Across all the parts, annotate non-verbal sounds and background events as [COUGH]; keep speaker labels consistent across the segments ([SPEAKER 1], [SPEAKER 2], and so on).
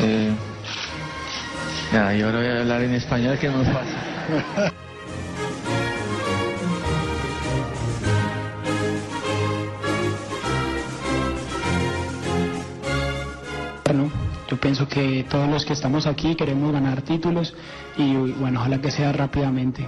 [SPEAKER 1] Eh, nada, y ahora voy a hablar en español que no es fácil.
[SPEAKER 2] Bueno, yo pienso que todos los que estamos aquí queremos ganar títulos y bueno, ojalá que sea rápidamente.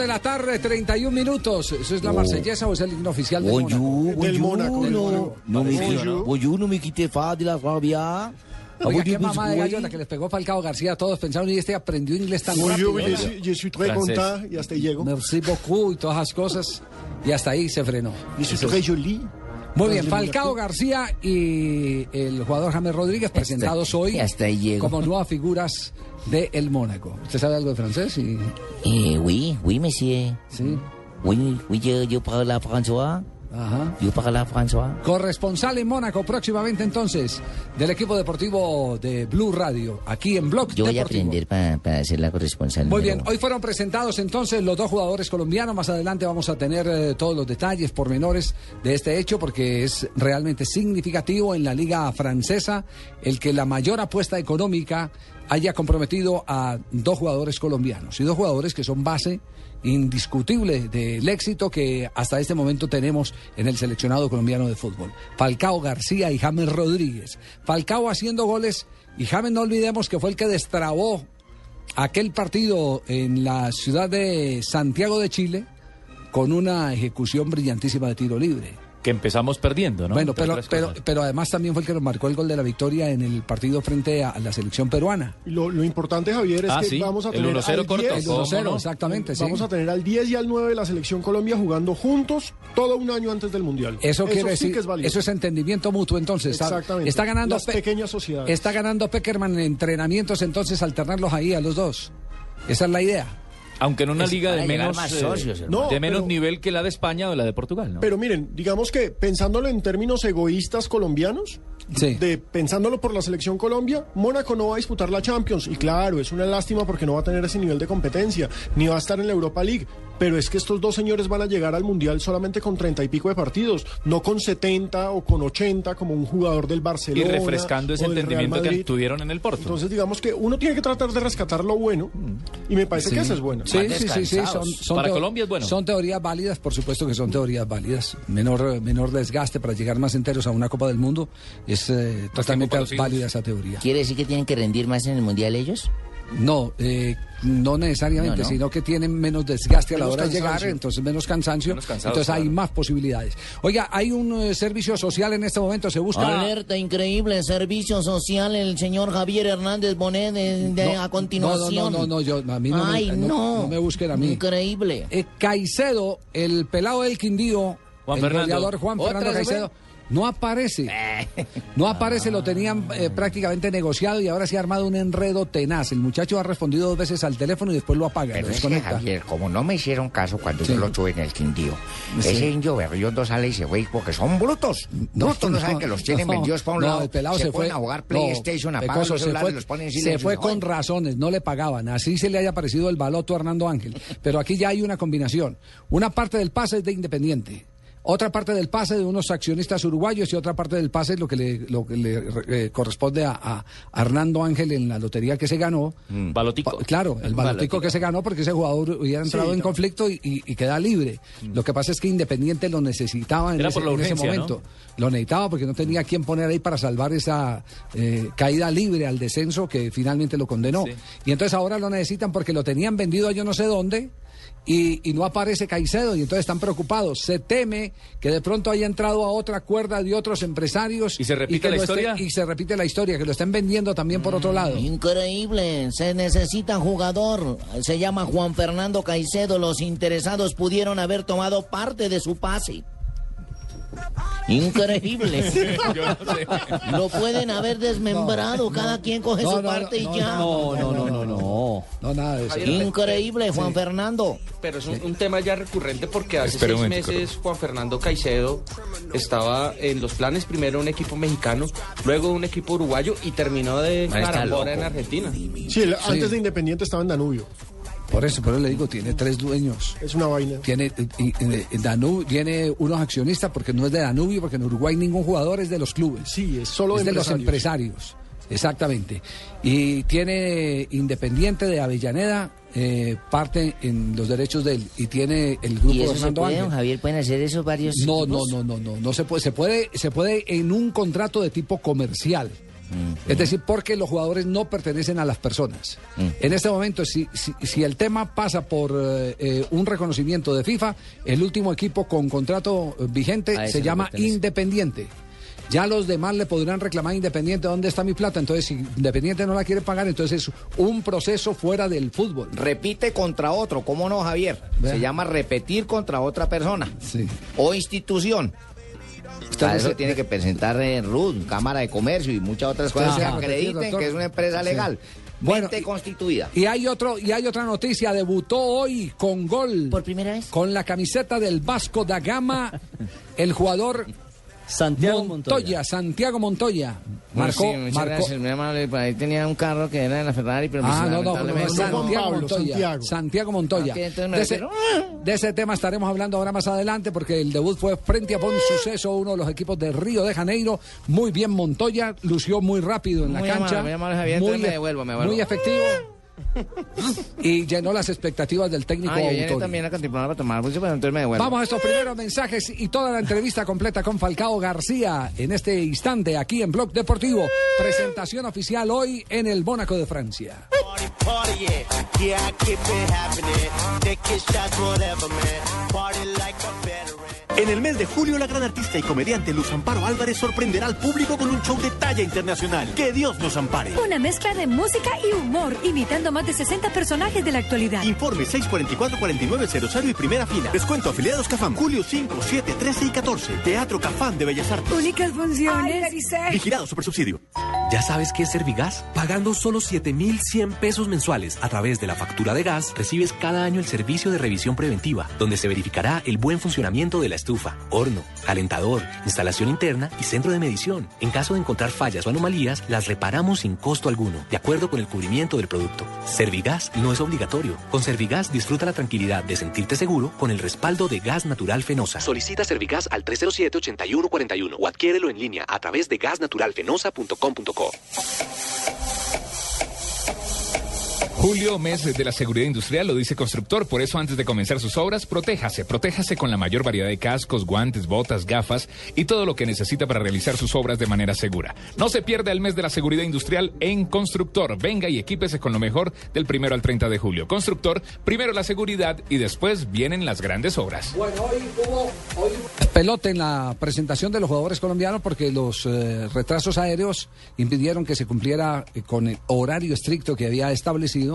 [SPEAKER 3] De la tarde, 31 minutos. ¿Eso es la marsellesa o es el himno oficial del Mónaco?
[SPEAKER 4] Del
[SPEAKER 5] no, no
[SPEAKER 4] bonjour,
[SPEAKER 5] no me fa de la rabia.
[SPEAKER 3] Oiga, qué
[SPEAKER 5] Bonjour,
[SPEAKER 3] mamá de gallo la que les pegó Falcao García. Todos pensaron y este aprendió inglés tan rápido.
[SPEAKER 4] Bonjour, je suis, je suis très content y hasta ahí llego.
[SPEAKER 3] Merci beaucoup y todas esas cosas. Y hasta ahí se frenó.
[SPEAKER 4] Je suis très joli.
[SPEAKER 3] Muy bien, Falcao García y el jugador James Rodríguez presentados hoy
[SPEAKER 5] hasta
[SPEAKER 3] como nuevas figuras del Mónaco. ¿Usted sabe algo de francés? Y,
[SPEAKER 5] Eh, oui, oui, monsieur.
[SPEAKER 3] sí.
[SPEAKER 5] Oui, oui, yo, yo parle François.
[SPEAKER 3] Ajá.
[SPEAKER 5] Yo parle François.
[SPEAKER 3] Corresponsal en Mónaco próximamente entonces del equipo deportivo de Blue Radio, aquí en Blog
[SPEAKER 5] Yo voy a aprender para ser la corresponsal.
[SPEAKER 3] Muy bien, hoy fueron presentados entonces los dos jugadores colombianos. Más adelante vamos a tener eh, todos los detalles pormenores de este hecho porque es realmente significativo en la liga francesa el que la mayor apuesta económica haya comprometido a dos jugadores colombianos y dos jugadores que son base indiscutible del éxito que hasta este momento tenemos en el seleccionado colombiano de fútbol. Falcao García y James Rodríguez. Falcao haciendo goles y James no olvidemos que fue el que destrabó aquel partido en la ciudad de Santiago de Chile con una ejecución brillantísima de tiro libre.
[SPEAKER 6] Que empezamos perdiendo, ¿no?
[SPEAKER 3] Bueno, pero, pero, pero además también fue el que nos marcó el gol de la victoria en el partido frente a la selección peruana.
[SPEAKER 4] Lo, lo importante, Javier, es
[SPEAKER 6] Ah,
[SPEAKER 4] que
[SPEAKER 6] sí,
[SPEAKER 4] vamos a
[SPEAKER 6] el
[SPEAKER 4] tener
[SPEAKER 6] 1-0
[SPEAKER 4] al
[SPEAKER 6] corto,
[SPEAKER 4] 10,
[SPEAKER 3] El
[SPEAKER 6] ¿Cómo
[SPEAKER 3] 1-0,
[SPEAKER 6] no?
[SPEAKER 3] exactamente, sí.
[SPEAKER 4] Vamos a tener al 10 y al 9 de la selección Colombia jugando juntos todo un año antes del Mundial.
[SPEAKER 3] Eso, quiere
[SPEAKER 4] sí
[SPEAKER 3] decir,
[SPEAKER 4] que es válido.
[SPEAKER 3] eso es entendimiento mutuo entonces.
[SPEAKER 4] Exactamente.
[SPEAKER 3] Está ganando
[SPEAKER 4] Las
[SPEAKER 3] Pe-
[SPEAKER 4] pequeñas sociedades.
[SPEAKER 3] Está ganando Peckerman en entrenamientos, entonces alternarlos ahí a los dos. Esa es la idea.
[SPEAKER 6] Aunque en una
[SPEAKER 5] Es
[SPEAKER 6] liga de menos,
[SPEAKER 5] más
[SPEAKER 6] eh,
[SPEAKER 5] socios.
[SPEAKER 4] No,
[SPEAKER 6] de menos
[SPEAKER 4] pero-
[SPEAKER 6] nivel que la de España o la de Portugal, ¿no?
[SPEAKER 4] Pero miren, digamos que pensándolo en términos egoístas colombianos,
[SPEAKER 3] Sí.
[SPEAKER 4] de pensándolo por la selección Colombia, Mónaco no va a disputar la Champions. Y claro, es una lástima porque no va a tener ese nivel de competencia, ni va a estar en la Europa League. Pero es que estos dos señores van a llegar al Mundial solamente con treinta y pico de partidos, no con 70 o con 80 como un jugador del
[SPEAKER 6] y
[SPEAKER 4] Barcelona.
[SPEAKER 6] refrescando ese entendimiento que tuvieron en el Porto.
[SPEAKER 4] Entonces digamos que uno tiene que tratar de rescatar lo bueno y me parece que eso es bueno.
[SPEAKER 3] Sí, sí, sí. Son, son
[SPEAKER 6] Para Colombia es bueno.
[SPEAKER 3] Son teorías válidas, por supuesto que son teorías válidas. Menor, menor desgaste para llegar más enteros a una Copa del Mundo. Es eh, totalmente válida esa teoría.
[SPEAKER 5] ¿Quiere decir que tienen que rendir más en el mundial ellos?
[SPEAKER 3] No, eh, no necesariamente,
[SPEAKER 5] No, no.
[SPEAKER 3] sino que tienen menos desgaste a la hora de llegar, entonces menos cansancio,
[SPEAKER 6] Menos cansados,
[SPEAKER 3] entonces hay
[SPEAKER 6] claro.
[SPEAKER 3] más posibilidades. Oiga, hay un eh, servicio social en este momento, se busca...
[SPEAKER 5] Alerta increíble, servicio social, el señor Javier Hernández Bonet de, de-
[SPEAKER 3] No,
[SPEAKER 5] a continuación.
[SPEAKER 3] No, no, no, no, yo, a mí no, me-
[SPEAKER 5] Ay,
[SPEAKER 3] no,
[SPEAKER 5] no.
[SPEAKER 3] no me busquen a mí.
[SPEAKER 5] Increíble.
[SPEAKER 3] Eh, Caicedo, el pelado del Quindío,
[SPEAKER 6] Juan
[SPEAKER 3] el
[SPEAKER 6] Fernando.
[SPEAKER 3] goleador Juan
[SPEAKER 5] ¿Otra
[SPEAKER 3] Fernando
[SPEAKER 5] fue?
[SPEAKER 3] No aparece. No aparece, lo tenían eh, prácticamente negociado y ahora se ha armado un enredo tenaz. El muchacho ha respondido dos veces al teléfono y después lo apaga, lo
[SPEAKER 7] Pero es que. Javier, como no me hicieron caso cuando
[SPEAKER 3] Sí.
[SPEAKER 7] yo lo tuve en el Quindío,
[SPEAKER 3] Sí.
[SPEAKER 7] ese indio berriondo sale y se fue porque son brutos. brutos no, saben que los tienen
[SPEAKER 3] no,
[SPEAKER 7] vendidos para un
[SPEAKER 3] no,
[SPEAKER 7] lado.
[SPEAKER 3] el pelado se,
[SPEAKER 7] se,
[SPEAKER 3] fue.
[SPEAKER 7] ponen a jugar
[SPEAKER 3] no,
[SPEAKER 7] PlayStation, apagan
[SPEAKER 3] Pecoso,
[SPEAKER 7] los
[SPEAKER 3] se fue,
[SPEAKER 7] los ponen
[SPEAKER 3] se fue
[SPEAKER 7] No,
[SPEAKER 3] con razones, no le pagaban. Así se le haya parecido el baloto a Hernando Ángel. Pero aquí ya hay una combinación. Una parte del pase es de Independiente. Otra parte del pase de unos accionistas uruguayos y otra parte del pase lo que le, lo que le eh, corresponde a, a- Hernando Ángel en la lotería que se ganó.
[SPEAKER 6] Balotico.
[SPEAKER 3] Pa- Claro, el balotico que se ganó porque ese jugador hubiera entrado en conflicto y, y- y queda libre. Lo que pasa es que Independiente lo necesitaba en,
[SPEAKER 6] Era
[SPEAKER 3] ese,
[SPEAKER 6] por la
[SPEAKER 3] en ese
[SPEAKER 6] urgencia,
[SPEAKER 3] momento. Lo necesitaba porque no tenía quien poner ahí para salvar esa eh, caída libre al descenso que finalmente lo condenó.
[SPEAKER 6] Sí.
[SPEAKER 3] Y entonces ahora lo necesitan porque lo tenían vendido a yo no sé dónde. Y, y no aparece Caicedo y entonces están preocupados. Se teme que de pronto haya entrado a otra cuerda de otros empresarios.
[SPEAKER 6] ¿Y se repite la
[SPEAKER 3] esté-
[SPEAKER 6] historia?
[SPEAKER 3] y se repite la historia, que lo estén vendiendo también por otro lado.
[SPEAKER 5] Increíble, se necesita jugador. Se llama Juan Fernando Caicedo. Los interesados pudieron haber tomado parte de su pase. Increíble. [LAUGHS] Lo pueden haber desmembrado. Cada quien coge
[SPEAKER 3] No,
[SPEAKER 5] su
[SPEAKER 3] no,
[SPEAKER 5] parte
[SPEAKER 3] no,
[SPEAKER 5] y ya.
[SPEAKER 6] No, no, no, no, no.
[SPEAKER 3] No, nada de eso.
[SPEAKER 5] Increíble, Juan Fernando.
[SPEAKER 8] Pero es un, un tema ya recurrente porque hace seis meses Juan Fernando Caicedo estaba en los planes primero un equipo mexicano, luego un equipo uruguayo y terminó de
[SPEAKER 7] está
[SPEAKER 8] carambora en. Argentina.
[SPEAKER 4] Sí, el- antes de Independiente estaba en Danubio.
[SPEAKER 3] Por eso, por eso le digo, tiene tres dueños.
[SPEAKER 4] Es una vaina.
[SPEAKER 3] Tiene, y- y- Danubio, tiene unos accionistas porque no es de Danubio, porque en Uruguay ningún jugador es de los clubes.
[SPEAKER 4] Sí, es solo
[SPEAKER 3] es de los
[SPEAKER 4] empresarios.
[SPEAKER 3] Exactamente. Y tiene Independiente de Avellaneda, eh, parte en los derechos del. Y tiene el grupo
[SPEAKER 5] ¿Y
[SPEAKER 3] de
[SPEAKER 5] eso se
[SPEAKER 3] Fernando
[SPEAKER 5] puede,
[SPEAKER 3] Ángel.
[SPEAKER 5] don Javier? ¿Pueden hacer eso varios
[SPEAKER 3] No, no, no, no, no, no se puede, se puede, se puede en un contrato de tipo comercial. Es decir, porque los jugadores no pertenecen a las personas. En este momento, si, si, si el tema pasa por eh, eh, un reconocimiento de FIFA, el último equipo con contrato eh, vigente se
[SPEAKER 5] no
[SPEAKER 3] llama
[SPEAKER 5] pertenece.
[SPEAKER 3] Independiente. Ya los demás le podrán reclamar Independiente dónde está mi plata. Entonces, si Independiente no la quiere pagar, entonces es un proceso fuera del fútbol.
[SPEAKER 7] Repite contra otro, ¿cómo no, Javier?
[SPEAKER 3] Vea.
[SPEAKER 7] Se llama repetir contra otra persona
[SPEAKER 3] Sí.
[SPEAKER 7] o institución.
[SPEAKER 3] Usted
[SPEAKER 7] Para
[SPEAKER 3] no
[SPEAKER 7] eso
[SPEAKER 3] se-
[SPEAKER 7] tiene que presentar en RUD, Cámara de Comercio y muchas otras cosas que acrediten que es una empresa legal.
[SPEAKER 3] Bueno,
[SPEAKER 7] constituida.
[SPEAKER 3] Y hay otro, y hay otra noticia, debutó hoy con gol.
[SPEAKER 5] ¿Por primera vez?
[SPEAKER 3] Con la camiseta del Vasco da Gama, el jugador
[SPEAKER 9] Santiago
[SPEAKER 3] Montoya,
[SPEAKER 9] Montoya.
[SPEAKER 3] Santiago Montoya. Marcó,
[SPEAKER 7] Sí, muchas
[SPEAKER 3] marcó.
[SPEAKER 7] gracias, muy amable. Por ahí tenía un carro que era de la Ferrari, pero
[SPEAKER 3] Ah, no, no, Santiago
[SPEAKER 4] Pablo,
[SPEAKER 3] Montoya.
[SPEAKER 4] Santiago.
[SPEAKER 3] Santiago Montoya.
[SPEAKER 7] Me
[SPEAKER 3] de, ese,
[SPEAKER 7] refiero-
[SPEAKER 3] de ese tema estaremos hablando ahora más adelante porque el debut fue frente a Bon Suceso, uno de los equipos de Río de Janeiro. Muy bien Montoya, lució muy rápido en la
[SPEAKER 7] Muy
[SPEAKER 3] cancha.
[SPEAKER 7] amable, muy amable, Javier, entonces me devuelvo, me devuelvo.
[SPEAKER 3] muy efectivo. Y llenó las expectativas del técnico
[SPEAKER 7] Ah, yo también a para tomar, pues, pero entonces me devuelvo.
[SPEAKER 3] Vamos a estos primeros mensajes y toda la entrevista completa con Falcao García en este instante aquí en Blog Deportivo. Presentación oficial hoy en el Mónaco de Francia.
[SPEAKER 10] En el mes de julio, la gran artista y comediante Luz Amparo Álvarez sorprenderá al público con un show de talla internacional. Que Dios nos ampare.
[SPEAKER 11] Una mezcla de música y humor, imitando más de 60 personajes de la actualidad.
[SPEAKER 10] Informe 644-4900 y primera fila. Descuento afiliados Cafam. Julio 5, 7, 13 y 14. Teatro Cafam de Bellas Artes.
[SPEAKER 11] Únicas funciones.
[SPEAKER 10] Vigilado Supersubsidio. ¿Ya sabes qué es Servigas? Pagando solo 7,100 pesos mensuales a través de la factura de gas, recibes cada año el servicio de revisión preventiva, donde se verificará el buen funcionamiento de la estufa, horno, calentador, instalación interna y centro de medición. En caso de encontrar fallas o anomalías, las reparamos sin costo alguno, de acuerdo con el cubrimiento del producto. Servigas no es obligatorio. Con Servigas disfruta la tranquilidad de sentirte seguro con el respaldo de gas natural fenosa. Solicita Servigas al 307-8141 o adquiérelo en línea a través de gasnaturalfenosa.com.co.
[SPEAKER 12] Julio, mes de la seguridad industrial, lo dice Constructor. Por eso, antes de comenzar sus obras, protéjase. Protéjase con la mayor variedad de cascos, guantes, botas, gafas y todo lo que necesita para realizar sus obras de manera segura. No se pierda el mes de la seguridad industrial en Constructor. Venga y equípese con lo mejor del primero al 30 de julio. Constructor, primero la seguridad y después vienen las grandes obras.
[SPEAKER 3] Bueno, hoy hubo pelote en la presentación de los jugadores colombianos porque los eh, retrasos aéreos impidieron que se cumpliera eh, con el horario estricto que había establecido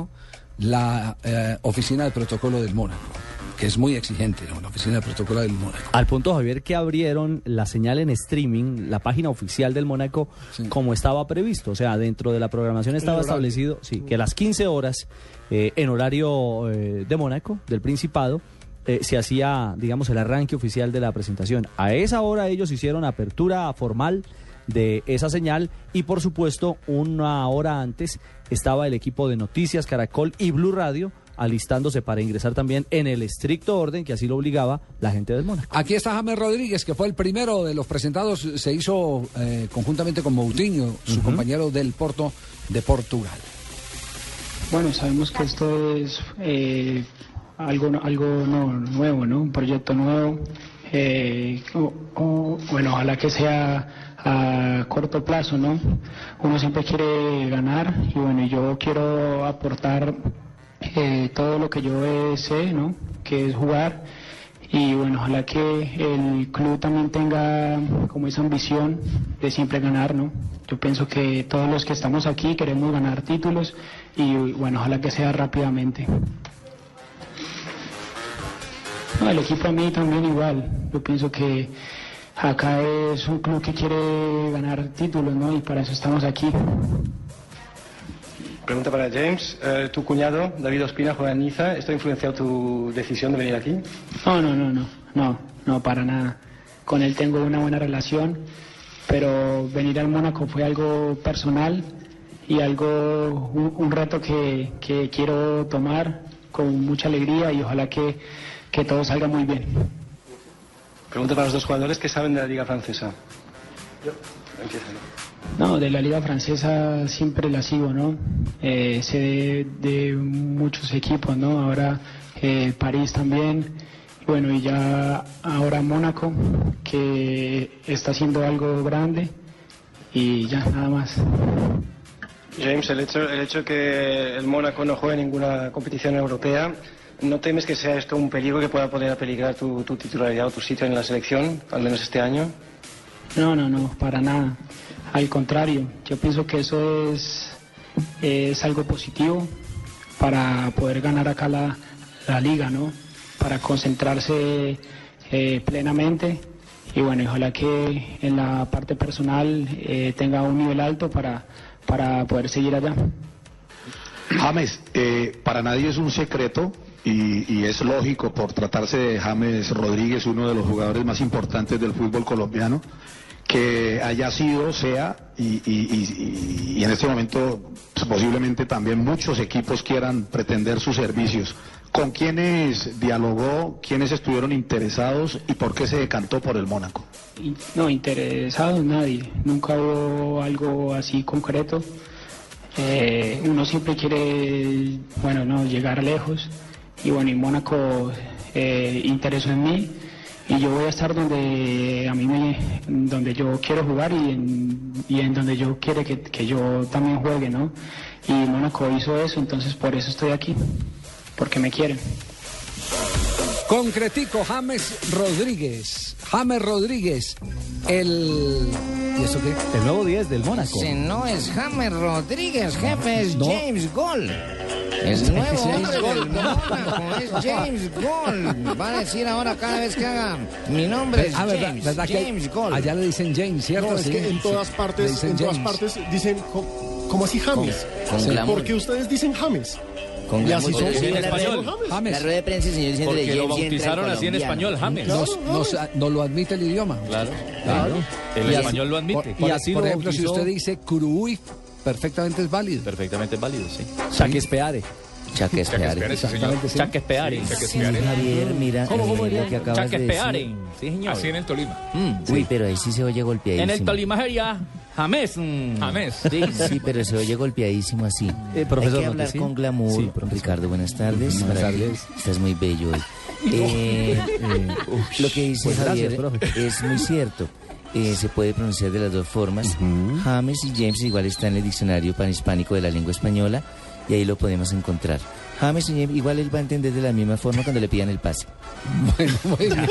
[SPEAKER 3] la eh, oficina de protocolo del Mónaco, que es muy exigente, ¿no? la oficina de protocolo del Mónaco.
[SPEAKER 9] Al punto, Javier, que abrieron la señal en streaming, la página oficial del Mónaco, como estaba previsto. O sea, dentro de la programación estaba establecido, sí, que a las 15 horas, eh, en horario eh, de Mónaco, del Principado, eh, se hacía, digamos, el arranque oficial de la presentación. A esa hora ellos hicieron apertura formal de esa señal y por supuesto una hora antes estaba el equipo de Noticias Caracol y Blue Radio alistándose para ingresar también en el estricto orden que así lo obligaba la gente del Mónaco.
[SPEAKER 3] Aquí está James Rodríguez, que fue el primero de los presentados, se hizo eh, conjuntamente con Moutinho, su compañero del Porto de Portugal.
[SPEAKER 2] Bueno, sabemos que esto es eh, algo, algo no- nuevo, ¿no? Un proyecto nuevo. eh, o- o, bueno, ojalá que sea a corto plazo, ¿no? Uno siempre quiere ganar y bueno, yo quiero aportar eh, todo lo que yo sé, ¿no? Que es jugar. Y bueno, ojalá que el club también tenga como esa ambición de siempre ganar, ¿no? Yo pienso que todos los que estamos aquí queremos ganar títulos y bueno, ojalá que sea rápidamente. No, el equipo a mí también igual. Yo pienso que acá es un club que quiere ganar títulos, ¿no? Y para eso estamos aquí.
[SPEAKER 13] Pregunta para James. Eh, tu cuñado, David Ospina, juega en Niza. ¿Esto ha influenciado tu decisión de venir aquí?
[SPEAKER 2] No, no, no, no, no, no, para nada. Con él tengo una buena relación, pero venir al Mónaco fue algo personal y algo, un, un reto que, que quiero tomar con mucha alegría y ojalá que, que todo salga muy bien.
[SPEAKER 13] Pregunta para los dos jugadores que saben de la Liga Francesa. Empieza.
[SPEAKER 2] No, de la liga francesa siempre la sigo, ¿no? Eh, sé de, de muchos equipos, ¿no? Ahora eh, París también, bueno, y ya ahora Mónaco, que está haciendo algo grande, y ya, nada más.
[SPEAKER 13] James, el hecho, el hecho que el Mónaco no juegue ninguna competición europea, ¿no temes que sea esto un peligro que pueda poner a peligrar tu, tu titularidad o tu sitio en la selección, al menos este año?
[SPEAKER 2] No, no, no, para nada. Al contrario, yo pienso que eso es, es algo positivo para poder ganar acá la, la liga, ¿no? Para concentrarse eh, plenamente y bueno, ojalá que en la parte personal eh, tenga un nivel alto para, para poder seguir allá.
[SPEAKER 14] James, eh, para nadie es un secreto y, y es lógico por tratarse de James Rodríguez, uno de los jugadores más importantes del fútbol colombiano, que haya sido, sea y, y- y- en este momento pues, posiblemente también muchos equipos quieran pretender sus servicios. ¿Con quiénes dialogó, quiénes estuvieron interesados y por qué se decantó por el Mónaco?
[SPEAKER 2] No, interesado nadie. Nunca hubo algo así concreto. Eh, uno siempre quiere, bueno, no, llegar lejos. Y bueno, y Mónaco eh, interesó en mí. Y yo voy a estar donde a mí me, donde yo quiero jugar y en, y en donde yo quiero que, que yo también juegue, ¿no? Y Mónaco hizo eso, entonces por eso estoy aquí, porque me quieren.
[SPEAKER 3] Concretico, James Rodríguez. James Rodríguez, el... ¿Y eso qué?
[SPEAKER 9] El nuevo 10 del Mónaco.
[SPEAKER 7] Ese no es James Rodríguez, jefe, es
[SPEAKER 9] No.
[SPEAKER 7] James Gol. El [LAUGHS] nuevo hombre del [LAUGHS] Mónaco es James Gol. Va a decir ahora cada vez que haga mi nombre es
[SPEAKER 3] Ah, ¿verdad,
[SPEAKER 7] James,
[SPEAKER 3] verdad que
[SPEAKER 7] James Gol.
[SPEAKER 3] allá le dicen James, ¿cierto?
[SPEAKER 4] No, es
[SPEAKER 3] Sí,
[SPEAKER 4] que en
[SPEAKER 3] sí.
[SPEAKER 4] todas
[SPEAKER 3] Le
[SPEAKER 4] partes,
[SPEAKER 3] dicen
[SPEAKER 4] en todas
[SPEAKER 3] James.
[SPEAKER 4] partes dicen, ¿cómo así James?
[SPEAKER 7] Con- con glamour.
[SPEAKER 4] Porque ustedes dicen James.
[SPEAKER 7] Con
[SPEAKER 4] y así
[SPEAKER 7] glamour.
[SPEAKER 4] son.
[SPEAKER 7] Sí, en
[SPEAKER 4] sí,
[SPEAKER 7] español.
[SPEAKER 4] James.
[SPEAKER 7] La rueda de prensa, señor, diciendo
[SPEAKER 15] Porque lo
[SPEAKER 7] James
[SPEAKER 15] bautizaron así en español, James.
[SPEAKER 3] Nos, nos- nos lo admite el idioma.
[SPEAKER 15] Claro.
[SPEAKER 3] Claro.
[SPEAKER 15] El
[SPEAKER 3] Y
[SPEAKER 15] español lo admite.
[SPEAKER 3] Por,
[SPEAKER 9] Y así
[SPEAKER 3] por
[SPEAKER 9] lo
[SPEAKER 3] ejemplo, si usted dice Cruyff, perfectamente es válido.
[SPEAKER 15] Perfectamente válido, sí.
[SPEAKER 9] Chaquespeare.
[SPEAKER 7] Chaquespeare.
[SPEAKER 3] Exactamente,
[SPEAKER 15] Chaquespeare.
[SPEAKER 7] Sí, Javier, mira
[SPEAKER 15] ¿Cómo, cómo diría?
[SPEAKER 7] lo que acabas de
[SPEAKER 15] Chaquespeare.
[SPEAKER 7] decir.
[SPEAKER 15] Sí, señor. Así en el Tolima.
[SPEAKER 7] Uy, pero ahí sí se oye golpeadísimo.
[SPEAKER 15] En el Tolima sería James. mm. James.
[SPEAKER 7] Sí, sí, pero se oye golpeadísimo así.
[SPEAKER 9] Eh, profesor,
[SPEAKER 7] Hay que
[SPEAKER 9] ¿no
[SPEAKER 7] hablar
[SPEAKER 9] sí?
[SPEAKER 7] con glamour.
[SPEAKER 9] Sí, profesor.
[SPEAKER 7] Ricardo, buenas tardes.
[SPEAKER 9] Buenas tardes.
[SPEAKER 7] Estás muy bello hoy. [LAUGHS] Eh, eh, lo que dice
[SPEAKER 9] Pues
[SPEAKER 7] Javier es muy cierto. Eh, se puede pronunciar de las dos formas. James y James igual está en el diccionario panhispánico de la lengua española y ahí lo podemos encontrar. James James igual él va a entender de la misma forma cuando le pidan el pase. [LAUGHS]
[SPEAKER 3] Bueno, muy bien.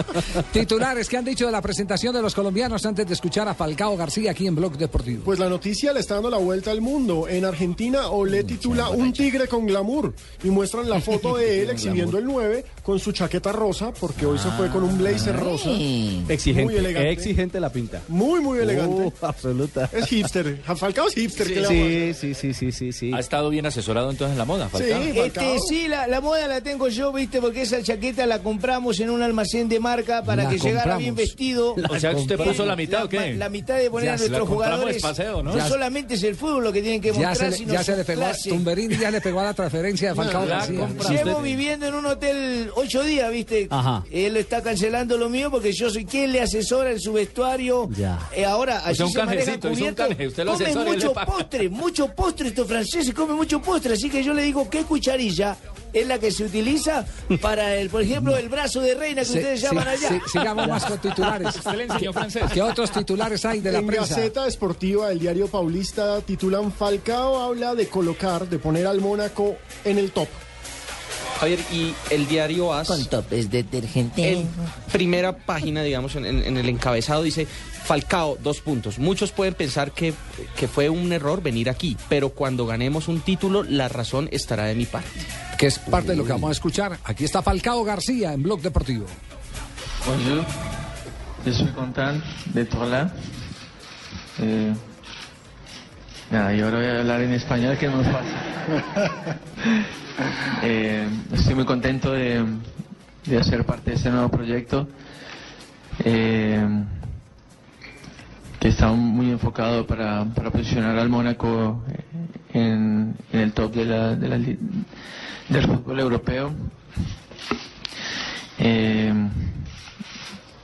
[SPEAKER 3] [LAUGHS] Titulares que han dicho de la presentación de los colombianos antes de escuchar a Falcao García aquí en Blog Deportivo.
[SPEAKER 4] Pues la noticia le está dando la vuelta al mundo. En Argentina, Olé titula Un tigre con glamour y muestran la foto de [LAUGHS] él exhibiendo el 9 con su chaqueta rosa, porque hoy se fue con un blazer rosa. Muy
[SPEAKER 9] Exigente.
[SPEAKER 4] elegante.
[SPEAKER 9] Exigente la pinta.
[SPEAKER 4] Muy, muy elegante.
[SPEAKER 9] Uh, absoluta.
[SPEAKER 4] Es hipster. Falcao es hipster. ¿qué?
[SPEAKER 9] Sí, sí, sí, sí, sí, sí.
[SPEAKER 15] Ha estado bien asesorado entonces en la moda, Falcao.
[SPEAKER 5] Este, sí, la, la moda la tengo yo, viste, porque esa chaqueta la compramos en un almacén de marca para
[SPEAKER 15] La
[SPEAKER 5] que llegara bien vestido.
[SPEAKER 15] La O sea, ¿usted puso la mitad, o qué?
[SPEAKER 5] La, mitad de poner
[SPEAKER 15] Ya
[SPEAKER 5] a
[SPEAKER 15] se la
[SPEAKER 5] nuestros jugadores.
[SPEAKER 15] paseo, ¿no?
[SPEAKER 5] No
[SPEAKER 15] Ya-
[SPEAKER 5] solamente es el fútbol lo que tienen que
[SPEAKER 3] Ya
[SPEAKER 5] mostrar,
[SPEAKER 3] se, le,
[SPEAKER 5] sino
[SPEAKER 3] ya se le pegó, a-
[SPEAKER 5] clase.
[SPEAKER 3] Tumberini ya le pegó a la transferencia de Falcao García.
[SPEAKER 5] Llevo viviendo en un hotel ocho días, ¿viste?
[SPEAKER 3] Ajá.
[SPEAKER 5] Él está cancelando lo mío porque yo soy quien le asesora en su vestuario.
[SPEAKER 15] Ya.
[SPEAKER 5] Eh, ahora,
[SPEAKER 15] O
[SPEAKER 5] allí
[SPEAKER 15] sea, un
[SPEAKER 5] se maneja cubierto.
[SPEAKER 15] usted lo
[SPEAKER 5] Comen
[SPEAKER 15] asesora
[SPEAKER 5] mucho postre, mucho postre estos franceses, comen mucho postre. Así que yo le digo, ¿qué cucharilla es la que se utiliza para, el, por ejemplo, el brazo de reina que ustedes llaman allá?
[SPEAKER 3] sí, sigamos más con titulares.
[SPEAKER 12] Usted le enseñó francés.
[SPEAKER 3] ¿Qué otros titulares hay de la
[SPEAKER 4] en
[SPEAKER 3] prensa?
[SPEAKER 4] Gaceta Esportiva del diario Paulista titulan Falcao habla de colocar, de poner al Mónaco en el top.
[SPEAKER 16] Javier, y el diario AS...
[SPEAKER 17] Con topes detergente.
[SPEAKER 16] En primera página, digamos, en, en- en el encabezado dice, Falcao, dos puntos. Muchos pueden pensar que, que fue un error venir aquí, pero cuando ganemos un título, la razón estará de mi parte.
[SPEAKER 3] Que es parte de lo que vamos a escuchar. Aquí está Falcao García en Blog Deportivo.
[SPEAKER 1] Bonjour, je suis content d'être là. Eh, nada, y ahora voy a hablar en español que no es fácil. [LAUGHS] Eh, estoy muy contento de, de hacer parte de este nuevo proyecto eh, que está muy enfocado para, para posicionar al Mónaco en, en el top de la, de la del fútbol europeo. Eh,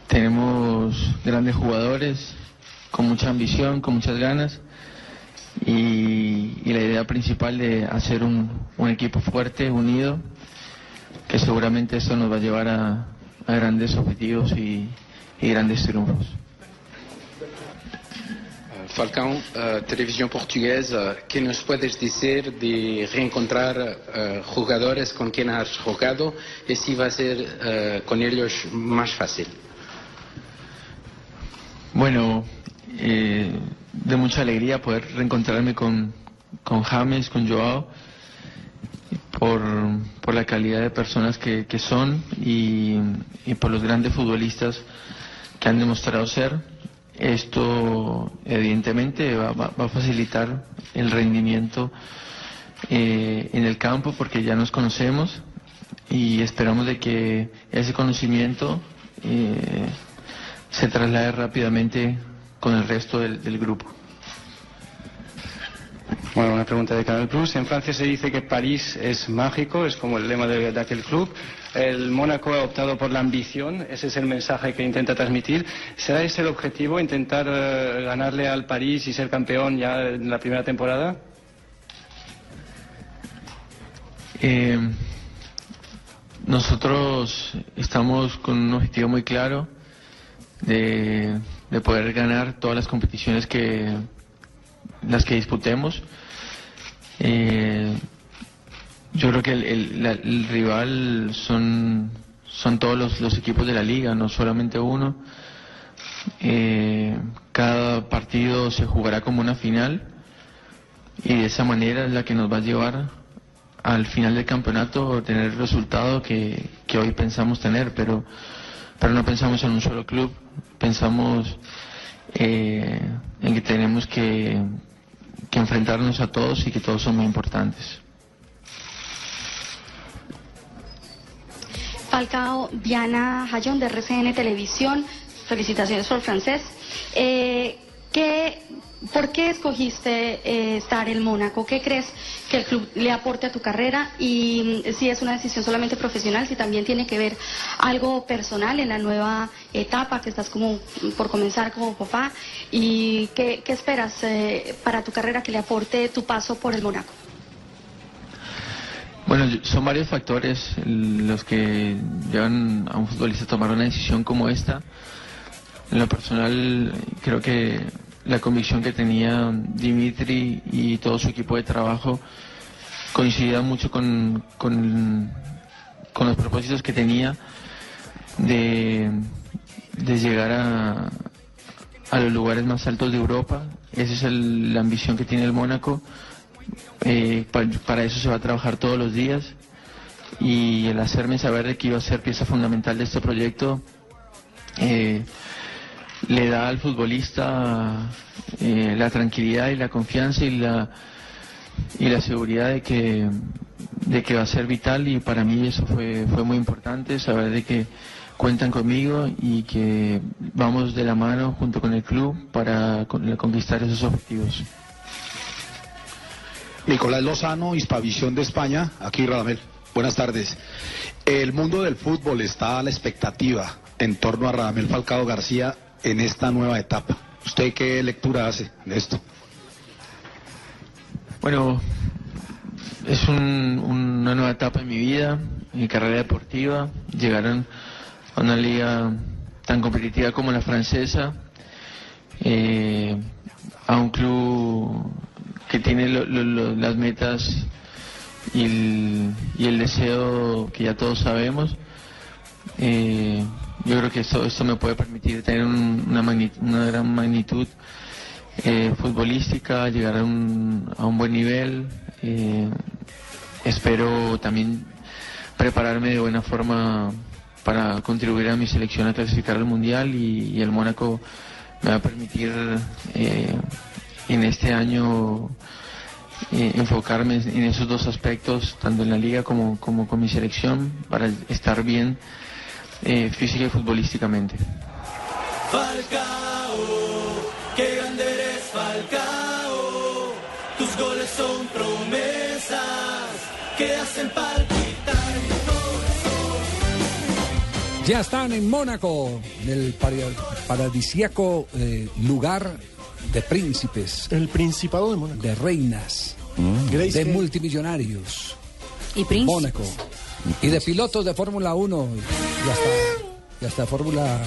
[SPEAKER 1] tenemos grandes jugadores con mucha ambición, con muchas ganas y, y la idea principal de hacer un, un equipo fuerte, unido, que seguramente esto nos va a llevar a, a grandes objetivos y, y grandes triunfos.
[SPEAKER 18] Falcão, eh, televisión portuguesa, ¿qué nos puedes decir de reencontrar eh, jugadores con quien has jugado y si va a ser eh, con ellos más fácil?
[SPEAKER 1] Bueno, eh, de mucha alegría poder reencontrarme con, con James, con Joao, por, por la calidad de personas que, que son y, por los grandes futbolistas que han demostrado ser. Esto evidentemente va, va- va a facilitar el rendimiento eh, en el campo porque ya nos conocemos y esperamos de que ese conocimiento eh, se traslade rápidamente con el resto del, del grupo.
[SPEAKER 13] Bueno, una pregunta de Canal Plus. En Francia se dice que París es mágico, es como el lema de, de aquel club. El Mónaco ha optado por la ambición, ese es el mensaje que intenta transmitir. ¿Será ese el objetivo, intentar eh, ganarle al París y ser campeón ya en la primera temporada?
[SPEAKER 1] Eh, nosotros estamos con un objetivo muy claro de, de poder ganar todas las competiciones que las que disputemos. Eh, yo creo que el, el- la- el rival son, son todos los, equipos de la liga, no solamente uno. Eh, cada partido se jugará como una final y de esa manera es la que nos va a llevar al final del campeonato tener el resultado que, que hoy pensamos tener, pero, pero no pensamos en un solo club, pensamos eh, en que tenemos que, enfrentarnos a todos y que todos son muy importantes.
[SPEAKER 19] Falcao, Diana Jayón de RCN Televisión, felicitaciones por el francés. Eh, ¿qué- ¿Por qué escogiste eh, estar en Mónaco? ¿Qué crees que el club le aporte a tu carrera? Y mm, si es una decisión solamente profesional, si también tiene que ver algo personal en la nueva etapa que estás como por comenzar como papá. ¿Y qué, qué esperas eh, para tu carrera que le aporte tu paso por el Mónaco?
[SPEAKER 1] Bueno, son varios factores los que llevan a un futbolista a tomar una decisión como esta. En lo personal, creo que la convicción que tenía Dimitri y todo su equipo de trabajo coincidía mucho con, con, los propósitos que tenía de, de llegar a, a los lugares más altos de Europa. Esa es la ambición que tiene el Mónaco. Eh, pa- para eso se va a trabajar todos los días y el hacerme saber de que iba a ser pieza fundamental de este proyecto eh, le da al futbolista eh, la tranquilidad y la confianza y la, y la seguridad de que, de que va a ser vital y para mí eso fue, fue muy importante, saber de que cuentan conmigo y que vamos de la mano junto con el club para con- conquistar esos objetivos.
[SPEAKER 14] Nicolás Lozano, Hispavisión de España, aquí Radamel. Buenas tardes. El mundo del fútbol está a la expectativa en torno a Radamel Falcao García en esta nueva etapa. ¿Usted qué lectura hace de esto?
[SPEAKER 1] Bueno, es un- una nueva etapa en mi vida, en mi carrera deportiva. Llegaron a una liga tan competitiva como la francesa, eh, a un club que tiene las metas y el, y el deseo que ya todos sabemos. Eh, yo creo que esto, esto me puede permitir tener un- una, magni- una gran magnitud eh, futbolística, llegar a un, a un buen nivel. eh, espero también prepararme de buena forma para contribuir a mi selección a clasificar al Mundial y, y el Mónaco me va a permitir eh, en este año eh, enfocarme en esos dos aspectos, tanto en la liga como, como con mi selección, para estar bien eh, física y futbolísticamente.
[SPEAKER 20] Falcao, qué grande eres Falcao. Tus goles son promesas que hacen palpitar mi corazón.
[SPEAKER 3] Ya están en Mónaco, en el para- paradisíaco eh, lugar de príncipes.
[SPEAKER 4] El Principado de Mónaco.
[SPEAKER 3] De reinas.
[SPEAKER 4] Grace
[SPEAKER 3] de multimillonarios.
[SPEAKER 11] Y príncipes.
[SPEAKER 3] Mónaco. Y de pilotos de Fórmula 1. Y hasta, y hasta Fórmula.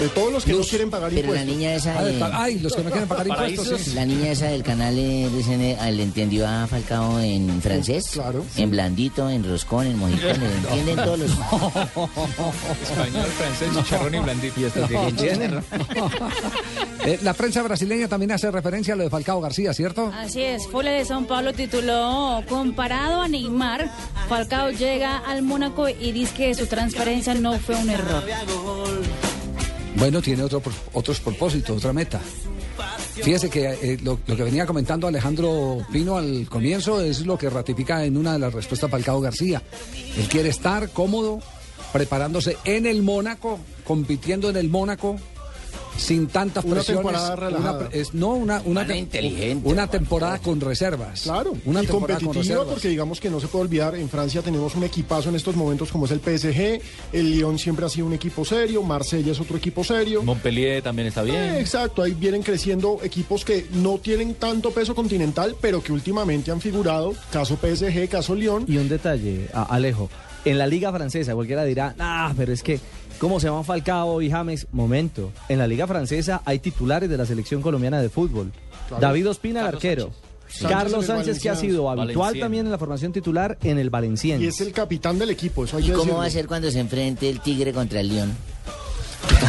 [SPEAKER 4] De todos los que no quieren pagar
[SPEAKER 5] Pero la
[SPEAKER 4] impuestos.
[SPEAKER 5] niña esa
[SPEAKER 3] Ah, de
[SPEAKER 5] de-
[SPEAKER 3] pa- Ay, los que no quieren pagar impuestos. sí.
[SPEAKER 5] La niña esa del canal eh, de CN, ah, le entendió a Falcao en francés.
[SPEAKER 4] Claro.
[SPEAKER 5] En blandito, en roscón, en mojicón, le [LAUGHS] entienden todos los... [LAUGHS]
[SPEAKER 12] Español, francés, chicharrón y blandito.
[SPEAKER 9] ¿Y estos que entienden? [LAUGHS]
[SPEAKER 3] Eh, la prensa brasileña también hace referencia a lo de Falcao García, ¿cierto?
[SPEAKER 21] Así es, Folha de São Paulo tituló Comparado a Neymar, Falcao llega al Mónaco y dice que su transferencia no fue un error.
[SPEAKER 3] Bueno, tiene otro, otros propósitos, otra meta. Fíjese que eh, lo, lo que venía comentando Alejandro Pino al comienzo es lo que ratifica en una de las respuestas Falcao García. Él quiere estar cómodo, preparándose en el Mónaco, compitiendo en el Mónaco, sin tantas
[SPEAKER 4] Una
[SPEAKER 3] presiones.
[SPEAKER 4] temporada relajada.
[SPEAKER 3] Una es- no, una, una,
[SPEAKER 5] inteligente,
[SPEAKER 3] una temporada con reservas.
[SPEAKER 4] Claro,
[SPEAKER 3] una
[SPEAKER 4] y competitiva porque digamos que no se puede olvidar, en Francia tenemos un equipazo en estos momentos como es el PSG, el Lyon siempre ha sido un equipo serio, Marsella es otro equipo serio.
[SPEAKER 15] Montpellier también está bien.
[SPEAKER 4] Eh, exacto, ahí vienen creciendo equipos que no tienen tanto peso continental, pero que últimamente han figurado, caso PSG, caso Lyon.
[SPEAKER 9] Y un detalle, Alejo. En la liga francesa cualquiera dirá, ah, pero es que, ¿cómo se llaman Falcao y James? Momento. En la liga francesa hay titulares de la selección colombiana de fútbol.
[SPEAKER 4] Claro.
[SPEAKER 9] David Ospina, el arquero.
[SPEAKER 4] Sánchez. Sánchez en
[SPEAKER 9] Carlos Sánchez, que ha sido habitual también en la formación titular en el Valenciennes.
[SPEAKER 4] Y es el capitán del equipo, eso hay
[SPEAKER 5] ¿Y
[SPEAKER 4] que
[SPEAKER 5] cómo
[SPEAKER 4] decirlo.
[SPEAKER 5] va a ser cuando se enfrente el Tigre contra el León?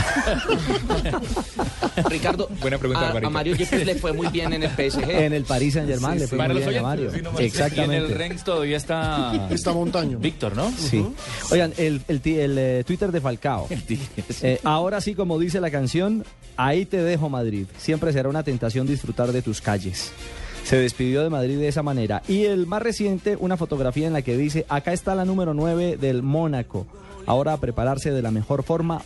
[SPEAKER 5] [LAUGHS]
[SPEAKER 8] Ricardo,
[SPEAKER 12] Buena pregunta,
[SPEAKER 8] a, a Mario Yepes le fue muy bien en el PSG. [LAUGHS]
[SPEAKER 9] En el Paris Saint Germain le fue muy bien a. Mario.
[SPEAKER 15] sí, nomás. Y en el
[SPEAKER 9] Exactamente.
[SPEAKER 15] Rennes todavía está [LAUGHS]
[SPEAKER 4] Está Montaño.
[SPEAKER 15] Víctor, ¿no?
[SPEAKER 9] Sí. Oigan, el, el, eh, Twitter de Falcao. Eh, ahora sí, como dice la canción, ahí te dejo Madrid. Siempre será una tentación disfrutar de tus calles. Se despidió de Madrid de esa manera. Y el más reciente, una fotografía en la que dice, acá está la número 9 del Mónaco. Ahora a prepararse de la mejor forma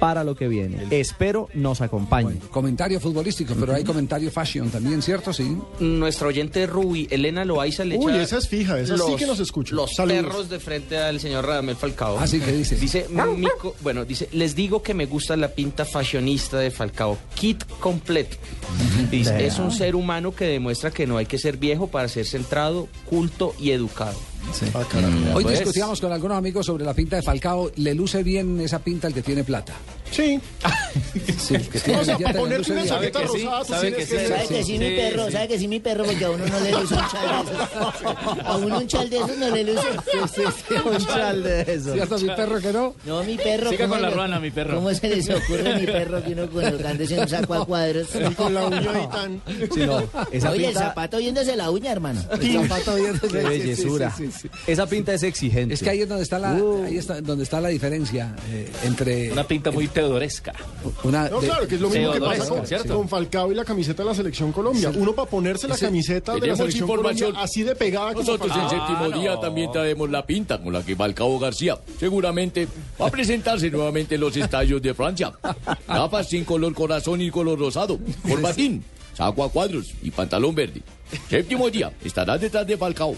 [SPEAKER 9] para lo que viene. Espero nos acompañe.
[SPEAKER 3] Comentarios futbolísticos, pero hay comentario fashion también, ¿cierto? Sí.
[SPEAKER 8] Nuestra oyente Ruby, Elena Loaiza, le
[SPEAKER 4] Uy, esa es fija, esa sí que nos escucha.
[SPEAKER 8] Los
[SPEAKER 4] Saludos.
[SPEAKER 8] perros de frente al señor Radamel Falcao.
[SPEAKER 3] Así que dice.
[SPEAKER 8] Dice, mi co- bueno, dice, les digo que me gusta la pinta fashionista de Falcao. Kit completo. Dice, es un ser humano que demuestra que no hay que ser viejo para ser centrado, culto y educado.
[SPEAKER 4] Ah, caramba.
[SPEAKER 3] Hoy
[SPEAKER 15] pues.
[SPEAKER 3] discutíamos con algunos amigos sobre la pinta de Falcao. ¿Le luce bien esa pinta el que tiene plata?
[SPEAKER 4] Sí.
[SPEAKER 3] Sí, que
[SPEAKER 4] O sea, ponerte
[SPEAKER 3] luce
[SPEAKER 4] una chaqueta
[SPEAKER 15] que sí,
[SPEAKER 4] rosada,
[SPEAKER 15] sabe que sí.
[SPEAKER 5] ¿Sabe que sí, mi
[SPEAKER 15] sí,
[SPEAKER 5] perro?
[SPEAKER 15] sí.
[SPEAKER 5] ¿Sabe que sí, mi perro? Porque a uno no le luce un chal de esos. [LAUGHS] A uno un chal de esos no le luce.
[SPEAKER 9] Un chal de eso.
[SPEAKER 3] ¿Cierto, mi perro que no?
[SPEAKER 5] No, mi perro.
[SPEAKER 15] Siga
[SPEAKER 5] ¿cómo
[SPEAKER 15] con la ruana, mi perro.
[SPEAKER 5] ¿Cómo se les ocurre a mi perro que uno colocándose un saco a cuadros?
[SPEAKER 4] Y con la uña ahí tan...
[SPEAKER 9] Sí, no, esa
[SPEAKER 5] Oye, el zapato viéndose la uña, hermano.
[SPEAKER 3] El zapato bien-
[SPEAKER 9] qué bellezura.
[SPEAKER 3] Sí, sí, sí, sí.
[SPEAKER 9] Esa pinta es exigente.
[SPEAKER 3] Es que ahí es donde está la,
[SPEAKER 9] Uh.
[SPEAKER 3] ahí está donde está la diferencia eh, entre
[SPEAKER 15] Una pinta muy Teodoresca.
[SPEAKER 3] Una
[SPEAKER 4] No,
[SPEAKER 3] de-
[SPEAKER 4] claro, que es lo mismo que pasa con,
[SPEAKER 15] ¿cierto?
[SPEAKER 4] con Falcao y la camiseta de la Selección Colombia. Uno para ponerse la camiseta de la Selección
[SPEAKER 22] información.
[SPEAKER 4] Colombia así de pegada como
[SPEAKER 22] Nosotros en
[SPEAKER 4] Falcao.
[SPEAKER 22] séptimo día también traemos la pinta con la que Falcao García seguramente va a presentarse nuevamente en los estadios de Francia. Gafas sin color corazón y color rosado, corbatín, saco a cuadros y pantalón verde. Séptimo día, estarás detrás de Falcao.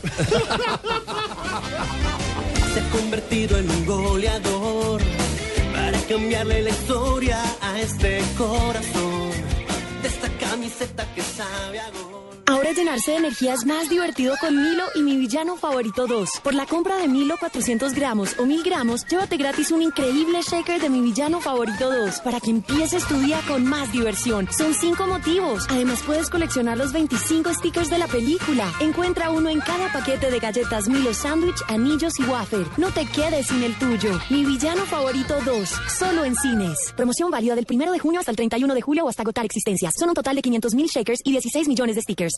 [SPEAKER 20] se ha convertido en un goleador cambiarle la historia a este corazón de esta camiseta que sabe a gol.
[SPEAKER 23] Ahora llenarse de energía es más divertido con Milo y mi villano favorito 2. Por la compra de Milo 400 gramos o 1000 gramos, llévate gratis un increíble shaker de mi villano favorito 2 para que empieces tu día con más diversión. Son 5 motivos. Además puedes coleccionar los 25 stickers de la película. Encuentra uno en cada paquete de galletas Milo Sandwich, anillos y wafer. No te quedes sin el tuyo. Mi villano favorito 2. Solo en cines. Promoción válida del 1 de junio hasta el 31 de julio o hasta agotar existencias. Son un total de 500 mil shakers y 16 millones de stickers.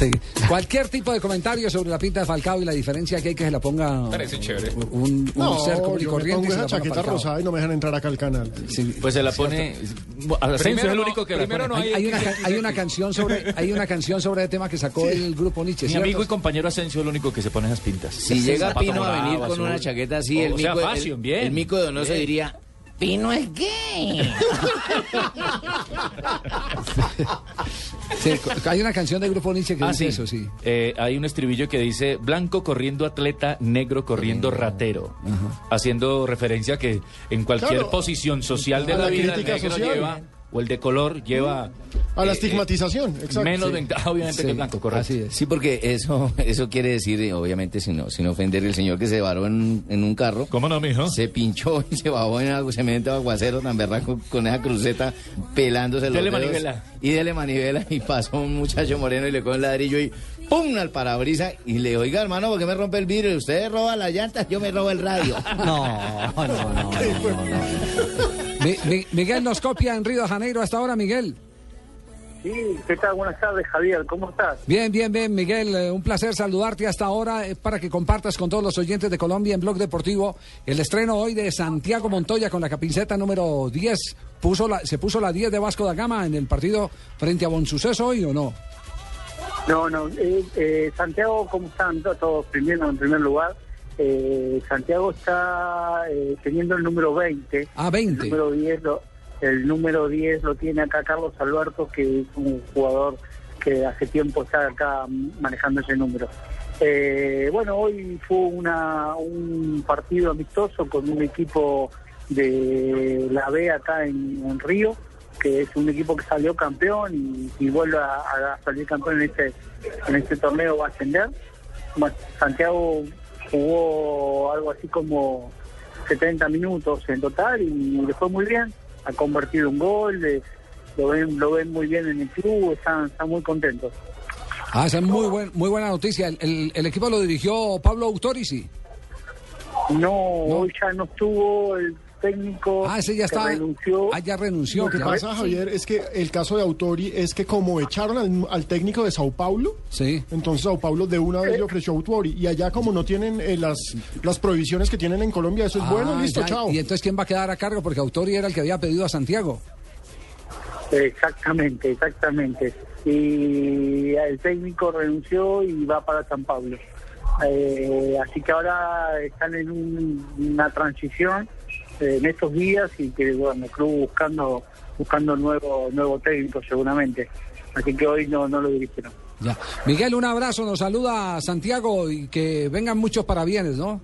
[SPEAKER 3] Sí. Cualquier tipo de comentario sobre la pinta de Falcao y la diferencia que hay que se la ponga
[SPEAKER 12] Parece chévere.
[SPEAKER 3] un, un
[SPEAKER 4] No,
[SPEAKER 3] ser común y
[SPEAKER 4] yo me
[SPEAKER 3] corriente.
[SPEAKER 4] pongo esa chaqueta rosada y no me dejan entrar acá al canal.
[SPEAKER 15] Pues se la pone. Asensio es el único que la pone.
[SPEAKER 3] hay, hay una, ca- hay una canción sobre hay una canción sobre el tema que sacó el grupo Nietzsche.
[SPEAKER 15] Mi
[SPEAKER 3] ¿cierto?
[SPEAKER 15] amigo y compañero Asensio es el único que se pone esas pintas.
[SPEAKER 22] Si llega
[SPEAKER 15] Zapato
[SPEAKER 22] Pino a venir con una chaqueta así, el, mico, de Donoso diría, Pino es gay.
[SPEAKER 3] Sí, hay una canción del grupo Nietzsche que
[SPEAKER 15] Ah,
[SPEAKER 3] dice
[SPEAKER 15] sí.
[SPEAKER 3] eso, sí.
[SPEAKER 15] Eh, hay un estribillo que dice blanco corriendo atleta, negro corriendo ratero. Haciendo referencia que en cualquier
[SPEAKER 4] Claro.
[SPEAKER 15] posición social de
[SPEAKER 4] A
[SPEAKER 15] la,
[SPEAKER 4] la
[SPEAKER 15] vida el negro
[SPEAKER 4] social.
[SPEAKER 15] lleva, o el de color lleva
[SPEAKER 4] A la
[SPEAKER 15] eh,
[SPEAKER 4] estigmatización, exacto.
[SPEAKER 15] menos
[SPEAKER 4] Sí.
[SPEAKER 15] ventaja obviamente que el blanco, correcto.
[SPEAKER 22] Sí, porque eso, eso quiere decir, eh, obviamente, sin, sin ofender, el señor que se varó en, en un carro.
[SPEAKER 15] ¿Cómo no, mijo?
[SPEAKER 22] Se pinchó y se bajó en algo, cemento aguacero tan berraco con esa cruceta pelándose los
[SPEAKER 15] Dele
[SPEAKER 22] dedos.
[SPEAKER 15] manivela.
[SPEAKER 22] Y dele manivela y pasó un muchacho moreno y le coge el ladrillo y ¡pum! al parabrisa y le oiga, hermano, ¿por qué me rompe el vidrio? Usted roba las llantas, yo me robo el radio. [LAUGHS]
[SPEAKER 3] No, no, no, no, [LAUGHS] Mi- mi- Miguel nos copia en Río de Janeiro hasta ahora, Miguel.
[SPEAKER 24] Sí, ¿qué tal? Buenas tardes, Javier. ¿Cómo estás?
[SPEAKER 3] Bien, bien, bien, Miguel. eh, un placer saludarte hasta ahora eh, para que compartas con todos los oyentes de Colombia en Blog Deportivo el estreno hoy de Santiago Montoya con la camiseta número 10. Puso la, ¿Se puso la 10 de Vasco da Gama en el partido frente a Bonsuceso hoy o no?
[SPEAKER 24] No, no. eh, eh, Santiago, ¿cómo están to- todos? Primero, en primer lugar, eh, Santiago está eh, teniendo el número 20.
[SPEAKER 3] Ah, 20.
[SPEAKER 24] El número 10 lo, el número 10 lo tiene acá Carlos Alberto, que es un jugador que hace tiempo está acá manejando ese número. Eh, bueno, hoy fue una, un partido amistoso con un equipo de la B acá en, en Río, que es un equipo que salió campeón y, y vuelve a, a salir campeón en este, en este torneo, va a ascender. Santiago jugó algo así como 70 minutos en total y le fue muy bien, ha convertido un gol, eh, lo ven, lo ven muy bien en el club, están, están muy contentos.
[SPEAKER 3] Ah, esa es muy, buen, muy buena noticia. El, el- el equipo lo dirigió Pablo Autorici.
[SPEAKER 24] No, hoy ya no estuvo el técnico
[SPEAKER 3] Ah, ese ya está.
[SPEAKER 24] renunció.
[SPEAKER 3] Ah, ya renunció.
[SPEAKER 4] Lo que pasa, Javier, es que el caso de Autori es que como echaron al, al técnico de Sao Paulo,
[SPEAKER 3] sí.
[SPEAKER 4] entonces Sao Paulo de una vez le ofreció a Autori. Y allá como no tienen eh, las, las prohibiciones que tienen en Colombia, eso es bueno,
[SPEAKER 3] Ah,
[SPEAKER 4] listo,
[SPEAKER 3] ya.
[SPEAKER 4] chao.
[SPEAKER 3] Y entonces, ¿quién va a quedar a cargo? Porque Autori era el que había pedido a Santiago.
[SPEAKER 24] Exactamente, exactamente. Y el técnico renunció y va para San Pablo. Eh, así que ahora están en un- una transición eh, en estos días y que bueno, el club buscando buscando nuevo nuevo técnico seguramente. Así que hoy no, no lo dirigieron.
[SPEAKER 3] Ya. Miguel, un abrazo, nos saluda Santiago y que vengan muchos parabienes, ¿no?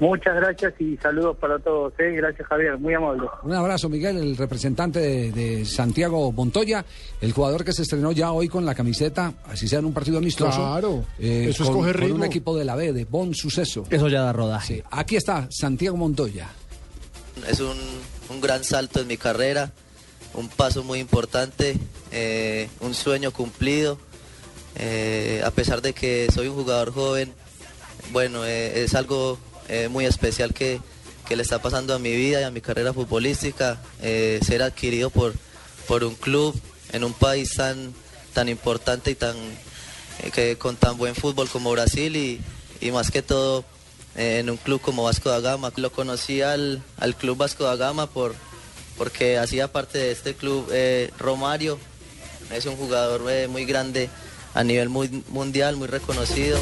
[SPEAKER 24] Muchas gracias y saludos para todos. ¿eh? Gracias Javier, muy amable.
[SPEAKER 3] Un abrazo, Miguel, el representante de, de Santiago Montoya, el jugador que se estrenó ya hoy con la camiseta, así sea en un partido amistoso.
[SPEAKER 4] Claro,
[SPEAKER 3] eh,
[SPEAKER 4] eso es
[SPEAKER 3] con,
[SPEAKER 4] coger
[SPEAKER 3] con un
[SPEAKER 4] ritmo.
[SPEAKER 3] equipo de la B, de Bon Suceso.
[SPEAKER 9] Eso ya da rodaje.
[SPEAKER 3] Sí, aquí está Santiago Montoya.
[SPEAKER 25] Es un, un gran salto en mi carrera, un paso muy importante, eh, un sueño cumplido. Eh, a pesar de que soy un jugador joven, bueno, eh, es algo muy especial que, que le está pasando a mi vida y a mi carrera futbolística, ser adquirido por, por un club en un país tan, tan importante y tan, que, con tan buen fútbol como Brasil y, y más que todo en un club como Vasco da Gama. Lo conocí al, al club Vasco da Gama por, porque hacía parte de este club eh, Romario, es un jugador eh, muy grande a nivel muy mundial, muy reconocido.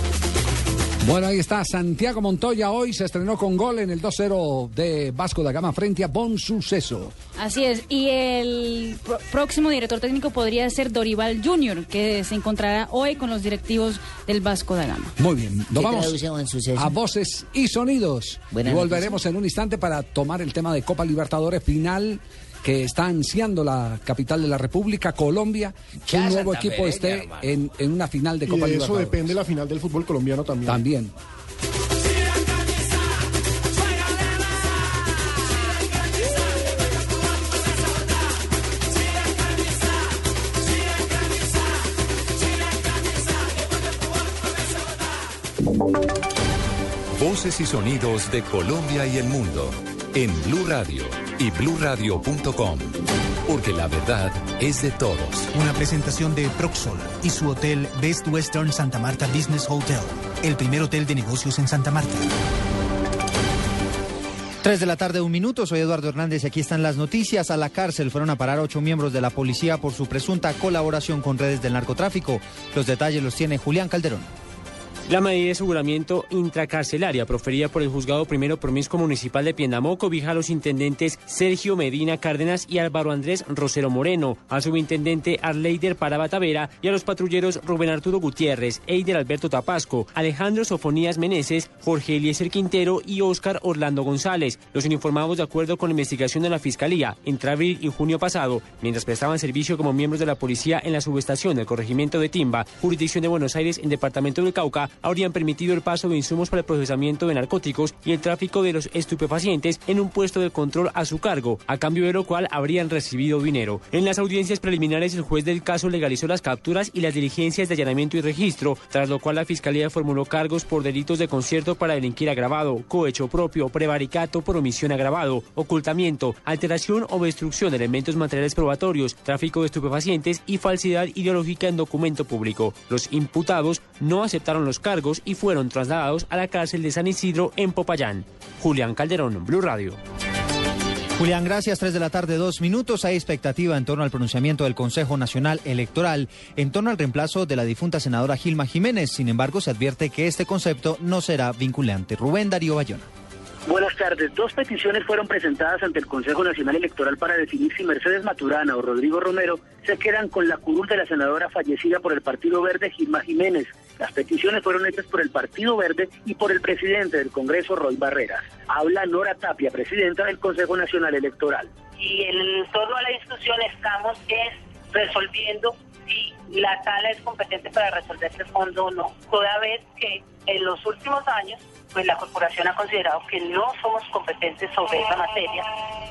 [SPEAKER 3] Bueno, ahí está Santiago Montoya. Hoy se estrenó con gol en el 2-0 de Vasco da Gama frente a Bon Suceso.
[SPEAKER 26] Así es, y el próximo director técnico podría ser Dorival Junior, que se encontrará hoy con los directivos del Vasco da Gama.
[SPEAKER 3] Muy bien, nos
[SPEAKER 5] ¿Qué
[SPEAKER 3] vamos a voces y sonidos.
[SPEAKER 5] Buena
[SPEAKER 3] y volveremos en un instante para tomar el tema de Copa Libertadores final que está ansiando la capital de la República, Colombia, que un nuevo
[SPEAKER 4] Santa
[SPEAKER 3] equipo esté en, en una final de
[SPEAKER 4] Y
[SPEAKER 3] Copa
[SPEAKER 4] de eso depende la final del fútbol colombiano también.
[SPEAKER 3] También.
[SPEAKER 27] Voces y sonidos de Colombia y el mundo en Blue Radio y bluradio.com, porque la verdad es de todos.
[SPEAKER 28] Una presentación de Proxol y su hotel Best Western Santa Marta Business Hotel, el primer hotel de negocios en Santa Marta.
[SPEAKER 29] 3 de la tarde, un minuto. Soy Eduardo Hernández y aquí están las noticias. A la cárcel fueron a parar ocho miembros de la policía por su presunta colaboración con redes del narcotráfico. Los detalles los tiene Julián Calderón.
[SPEAKER 30] La medida de aseguramiento intracarcelaria proferida por el juzgado primero promiscuo municipal de Piendamó cobija a los intendentes Sergio Medina Cárdenas y Álvaro Andrés Rosero Moreno, al subintendente Arleider Paraba Tavera y a los patrulleros Rubén Arturo Gutiérrez, Eider Alberto Tapasco, Alejandro Sofonías Meneses, Jorge Eliezer Quintero y Óscar Orlando González. Los uniformados de acuerdo con la investigación de la Fiscalía entre abril y junio pasado, mientras prestaban servicio como miembros de la policía en la subestación del corregimiento de Timba, jurisdicción de Buenos Aires en departamento del Cauca, habrían permitido el paso de insumos para el procesamiento de narcóticos y el tráfico de los estupefacientes en un puesto de control a su cargo, a cambio de lo cual habrían recibido dinero. En las audiencias preliminares, el juez del caso legalizó las capturas y las diligencias de allanamiento y registro, tras lo cual la Fiscalía formuló cargos por delitos de concierto para delinquir agravado, cohecho propio, prevaricato por omisión agravado, ocultamiento, alteración o destrucción de elementos materiales probatorios, tráfico de estupefacientes y falsidad ideológica en documento público. Los imputados no aceptaron los cargos y fueron trasladados a la cárcel de San Isidro en Popayán. Julián Calderón, Blue Radio.
[SPEAKER 29] Julián, gracias. 3 de la tarde, dos minutos. Hay expectativa en torno al pronunciamiento del Consejo Nacional Electoral en torno al reemplazo de la difunta senadora Gilma Jiménez. Sin embargo, se advierte que este concepto no será vinculante. Rubén Darío Bayona.
[SPEAKER 31] Buenas tardes. Dos peticiones fueron presentadas ante el Consejo Nacional Electoral para definir si Mercedes Maturana o Rodrigo Romero se quedan con la curul de la senadora fallecida por el Partido Verde, Gilma Jiménez. Las peticiones fueron hechas por el Partido Verde y por el presidente del Congreso, Roy Barreras. Habla Nora Tapia, presidenta del Consejo Nacional Electoral.
[SPEAKER 32] y en torno a la discusión estamos es resolviendo si la sala es competente para resolver ese fondo o no. Toda vez que en los últimos años, pues la corporación ha considerado que no somos competentes sobre esa materia,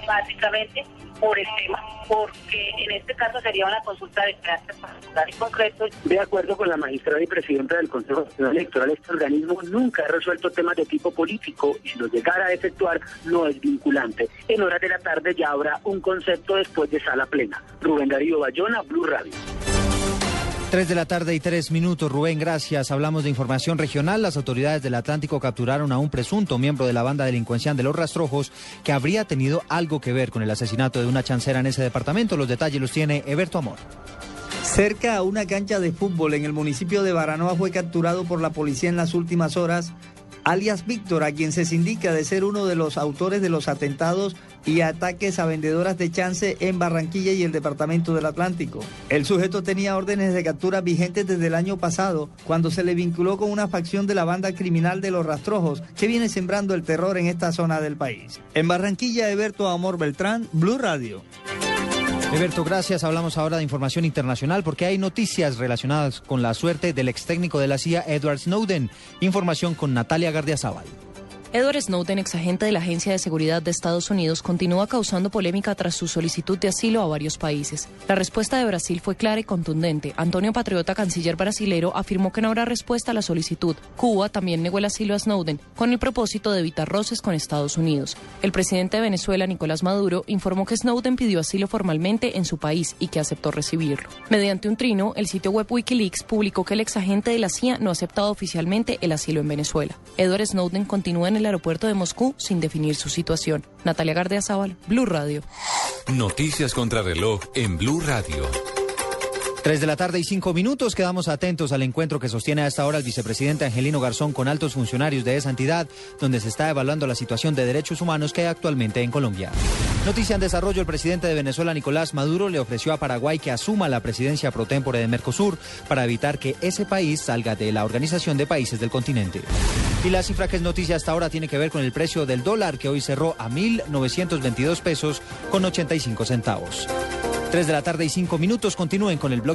[SPEAKER 32] básicamente por el tema, porque en este caso sería una consulta de carácter particular y concreto.
[SPEAKER 31] De acuerdo con la magistrada y presidenta del Consejo Electoral, este organismo nunca ha resuelto temas de tipo político y si lo llegara a efectuar no es vinculante. En horas de la tarde ya habrá un concepto después de sala plena. Rubén Darío Bayona, Blue Radio.
[SPEAKER 29] 3 de la tarde y 3 minutos. Rubén, gracias. Hablamos de información regional. Las autoridades del Atlántico capturaron a un presunto miembro de la banda delincuencial de los Rastrojos que habría tenido algo que ver con el asesinato de una chancera en ese departamento. Los detalles los tiene Eberto Amor.
[SPEAKER 33] Cerca a una cancha de fútbol en el municipio de Baranoa fue capturado por la policía en las últimas horas alias Víctor, a quien se indica de ser uno de los autores de los atentados y ataques a vendedoras de chance en Barranquilla y el departamento del Atlántico. El sujeto tenía órdenes de captura vigentes desde el año pasado, cuando se le vinculó con una facción de la banda criminal de los rastrojos, que viene sembrando el terror en esta zona del país. En Barranquilla, Eberto Amor Beltrán, Blue Radio.
[SPEAKER 29] Eberto, gracias. Hablamos ahora de información internacional porque hay noticias relacionadas con la suerte del ex técnico de la CIA, Edward Snowden. Información con Natalia Gardiazabal.
[SPEAKER 34] Edward Snowden, exagente de la Agencia de Seguridad de Estados Unidos, continúa causando polémica tras su solicitud de asilo a varios países. La respuesta de Brasil fue clara y contundente. Antonio Patriota, canciller brasilero, afirmó que no habrá respuesta a la solicitud. Cuba también negó el asilo a Snowden con el propósito de evitar roces con Estados Unidos. El presidente de Venezuela, Nicolás Maduro, informó que Snowden pidió asilo formalmente en su país y que aceptó recibirlo. Mediante un trino, el sitio web Wikileaks publicó que el exagente de la CIA no ha aceptado oficialmente el asilo en Venezuela. Edward Snowden continúa en el aeropuerto de Moscú sin definir su situación. Natalia Gardea Zaval, Blue Radio.
[SPEAKER 35] Noticias contra reloj en Blue Radio.
[SPEAKER 29] Tres de la tarde y cinco minutos. Quedamos atentos al encuentro que sostiene a esta hora el vicepresidente Angelino Garzón con altos funcionarios de esa entidad, donde se está evaluando la situación de derechos humanos que hay actualmente en Colombia. Noticia en desarrollo: el presidente de Venezuela, Nicolás Maduro, le ofreció a Paraguay que asuma la presidencia pro tempore de Mercosur para evitar que ese país salga de la Organización de Países del Continente. Y la cifra que es noticia hasta ahora tiene que ver con el precio del dólar, que hoy cerró a 1.922 pesos con 85 centavos. 3 de la tarde y 5 minutos. Continúen con el blog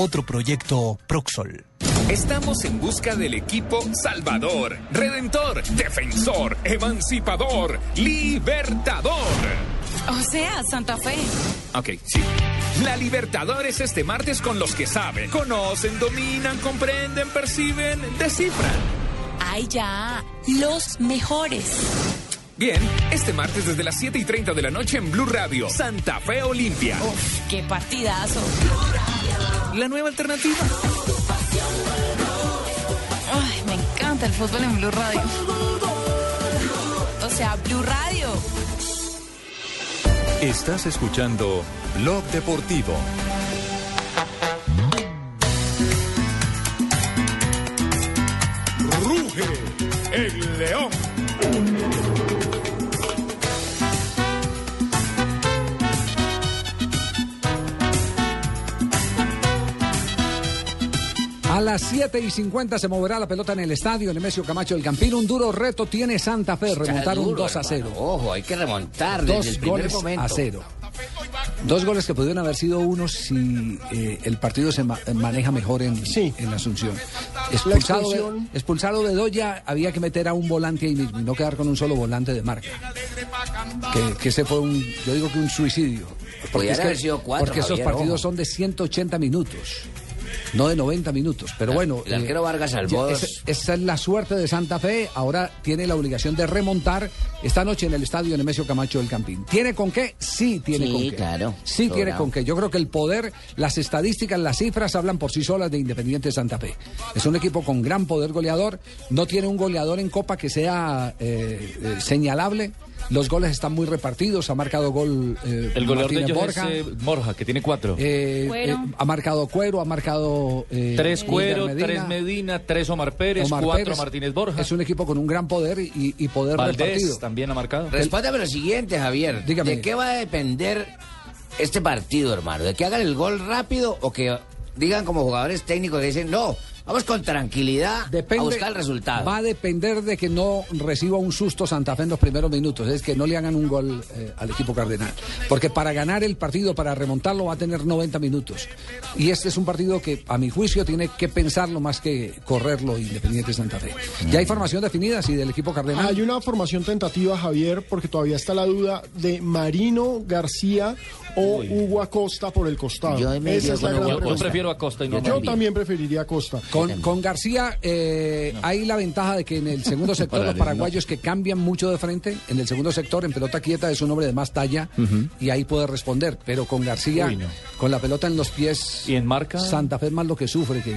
[SPEAKER 28] Otro proyecto Proxol.
[SPEAKER 27] Estamos en busca del equipo salvador, redentor, defensor, emancipador, libertador.
[SPEAKER 23] O sea, Santa Fe.
[SPEAKER 27] Ok, sí. La Libertadores este martes con los que saben, conocen, dominan, comprenden, perciben, descifran.
[SPEAKER 23] Ay, ya. Los mejores.
[SPEAKER 27] Bien, este martes desde las 7 y 30 de la noche en Blue Radio, Santa Fe Olimpia.
[SPEAKER 23] Uf, qué partidazo.
[SPEAKER 27] La nueva alternativa.
[SPEAKER 23] Ay, me encanta el fútbol en Blue Radio. O sea, Blue Radio.
[SPEAKER 35] Estás escuchando Blog Deportivo.
[SPEAKER 12] Ruge el león.
[SPEAKER 3] A las 7 y 50 se moverá la pelota en el estadio Nemesio Camacho del Campín. Un duro reto tiene Santa Fe, remontar un
[SPEAKER 5] duro,
[SPEAKER 3] 2 a 0.
[SPEAKER 5] hermano. Ojo, hay que remontar desde
[SPEAKER 3] Dos
[SPEAKER 5] el primer
[SPEAKER 3] goles
[SPEAKER 5] momento.
[SPEAKER 3] a cero. Dos goles que pudieron haber sido unos si eh, el partido se ma- maneja mejor en, en Asunción. Expulsado, de, expulsado había que meter a un volante ahí mismo y no quedar con un solo volante de marca. Que, que ese fue un, yo digo que un suicidio.
[SPEAKER 5] Podían
[SPEAKER 3] es que-
[SPEAKER 5] haber sido cuatro,
[SPEAKER 3] porque esos partidos
[SPEAKER 5] ojo.
[SPEAKER 3] son de 180 minutos. No de 90 minutos, pero bueno.
[SPEAKER 5] el arquero Vargas salvó
[SPEAKER 3] esa es la suerte de Santa Fe. Ahora tiene la obligación de remontar esta noche en el estadio Nemesio Camacho del Campín. ¿Tiene con qué? Sí, tiene
[SPEAKER 5] Sí,
[SPEAKER 3] con qué.
[SPEAKER 5] claro.
[SPEAKER 3] Sí, tiene con qué. Yo creo que el poder, las estadísticas, las cifras hablan por sí solas de Independiente Santa Fe. Es un equipo con gran poder goleador. No tiene un goleador en Copa que sea eh, eh, señalable. Los goles están muy repartidos. Ha marcado gol eh,
[SPEAKER 15] El goleador de
[SPEAKER 3] Martínez
[SPEAKER 15] ellos
[SPEAKER 3] Borja.
[SPEAKER 15] es eh, Borja, que tiene cuatro.
[SPEAKER 3] Eh, eh, ha marcado Cuero, ha marcado. eh,
[SPEAKER 15] tres Cuero,
[SPEAKER 3] Medina,
[SPEAKER 15] tres Medina, tres Omar Pérez,
[SPEAKER 3] Omar
[SPEAKER 15] cuatro
[SPEAKER 3] Pérez.
[SPEAKER 15] Martínez Borja.
[SPEAKER 3] Es un equipo con un gran poder y, y poder
[SPEAKER 15] Valdés
[SPEAKER 3] repartido.
[SPEAKER 15] también ha marcado.
[SPEAKER 5] Respóndame lo siguiente, Javier.
[SPEAKER 3] Dígame.
[SPEAKER 5] ¿De qué va a depender este partido, hermano? ¿De que hagan el gol rápido o que digan como jugadores técnicos que dicen, no, vamos con tranquilidad a buscar el resultado?
[SPEAKER 3] Va a depender de que no reciba un susto Santa Fe en los primeros minutos, es que no le hagan un gol eh, al equipo cardenal. Porque para ganar el partido, para remontarlo, va a tener 90 minutos. Y este es un partido que, a mi juicio, tiene que pensarlo más que correrlo Independiente Santa Fe. Ya hay formación definida, sí, del equipo cardenal.
[SPEAKER 4] Hay una formación tentativa, Javier, porque todavía está la duda de Marino García o Hugo Acosta por el costado.
[SPEAKER 5] Yo
[SPEAKER 4] Esa es la gran
[SPEAKER 15] Yo prefiero a Costa y no
[SPEAKER 4] Yo
[SPEAKER 15] Marino.
[SPEAKER 4] también preferiría Acosta.
[SPEAKER 3] Con, con García eh, hay la ventaja de que en el segundo [LAUGHS] sector los paraguayos que cambian mucho de frente, en el segundo sector en pelota quieta es un hombre de más talla y ahí puede responder, pero con García,
[SPEAKER 15] Uy, no.
[SPEAKER 3] con la pelota en los pies,
[SPEAKER 15] Y en marca.
[SPEAKER 3] Santa Fe es más lo que sufre que,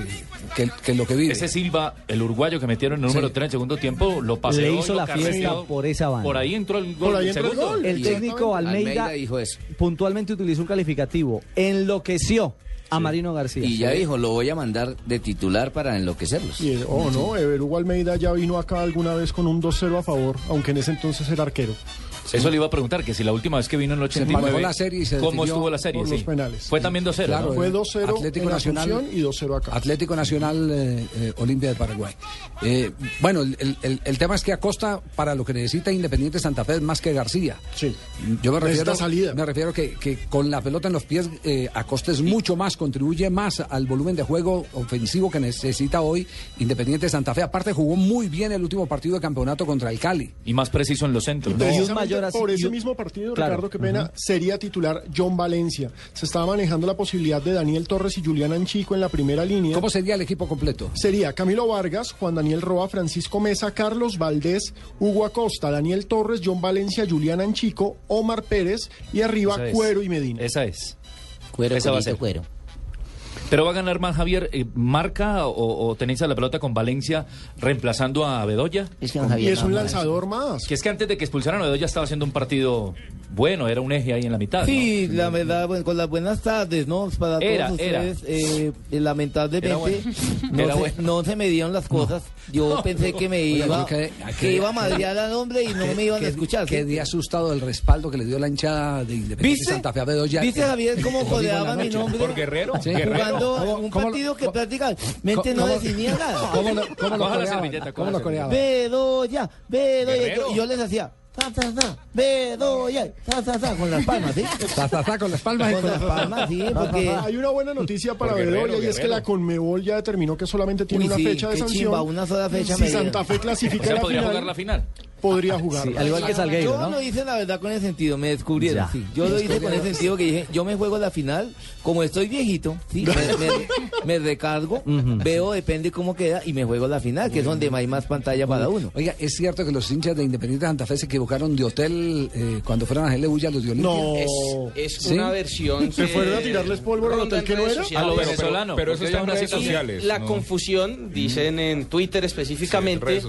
[SPEAKER 3] que, que lo que vive.
[SPEAKER 15] Ese Silva, el uruguayo que metieron en el número
[SPEAKER 3] Sí.
[SPEAKER 15] 3 en segundo tiempo, lo paseó.
[SPEAKER 9] Le hizo la fiesta por esa banda.
[SPEAKER 15] Por ahí entró el
[SPEAKER 4] Por
[SPEAKER 15] gol.
[SPEAKER 4] ahí
[SPEAKER 15] el
[SPEAKER 4] entró el
[SPEAKER 15] segundo.
[SPEAKER 4] gol.
[SPEAKER 9] El técnico Almeida,
[SPEAKER 5] Almeida dijo eso.
[SPEAKER 9] puntualmente utilizó un calificativo. Enloqueció a Marino García.
[SPEAKER 5] Y ya dijo, lo voy a mandar de titular
[SPEAKER 36] para enloquecerlos.
[SPEAKER 4] Y, oh, no, Ever Hugo Almeida ya vino acá alguna vez con un 2-0 a favor, aunque en ese entonces era arquero.
[SPEAKER 15] Eso le iba a preguntar, que si la última vez que vino en el 89,
[SPEAKER 3] manejó la serie y se
[SPEAKER 15] ¿cómo estuvo la serie?
[SPEAKER 4] por
[SPEAKER 15] Sí.
[SPEAKER 4] penales.
[SPEAKER 15] Fue también 2-0,
[SPEAKER 3] Claro,
[SPEAKER 15] ¿no?
[SPEAKER 4] Fue
[SPEAKER 3] eh,
[SPEAKER 4] 2-0
[SPEAKER 3] Atlético
[SPEAKER 4] en
[SPEAKER 3] Nacional
[SPEAKER 4] y 2-0 acá.
[SPEAKER 3] Atlético Nacional eh, eh, Olimpia de Paraguay. Eh, bueno, el, el- el tema es que Acosta, para lo que necesita Independiente Santa Fe, es más que García.
[SPEAKER 4] Sí.
[SPEAKER 3] Yo me refiero,
[SPEAKER 4] salida.
[SPEAKER 3] me refiero que, que con la pelota en los pies, eh, Acosta es mucho más, contribuye más al volumen de juego ofensivo que necesita hoy Independiente Santa Fe. Aparte, jugó muy bien el último partido de campeonato contra el Cali.
[SPEAKER 15] Y más preciso en los centros. ¿no?
[SPEAKER 4] Por ese mismo partido,
[SPEAKER 15] Claro.
[SPEAKER 4] Ricardo, qué pena, sería titular John Valencia. Se estaba manejando la posibilidad de Daniel Torres y Julián Anchico en la primera línea.
[SPEAKER 3] ¿Cómo sería el equipo completo?
[SPEAKER 4] Sería Camilo Vargas, Juan Daniel Roa, Francisco Mesa, Carlos Valdés, Hugo Acosta, Daniel Torres, John Valencia, Julián Anchico, Omar Pérez y arriba. Cuero y Medina.
[SPEAKER 15] Esa es.
[SPEAKER 5] Cuero,
[SPEAKER 15] Esa va a ser.
[SPEAKER 5] cuero.
[SPEAKER 15] Pero va a ganar más Javier, eh, marca o, o tenencia de la pelota con Valencia reemplazando a Bedoya.
[SPEAKER 5] Es que
[SPEAKER 4] Y es un lanzador más.
[SPEAKER 15] Que es que antes de que expulsaran a Bedoya estaba haciendo un partido bueno, era un eje ahí en la mitad. ¿no?
[SPEAKER 37] Sí, la verdad, bueno, con las buenas tardes, ¿no? Para todos ustedes, eh, lamentablemente
[SPEAKER 15] Era bueno.
[SPEAKER 37] no,
[SPEAKER 15] Era
[SPEAKER 37] se,
[SPEAKER 15] bueno.
[SPEAKER 37] no se me dieron las cosas. Yo
[SPEAKER 3] No.
[SPEAKER 37] pensé que me iba,
[SPEAKER 3] quedé-
[SPEAKER 37] que
[SPEAKER 3] quedé-
[SPEAKER 37] iba a madrear al hombre y no me iban a escuchar. ¿sí?
[SPEAKER 3] Quedé asustado del respaldo que le dio la hinchada de Independiente
[SPEAKER 37] ¿Viste?
[SPEAKER 3] Santa Fe a Bedoya.
[SPEAKER 37] ¿Viste, Javier, cómo codeaba mi nombre?
[SPEAKER 12] ¿Por Guerrero?
[SPEAKER 3] Sí.
[SPEAKER 37] Jugando
[SPEAKER 3] ¿Cómo-
[SPEAKER 37] un
[SPEAKER 3] cómo-
[SPEAKER 37] partido que prácticamente no definía nada. [LAUGHS]
[SPEAKER 3] ¿Cómo lo, cómo lo
[SPEAKER 15] Coja la
[SPEAKER 3] coreaba?
[SPEAKER 15] servilleta, coja
[SPEAKER 3] ¿Cómo lo coreaba?
[SPEAKER 37] Bedoya, Bedoya.
[SPEAKER 12] Guerrero.
[SPEAKER 37] Yo, les hacía, ta, ta, ta, Bedoya, ta, ta, ta, con las palmas, ¿sí?
[SPEAKER 3] Ta, ta, ta, con las palmas y
[SPEAKER 37] Con
[SPEAKER 3] con
[SPEAKER 37] las palmas, sí, porque...
[SPEAKER 4] Hay una buena noticia para Bedoya y es que la Conmebol ya determinó que solamente tiene
[SPEAKER 37] Uy,
[SPEAKER 4] una
[SPEAKER 37] sí,
[SPEAKER 4] fecha de sanción.
[SPEAKER 37] chimba, una sola fecha
[SPEAKER 4] si. Santa Fe
[SPEAKER 15] O
[SPEAKER 4] clasifica
[SPEAKER 15] sea,
[SPEAKER 4] la
[SPEAKER 15] podría
[SPEAKER 4] final,
[SPEAKER 15] jugar la final.
[SPEAKER 4] Podría jugar.
[SPEAKER 9] Sí, al igual que Salgueiro,
[SPEAKER 37] Yo
[SPEAKER 9] ¿no?
[SPEAKER 37] lo hice la verdad con ese sentido, me descubrieron. Sí. Yo lo hice con ese sentido que dije, yo me juego la final, como estoy viejito, ¿sí? me, me- me recargo, [LAUGHS] veo, depende cómo queda y me juego la final, que es donde hay más pantalla para uno.
[SPEAKER 3] Oiga, ¿es cierto que los hinchas de Independiente Santa Fe se equivocaron de hotel eh, cuando fueron a bulla los de Olimpia?
[SPEAKER 4] No.
[SPEAKER 16] Es
[SPEAKER 3] ¿Sí?
[SPEAKER 16] una versión
[SPEAKER 4] ¿Se fueron a tirarles pólvora al hotel que no era?
[SPEAKER 16] sociales.
[SPEAKER 15] A lo
[SPEAKER 12] Pero-
[SPEAKER 15] venezolano.
[SPEAKER 12] pero eso está en redes sociales.
[SPEAKER 16] La
[SPEAKER 12] ¿no?
[SPEAKER 16] confusión, dicen en Twitter específicamente,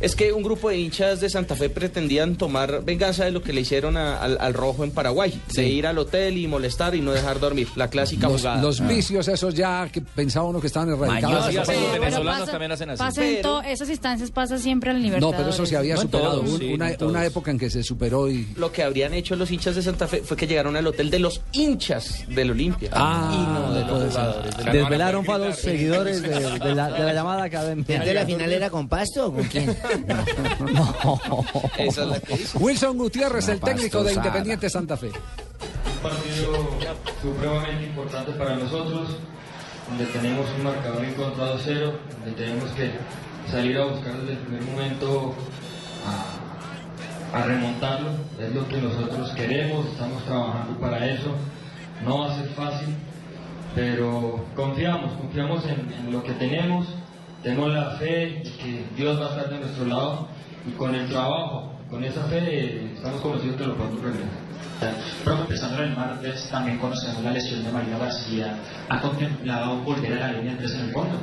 [SPEAKER 16] es que un grupo de hinchas de Santa Fe pretendían tomar venganza de lo que le hicieron a- al, al Rojo en Paraguay, de ir al hotel y molestar y no dejar dormir, la clásica
[SPEAKER 3] Los,
[SPEAKER 16] jugada.
[SPEAKER 3] los vicios esos ya que pensaba uno que estaban erradicados.
[SPEAKER 15] Mañosos, los venezolanos
[SPEAKER 21] pasa-
[SPEAKER 15] también hacen así.
[SPEAKER 21] Pasa en
[SPEAKER 16] Pero-
[SPEAKER 21] to- esas instancias pasa siempre en el
[SPEAKER 3] No, pero eso se había
[SPEAKER 15] No
[SPEAKER 3] superado.
[SPEAKER 15] todos,
[SPEAKER 3] Un-
[SPEAKER 15] sí,
[SPEAKER 3] una,
[SPEAKER 15] no
[SPEAKER 3] una época en que se superó y...
[SPEAKER 16] Lo que habrían hecho los hinchas de Santa Fe fue que llegaron al hotel de los hinchas del Olimpia
[SPEAKER 3] Ah,
[SPEAKER 16] y no de los jugadores.
[SPEAKER 9] Desvelaron para los seguidores de, de la, de la llamada academia.
[SPEAKER 5] ¿Entonces la final era con Pasto o con quién? [LAUGHS]
[SPEAKER 16] Esa es la que hizo.
[SPEAKER 3] Wilson Gutiérrez, el técnico de. Independiente Santa Fe.
[SPEAKER 38] un partido supremamente importante para nosotros, donde tenemos un marcador encontrado cero, donde tenemos que salir a buscar desde el primer momento a, a remontarlo, es lo que nosotros queremos, estamos trabajando para eso, no va a ser fácil, pero confiamos, confiamos en, en lo que tenemos, tenemos la fe de que Dios va a estar de nuestro lado y con el trabajo, con esa fe eh, estamos convencidos que lo podemos lograr.
[SPEAKER 39] Profe, en el martes, también conocemos la lesión de María García. ¿Ha contemplado volver a la línea de tres en el fondo?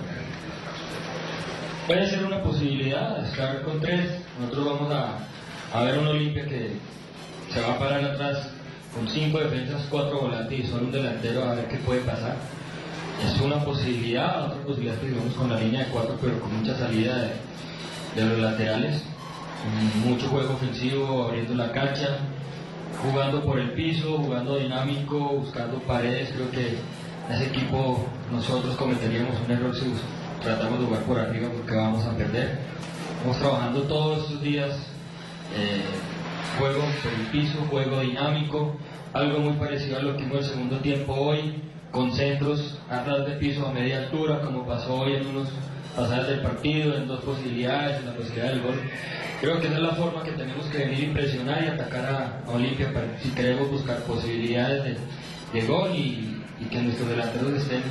[SPEAKER 38] Puede ser una posibilidad estar con tres. Nosotros vamos a, a ver un Olimpia que se va a parar atrás con cinco defensas, cuatro volantes y solo un delantero a ver qué puede pasar. Es una posibilidad, otra posibilidad que vivimos con la línea de cuatro, pero con mucha salida de, los laterales. Mucho juego ofensivo, abriendo la cancha, jugando por el piso, jugando dinámico, buscando paredes. Creo que ese equipo nosotros cometeríamos un error si tratamos de jugar por arriba porque vamos a perder. Estamos trabajando todos estos días eh, juego por el piso, juego dinámico, algo muy parecido a lo que hicimos el segundo tiempo hoy, con centros a de piso a media altura, como pasó hoy en unos pasajes del partido, en dos posibilidades, en la posibilidad del gol. Creo que esa es la forma que tenemos que venir a impresionar y atacar a, a Olimpia si queremos buscar posibilidades de, de gol y, y que nuestros delanteros estén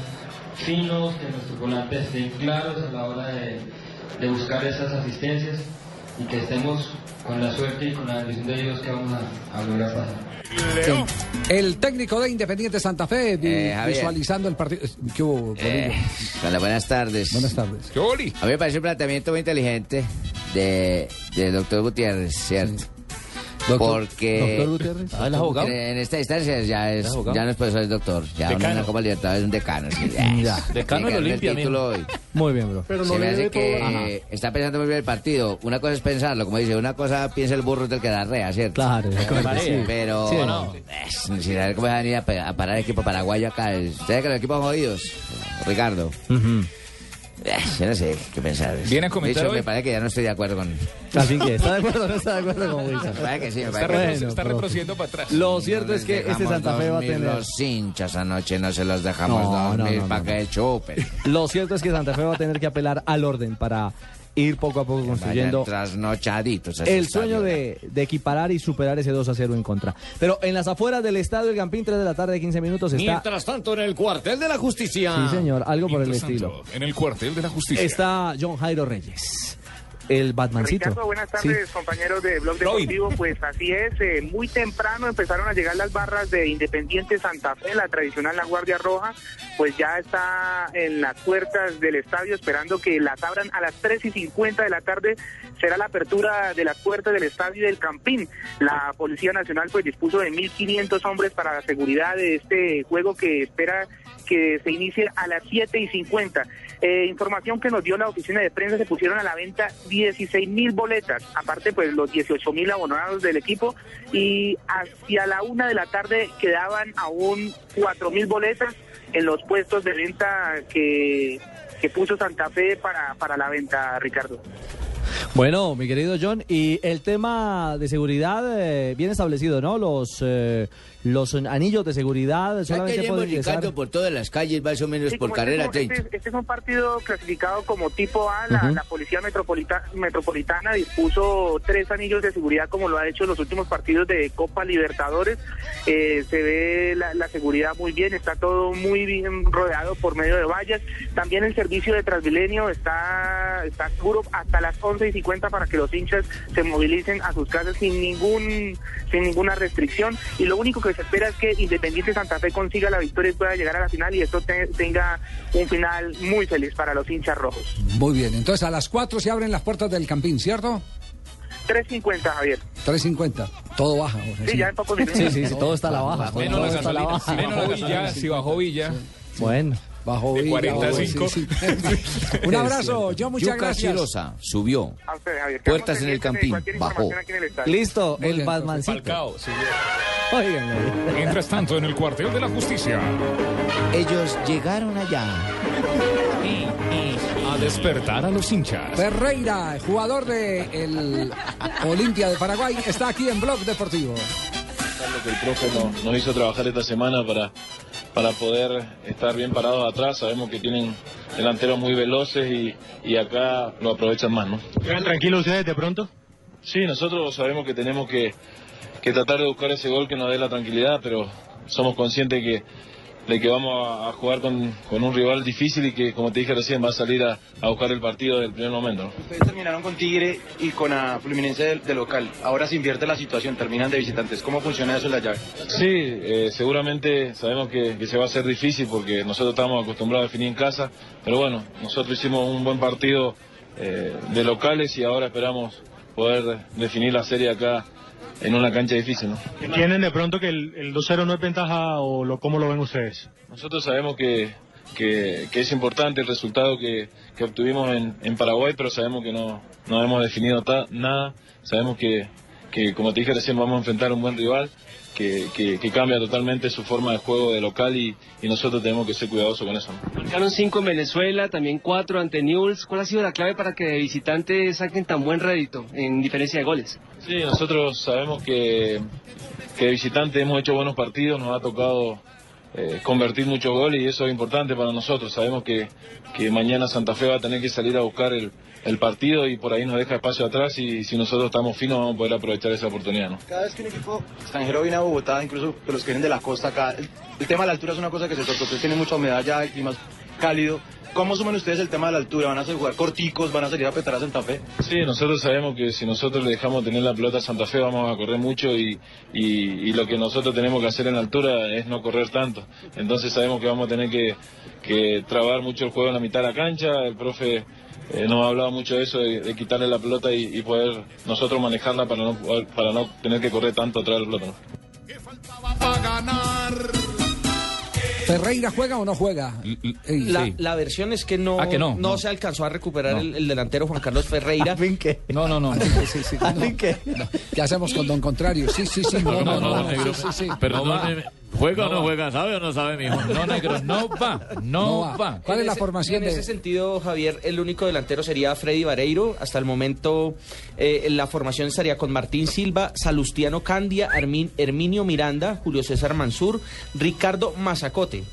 [SPEAKER 38] finos, que nuestros volantes estén claros a la hora de, de buscar esas asistencias y que estemos con la suerte y con la bendición de Dios que vamos a, a lograr pasar.
[SPEAKER 3] El técnico de Independiente Santa Fe, vi-
[SPEAKER 36] Eh,
[SPEAKER 3] visualizando el partido. ¿Qué hubo,
[SPEAKER 36] Eh, hola, buenas tardes.
[SPEAKER 3] Buenas tardes.
[SPEAKER 36] A mí me parece un planteamiento muy inteligente de, del doctor Gutiérrez, ¿cierto?
[SPEAKER 37] Porque
[SPEAKER 9] Doctor Gutiérrez.
[SPEAKER 15] Ah, ¿el abogado?
[SPEAKER 37] en esta instancia ya es, ya no es profesor, es doctor. Ya
[SPEAKER 15] Decano.
[SPEAKER 37] una Copa Libertadores es un decano. sí,
[SPEAKER 9] Ya.
[SPEAKER 15] Decano de Olimpia,
[SPEAKER 9] Muy bien, bro.
[SPEAKER 4] Pero
[SPEAKER 37] Se me hace que está pensando muy bien el partido. Una cosa es pensarlo, como dice, una cosa piensa el burro del que la rea, ¿cierto?
[SPEAKER 9] Claro,
[SPEAKER 15] Marea.
[SPEAKER 9] sí.
[SPEAKER 37] Pero,
[SPEAKER 9] Sí,
[SPEAKER 15] no.
[SPEAKER 37] es, sin saber cómo van a ir a, parar el equipo paraguayo acá. ¿Ustedes que los equipos jodidos? Ricardo. Eh, Yo no sé qué pensar.
[SPEAKER 12] ¿Viene a comentar
[SPEAKER 37] De hecho,
[SPEAKER 12] hoy?
[SPEAKER 37] me parece que ya no estoy de acuerdo con...
[SPEAKER 9] Así que, ¿está de acuerdo o no está de acuerdo con Wilson?
[SPEAKER 37] Me parece que sí, me
[SPEAKER 12] Está,
[SPEAKER 37] parece que
[SPEAKER 12] retro-
[SPEAKER 9] Bueno,
[SPEAKER 12] está retrocediendo para atrás.
[SPEAKER 9] Lo cierto es que este Santa Fe va a tener...
[SPEAKER 37] Los hinchas anoche no se los dejamos
[SPEAKER 9] No, no,
[SPEAKER 37] dormir
[SPEAKER 9] no,
[SPEAKER 37] para
[SPEAKER 9] no,
[SPEAKER 37] que chupen.
[SPEAKER 9] Lo cierto es que Santa Fe va a tener que apelar al orden para ir poco a poco construyendo
[SPEAKER 37] trasnochaditos.
[SPEAKER 9] el sueño de, de equiparar y superar ese 2 a 0 en contra. Pero en las afueras del estadio El Campín, 3 de la tarde, 15 minutos, está...
[SPEAKER 37] Mientras tanto, en el cuartel de la justicia.
[SPEAKER 9] Sí, señor, algo por el
[SPEAKER 12] Mientras
[SPEAKER 9] estilo.
[SPEAKER 12] tanto, En el cuartel de la justicia.
[SPEAKER 9] Está John Jairo Reyes, el Batmancito.
[SPEAKER 40] Ricardo, buenas
[SPEAKER 9] Sí.
[SPEAKER 40] tardes, compañeros de Blog
[SPEAKER 12] Robin.
[SPEAKER 40] Deportivo. Pues así es, eh, muy temprano empezaron a llegar las barras de Independiente Santa Fe, la tradicional La Guardia Roja, pues ya está en las puertas del estadio esperando que las abran a las 3 y 50 de la tarde. Será la apertura de las puertas del estadio del Campín. La Policía Nacional pues dispuso de 1.500 hombres para la seguridad de este juego que espera que se inicie a las 7 y 50. Eh, información que nos dio la oficina de prensa, se pusieron a la venta 16 mil boletas, aparte pues los 18 mil abonados del equipo y hacia la una de la tarde quedaban aún 4 mil boletas en los puestos de venta que, que puso Santa Fe para, para la venta, Ricardo.
[SPEAKER 9] Bueno, mi querido John, y el tema de seguridad eh, bien establecido, ¿no? Los eh, los anillos de seguridad solamente
[SPEAKER 37] tenemos,
[SPEAKER 9] pueden ingresar...
[SPEAKER 37] Por todas las calles, más o menos
[SPEAKER 40] Sí,
[SPEAKER 37] por
[SPEAKER 40] este
[SPEAKER 37] carrera
[SPEAKER 40] es un-
[SPEAKER 37] 30.
[SPEAKER 40] Este, este es un partido clasificado como tipo A. La,
[SPEAKER 9] Ujú.
[SPEAKER 40] la Policía Metropolita- Metropolitana dispuso tres anillos de seguridad como lo ha hecho en los últimos partidos de Copa Libertadores. Eh, se ve la, la seguridad muy bien, está todo muy bien rodeado por medio de vallas. También el servicio de Transmilenio está, está seguro hasta las 11 y 50 para que los hinchas se movilicen a sus casas sin ningún sin ninguna restricción. Y lo único que se espera es que Independiente Santa Fe consiga la victoria y pueda llegar a la final y esto te- tenga un final muy feliz para los hinchas rojos.
[SPEAKER 3] Muy bien, entonces a las 4 se abren las puertas del Campín, ¿cierto?
[SPEAKER 40] 3.50, Javier.
[SPEAKER 3] 3.50. Todo baja.
[SPEAKER 40] Sí, ya en pocos minutos.
[SPEAKER 9] Sí, sí, sí, todo está a la baja.
[SPEAKER 12] Menos
[SPEAKER 9] todo
[SPEAKER 12] la gasolina. si bajó Villa.
[SPEAKER 9] Bueno.
[SPEAKER 3] Bajo
[SPEAKER 12] De
[SPEAKER 3] Villa,
[SPEAKER 12] 45.
[SPEAKER 3] sí, sí. [LAUGHS] [LAUGHS] Un abrazo, yo muchas
[SPEAKER 37] Yuca
[SPEAKER 3] gracias.
[SPEAKER 37] Chilosa subió.
[SPEAKER 40] A usted, Javier.
[SPEAKER 37] Puertas en el Campín, bajó.
[SPEAKER 40] el.
[SPEAKER 9] Listo,
[SPEAKER 3] Muy
[SPEAKER 9] el Batmancito.
[SPEAKER 12] Mientras tanto, en el cuartel de la justicia.
[SPEAKER 37] Ellos llegaron allá.
[SPEAKER 12] A despertar a los hinchas.
[SPEAKER 3] Ferreira, jugador de el Olimpia de Paraguay, está aquí en Blog Deportivo.
[SPEAKER 41] Lo que el profe nos, nos hizo trabajar esta semana para, para poder estar bien parados atrás. Sabemos que tienen delanteros muy veloces y, y acá lo aprovechan más, ¿no?
[SPEAKER 42] ¿Quedan tranquilos ustedes de pronto?
[SPEAKER 41] Sí, nosotros sabemos que tenemos que, que tratar de buscar ese gol que nos dé la tranquilidad, pero somos conscientes que, de que vamos a, a jugar con, con un rival difícil y que, como te dije recién, va a salir a, a buscar el partido del primer momento. ¿no?
[SPEAKER 42] Ustedes terminaron con Tigre y con la Fluminense de, de local. Ahora se invierte la situación, terminan de visitantes. ¿Cómo funciona eso en la llave?
[SPEAKER 41] Sí, eh, seguramente sabemos que, que se va a hacer difícil porque nosotros estamos acostumbrados a definir en casa, pero bueno, nosotros hicimos un buen partido eh, de locales y ahora esperamos poder definir la serie acá en una cancha difícil. ¿no?
[SPEAKER 42] ¿Entienden de pronto que el, el 2-0 no es ventaja o lo, cómo lo ven ustedes?
[SPEAKER 41] Nosotros sabemos que, que, que es importante el resultado que, que obtuvimos en, en Paraguay, pero sabemos que no, no hemos definido ta- nada. Sabemos que, que, como te dije recién, vamos a enfrentar a un buen rival que, que, que cambia totalmente su forma de juego de local y, y nosotros tenemos que ser cuidadosos con eso. ¿no?
[SPEAKER 43] Marcaron cinco en Venezuela, también cuatro ante Newell's. ¿Cuál ha sido la clave para que de visitante saquen tan buen rédito en diferencia de goles?
[SPEAKER 41] Sí, nosotros sabemos que, que de visitante hemos hecho buenos partidos, nos ha tocado eh, convertir muchos goles y eso es importante para nosotros. Sabemos que, que mañana Santa Fe va a tener que salir a buscar el, el partido y por ahí nos deja espacio atrás y si nosotros estamos finos vamos a poder aprovechar esa oportunidad. ¿no?
[SPEAKER 42] Cada vez que un equipo extranjero viene a Bogotá, incluso los que vienen de la costa acá, el, el tema de la altura es una cosa que se toca. Ustedes tienen mucha humedad ya, el clima es cálido. ¿Cómo suman ustedes el tema de la altura? ¿Van a hacer jugar corticos? ¿Van a salir a petar a Santa Fe?
[SPEAKER 41] Sí, nosotros sabemos que si nosotros le dejamos tener la pelota a Santa Fe vamos a correr mucho y, y- y lo que nosotros tenemos que hacer en la altura es no correr tanto. Entonces sabemos que vamos a tener que, que trabar mucho el juego en la mitad de la cancha. El profe eh, nos ha hablado mucho de eso, de, de quitarle la pelota y, y poder nosotros manejarla para no, para no tener que correr tanto atrás de la pelota.
[SPEAKER 3] ¿Ferreira juega o no juega?
[SPEAKER 16] La,
[SPEAKER 3] sí.
[SPEAKER 16] la versión es que no,
[SPEAKER 3] Ah, que no, no.
[SPEAKER 16] se alcanzó a recuperar el, el delantero Juan Carlos Ferreira.
[SPEAKER 9] No, no, no.
[SPEAKER 3] Sí, sí, no. ¿Qué hacemos con Don Contrario? Sí, sí, sí. No, no, no.
[SPEAKER 15] negro.
[SPEAKER 3] sí, sí, sí.
[SPEAKER 15] Perdóneme.
[SPEAKER 44] ¿Juega o no
[SPEAKER 15] va.
[SPEAKER 44] juega? ¿Sabe o no sabe, mijo?
[SPEAKER 15] No, negro, no va, no, va.
[SPEAKER 3] ¿Cuál es
[SPEAKER 16] En
[SPEAKER 3] la
[SPEAKER 16] ese-
[SPEAKER 3] formación
[SPEAKER 16] En
[SPEAKER 3] de-
[SPEAKER 16] ese sentido, Javier, el único delantero sería Freddy Vareiro. Hasta el momento, eh, la formación estaría con Martín Silva, Salustiano Candia, Armin- Herminio Miranda, Julio César Mansur, Ricardo Mazacote.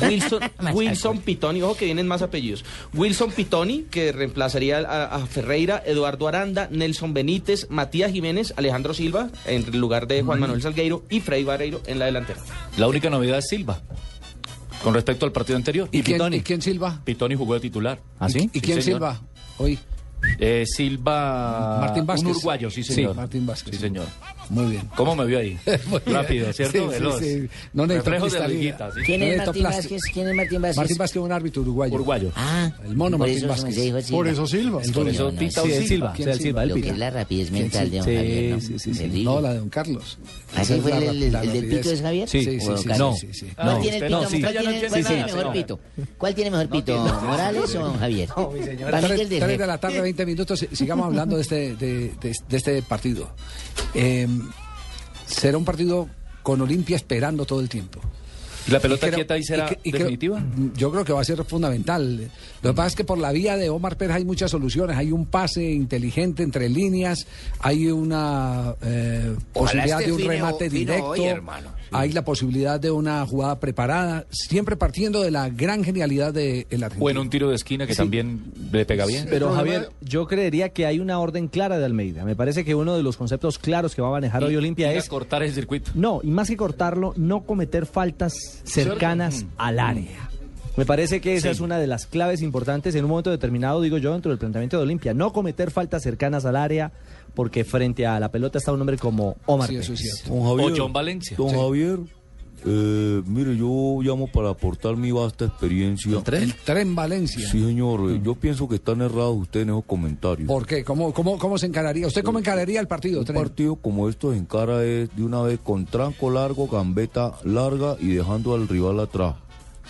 [SPEAKER 16] Wilson, [LAUGHS] Wilson Pitoni, ojo que vienen más apellidos. Wilson Pitoni, que reemplazaría a, a Ferreira, Eduardo Aranda, Nelson Benítez, Matías Jiménez, Alejandro Silva, en lugar de Juan Manuel Salgueiro, y Freddy Vareiro en la delantera.
[SPEAKER 15] La única novedad es Silva. Con respecto al partido anterior.
[SPEAKER 3] ¿Y quién, ¿Y quién Silva?
[SPEAKER 15] Pitoni jugó de titular.
[SPEAKER 9] ¿Ah, sí?
[SPEAKER 3] ¿Y quién
[SPEAKER 15] señor.
[SPEAKER 3] Silva? Hoy.
[SPEAKER 15] Eh, Silva.
[SPEAKER 3] Martín Vázquez.
[SPEAKER 15] Un uruguayo, sí, señor.
[SPEAKER 3] Sí, Martín Vázquez.
[SPEAKER 15] Sí, señor.
[SPEAKER 3] Muy bien.
[SPEAKER 15] ¿Cómo me vio ahí? [LAUGHS]
[SPEAKER 3] Muy bien.
[SPEAKER 15] Rápido, ¿cierto?
[SPEAKER 3] Sí, sí,
[SPEAKER 15] Veloz.
[SPEAKER 3] sí. No necesito
[SPEAKER 15] de liguita, sí.
[SPEAKER 5] ¿Quién
[SPEAKER 3] No
[SPEAKER 5] es Martín. Vázquez? ¿Quién es Martín Vázquez?
[SPEAKER 3] Martín Vázquez, un árbitro uruguayo.
[SPEAKER 15] Uruguayo.
[SPEAKER 5] Ah,
[SPEAKER 3] El mono
[SPEAKER 5] por
[SPEAKER 3] Martín
[SPEAKER 5] eso
[SPEAKER 3] Vázquez.
[SPEAKER 5] se dijo Silva.
[SPEAKER 4] Por eso Silva.
[SPEAKER 3] El
[SPEAKER 5] Bueno,
[SPEAKER 3] Silva.
[SPEAKER 5] no,
[SPEAKER 9] Sí,
[SPEAKER 5] sí.
[SPEAKER 9] Silva,
[SPEAKER 3] ¿Quién
[SPEAKER 9] o sea, el Silva, el
[SPEAKER 5] Lo que es la rapidez
[SPEAKER 3] ¿Quién
[SPEAKER 5] mental de don
[SPEAKER 9] Sí,
[SPEAKER 5] Javier, ¿no?
[SPEAKER 9] sí, sí, sí.
[SPEAKER 3] No, la de don Carlos.
[SPEAKER 5] ¿Así
[SPEAKER 3] es
[SPEAKER 5] fue el, del pito es Javier?
[SPEAKER 3] Sí, sí,
[SPEAKER 5] ¿O
[SPEAKER 3] sí, sí, sí, sí.
[SPEAKER 5] ¿Cuál
[SPEAKER 9] No,
[SPEAKER 5] tiene el pito?
[SPEAKER 9] no, sí.
[SPEAKER 5] ¿Cuál tiene- mejor pito? ¿Cuál tiene mejor pito? ¿Morales o don Javier? Para mí que
[SPEAKER 3] Tres,
[SPEAKER 5] el de
[SPEAKER 3] tres de la tarde, 20 minutos. Sigamos hablando de este, de, este partido. Eh, será un partido con Olimpia esperando todo el tiempo.
[SPEAKER 15] ¿Y la pelota
[SPEAKER 3] Y creo-
[SPEAKER 15] quieta ahí será
[SPEAKER 3] y que- y creo-
[SPEAKER 15] definitiva?
[SPEAKER 3] yo creo que va a ser fundamental. Lo que pasa es que por la vía de Omar Pérez hay muchas soluciones. Hay un pase inteligente entre líneas, hay una eh, posibilidad
[SPEAKER 36] esté
[SPEAKER 3] de un remate
[SPEAKER 36] fino
[SPEAKER 3] directo,
[SPEAKER 36] hoy, hermano.
[SPEAKER 3] hay la posibilidad de una jugada preparada, siempre partiendo de la gran genialidad del argentino.
[SPEAKER 15] O en un tiro de esquina que
[SPEAKER 3] Sí.
[SPEAKER 15] también le pega bien.
[SPEAKER 9] Pero Javier, yo creería que hay una orden clara de Almeida. Me parece que uno de los conceptos claros que va a manejar hoy Olimpia es
[SPEAKER 15] cortar el circuito.
[SPEAKER 9] no, y más que cortarlo, no cometer faltas cercanas al área. Me parece que esa
[SPEAKER 15] Sí.
[SPEAKER 9] es una de las claves importantes en un momento determinado, digo yo, dentro del planteamiento de Olimpia. No cometer faltas cercanas al área, porque frente a la pelota está un hombre como Omar
[SPEAKER 3] Sí, eso es
[SPEAKER 9] Pérez.
[SPEAKER 3] cierto.
[SPEAKER 45] Don Javier,
[SPEAKER 15] O John Valencia.
[SPEAKER 45] Don
[SPEAKER 3] Sí.
[SPEAKER 45] Javier, eh, mire, yo llamo para aportar mi vasta experiencia.
[SPEAKER 3] El tren Valencia.
[SPEAKER 45] Sí, señor, eh, yo pienso que están errados ustedes en esos comentarios.
[SPEAKER 3] ¿Por qué? ¿Cómo, cómo, ¿Cómo se encararía? ¿Usted cómo encararía el partido?
[SPEAKER 45] Un
[SPEAKER 3] Tren?
[SPEAKER 45] partido como esto se encara es de una vez con tranco largo, gambeta larga y dejando al rival atrás.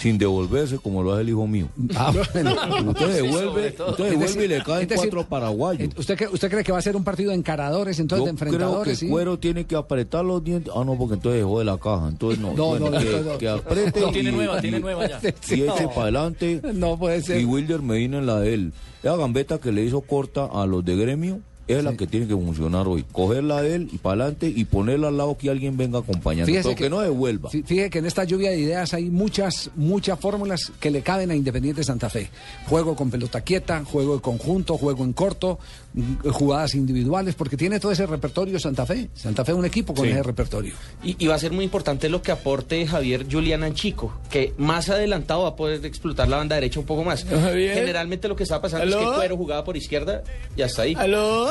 [SPEAKER 45] Sin devolverse como lo hace el hijo mío. [LAUGHS]
[SPEAKER 3] Ah, bueno.
[SPEAKER 45] Usted devuelve, usted devuelve y
[SPEAKER 3] decir-
[SPEAKER 45] le caen
[SPEAKER 3] decir,
[SPEAKER 45] cuatro paraguayos.
[SPEAKER 3] ¿Usted, cree- ¿Usted cree que va a ser un partido de encaradores, entonces de
[SPEAKER 45] Yo creo que
[SPEAKER 3] enfrentadores? sí?
[SPEAKER 45] Cuero tiene que apretar los dientes. Ah, no, porque entonces dejó de la caja. Entonces no.
[SPEAKER 3] No, no,
[SPEAKER 45] que,
[SPEAKER 3] no, no.
[SPEAKER 45] que apriete.
[SPEAKER 15] No, tiene
[SPEAKER 45] y-
[SPEAKER 15] nueva,
[SPEAKER 45] y-
[SPEAKER 15] tiene nueva ya. [LAUGHS]
[SPEAKER 45] Y eche para adelante.
[SPEAKER 3] No puede ser.
[SPEAKER 45] Y Wilder Medina en la de él. Esa gambeta que le hizo corta a los de gremio es la que tiene que funcionar hoy. Cogerla de él y para adelante y ponerla al lado que alguien venga acompañando.
[SPEAKER 3] Fíjese
[SPEAKER 45] pero que, no devuelva.
[SPEAKER 3] Fí- Fíjese que en esta lluvia de ideas hay muchas, muchas fórmulas que le caben a Independiente Santa Fe. Juego con pelota quieta, juego de conjunto, juego en corto, jugadas individuales, porque tiene todo ese repertorio Santa Fe. Santa Fe es un equipo con
[SPEAKER 16] Sí.
[SPEAKER 3] ese repertorio.
[SPEAKER 16] Y, y va a ser muy importante lo que aporte Javier Julián Anchico, que más adelantado va a poder explotar la banda derecha un poco más.
[SPEAKER 46] Javier.
[SPEAKER 16] Generalmente lo que está pasando es que Cuero jugaba por izquierda y hasta ahí.
[SPEAKER 46] ¿Aló?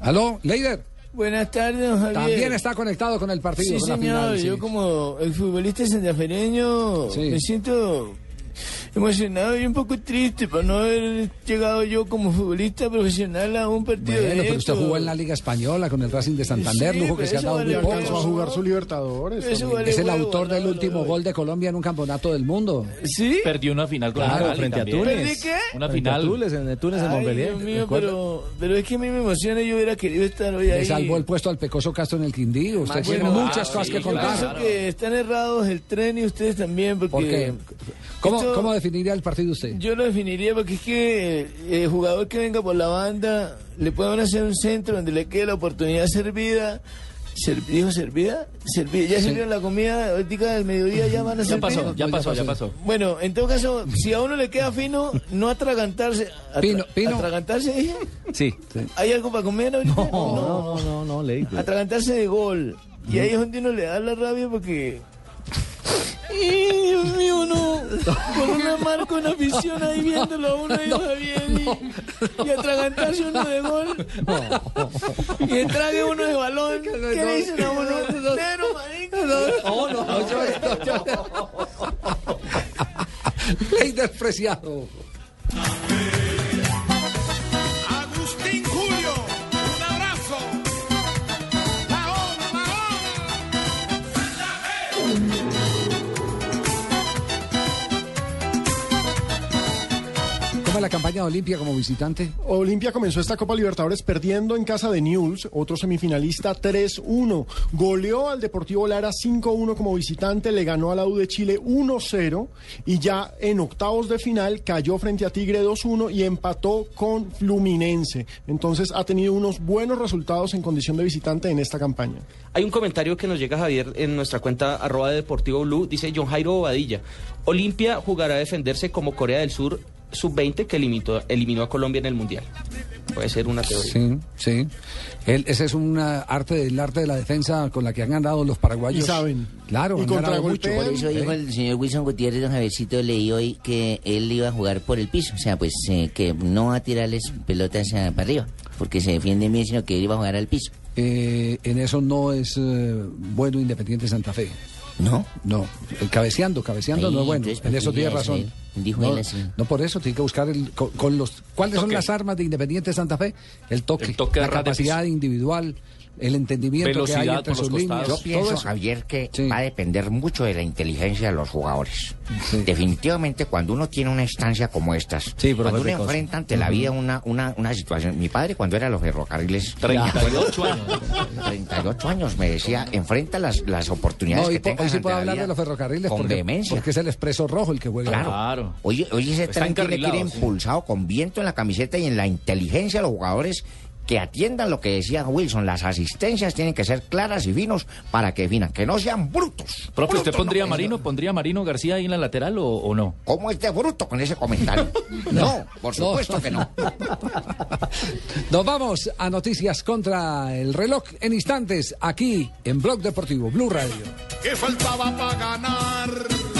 [SPEAKER 3] ¿Aló, Leider?
[SPEAKER 46] Buenas tardes, don Javier.
[SPEAKER 3] También está conectado con el partido.
[SPEAKER 46] Sí,
[SPEAKER 3] con la
[SPEAKER 46] señor.
[SPEAKER 3] final, sí.
[SPEAKER 46] Yo como el futbolista santafereño
[SPEAKER 3] Sí.
[SPEAKER 46] me siento emocionado y un poco triste por no haber llegado yo como futbolista profesional a un partido
[SPEAKER 3] Bueno,
[SPEAKER 46] de
[SPEAKER 3] pero usted
[SPEAKER 46] estos.
[SPEAKER 3] jugó en la Liga Española con el Racing de Santander,
[SPEAKER 46] Sí,
[SPEAKER 3] lujo que se ha dado
[SPEAKER 46] vale
[SPEAKER 3] muy poco.
[SPEAKER 46] Alcanzó a jugar
[SPEAKER 4] su Libertadores.
[SPEAKER 46] Vale
[SPEAKER 3] Es el
[SPEAKER 46] huevo,
[SPEAKER 3] autor del
[SPEAKER 46] no,
[SPEAKER 3] último gol de Colombia en un campeonato del mundo.
[SPEAKER 46] ¿Sí?
[SPEAKER 15] Perdió una final con
[SPEAKER 9] Claro,
[SPEAKER 15] Cali
[SPEAKER 9] frente a
[SPEAKER 15] también.
[SPEAKER 9] Túnez.
[SPEAKER 46] ¿Perdí qué?
[SPEAKER 15] Una
[SPEAKER 9] Frente a
[SPEAKER 15] final.
[SPEAKER 9] Túnez, en Túnez, en Montpellier.
[SPEAKER 46] Dios mío,
[SPEAKER 9] ¿recuerda?
[SPEAKER 46] pero, pero es que a mí me emociona y yo hubiera querido estar hoy ahí.
[SPEAKER 3] Le salvó el puesto al Pecoso Castro en el Quindío. Usted
[SPEAKER 46] Más
[SPEAKER 3] tiene
[SPEAKER 46] bueno,
[SPEAKER 3] muchas
[SPEAKER 46] ah,
[SPEAKER 3] cosas
[SPEAKER 46] sí,
[SPEAKER 3] que contar.
[SPEAKER 46] que están errados el tren y ustedes también, porque...
[SPEAKER 3] ¿Cómo,
[SPEAKER 46] esto-
[SPEAKER 3] ¿Cómo definiría el partido usted?
[SPEAKER 46] Yo lo definiría porque es que el jugador que venga por la banda le pueden hacer un centro donde le quede la oportunidad servida. Ser- ¿Dijo servida? Servida. ¿Ya
[SPEAKER 15] Sí.
[SPEAKER 46] sirvieron la comida ahorita del mediodía? ¿Ya van a
[SPEAKER 15] Ya
[SPEAKER 46] servir?
[SPEAKER 15] pasó, ya pasó, ya pasó.
[SPEAKER 46] Bueno, en todo caso, si a uno le queda fino, no atragantarse. atra-
[SPEAKER 3] Pino, Pino.
[SPEAKER 46] ¿Atragantarse dije?
[SPEAKER 9] Sí.
[SPEAKER 46] ¿Hay algo para comer ahorita?
[SPEAKER 9] No, no, no, no, leí.
[SPEAKER 46] Atragantarse de gol. Y ahí es donde uno le da la rabia porque... ¡Ay, Dios mío, no! con una marca, una afición ahí viéndolo a uno y Javier y, y atragantarse uno de gol y entrague uno de balón. ¿Qué le dicen a uno? Cero, marica.
[SPEAKER 3] No, no, no, yo, no, yo. Leider Preciado. ¿Cómo es la campaña de Olimpia como visitante?
[SPEAKER 4] Olimpia comenzó esta Copa Libertadores perdiendo en casa de Newell's, otro semifinalista 3-1. Goleó al Deportivo Lara 5-1 como visitante, le ganó a la U de Chile 1-0 y ya en octavos de final cayó frente a Tigre 2-1 y empató con Fluminense. Entonces ha tenido unos buenos resultados en condición de visitante en esta campaña.
[SPEAKER 16] Hay un comentario que nos llega Javier en nuestra cuenta arroba de Deportivo Blue, dice John Jairo Bobadilla. Olimpia jugará a defenderse como Corea del Sur sub-20 que eliminó, eliminó a Colombia en el Mundial. Puede ser una teoría.
[SPEAKER 3] Sí, sí. Él, ese es un arte del arte de la defensa con la que han ganado los paraguayos.
[SPEAKER 4] Y saben.
[SPEAKER 3] Claro,
[SPEAKER 4] Y
[SPEAKER 3] han ganado mucho.
[SPEAKER 5] Por eso dijo el señor Wilson Gutiérrez, don Javiercito, leí hoy que él iba a jugar por el piso. O sea, pues eh, que no va a tirarles pelotas eh, para arriba, porque se defienden bien, sino que él iba a jugar al piso.
[SPEAKER 3] Eh, en eso no es eh, bueno Independiente Santa Fe.
[SPEAKER 5] ¿No?
[SPEAKER 3] No. El cabeceando, cabeceando
[SPEAKER 5] Ahí,
[SPEAKER 3] no es bueno. En
[SPEAKER 5] ¿por
[SPEAKER 3] eso tiene razón.
[SPEAKER 5] Dijo
[SPEAKER 3] no,
[SPEAKER 5] él así.
[SPEAKER 3] no por eso, tiene que buscar el, con, con los... ¿Cuáles son las armas de Independiente Santa Fe? El toque,
[SPEAKER 15] El toque
[SPEAKER 3] la
[SPEAKER 15] de ras de
[SPEAKER 3] capacidad individual, el entendimiento que hay entre sus
[SPEAKER 15] los
[SPEAKER 3] líneas.
[SPEAKER 5] Yo pienso. Javier, que
[SPEAKER 3] Sí.
[SPEAKER 5] va a depender mucho de la inteligencia de los jugadores. Definitivamente, cuando uno tiene una instancia como estas,
[SPEAKER 9] Sí,
[SPEAKER 5] cuando uno enfrenta ante la vida una, una, una situación. Mi padre, cuando era los ferrocarriles,
[SPEAKER 15] 38 años.
[SPEAKER 5] 38 años, me decía, enfrenta las, las oportunidades
[SPEAKER 3] No,
[SPEAKER 5] que tengas
[SPEAKER 3] hoy sí puedo
[SPEAKER 5] la
[SPEAKER 3] hablar de los ferrocarriles
[SPEAKER 5] con
[SPEAKER 3] porque,
[SPEAKER 5] vehemencia.
[SPEAKER 3] porque es el expreso rojo el que juega.
[SPEAKER 5] Claro.
[SPEAKER 15] Claro.
[SPEAKER 5] Oye, oye, ese
[SPEAKER 15] Está
[SPEAKER 5] tren tiene que ir impulsado con viento en la camiseta y en la inteligencia de los jugadores que atiendan lo que decía Wilson. Las asistencias tienen que ser claras y finos para que definan, que no sean brutos.
[SPEAKER 15] Profe, ¿usted pondría a
[SPEAKER 5] no,
[SPEAKER 15] Marino, pondría a Marino García ahí en la lateral o, o no?
[SPEAKER 5] ¿Cómo es de bruto con ese comentario? [LAUGHS] no, por supuesto que no. [LAUGHS]
[SPEAKER 3] Nos vamos a noticias contra el reloj en instantes aquí en Blog Deportivo, Blue Radio.
[SPEAKER 47] ¿Qué faltaba para ganar?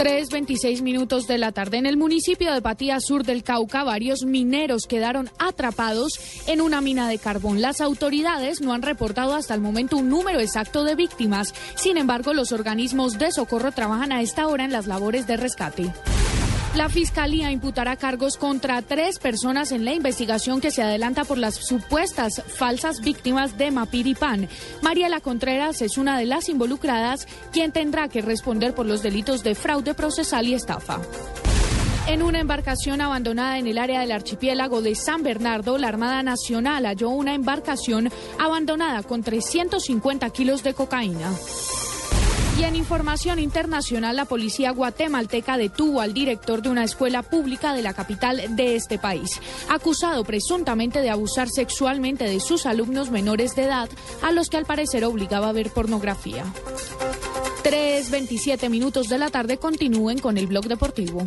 [SPEAKER 44] 3.26 minutos de la tarde. En el municipio de Patía Sur del Cauca, varios mineros quedaron atrapados en una mina de carbón. Las autoridades no han reportado hasta el momento un número exacto de víctimas. Sin embargo, los organismos de socorro trabajan a esta hora en las labores de rescate. La Fiscalía imputará cargos contra tres personas en la investigación que se adelanta por las supuestas falsas víctimas de Mapiripán. Mariela Contreras es una de las involucradas, quien tendrá que responder por los delitos de fraude procesal y estafa. En una embarcación abandonada en el área del archipiélago de San Bernardo, la Armada Nacional halló una embarcación abandonada con 350 kilos de cocaína. Y en información internacional, la policía guatemalteca detuvo al director de una escuela pública de la capital de este país, acusado presuntamente de abusar sexualmente de sus alumnos menores de edad, a los que al parecer obligaba a ver pornografía. 3.27 minutos de la tarde continúen con el blog deportivo.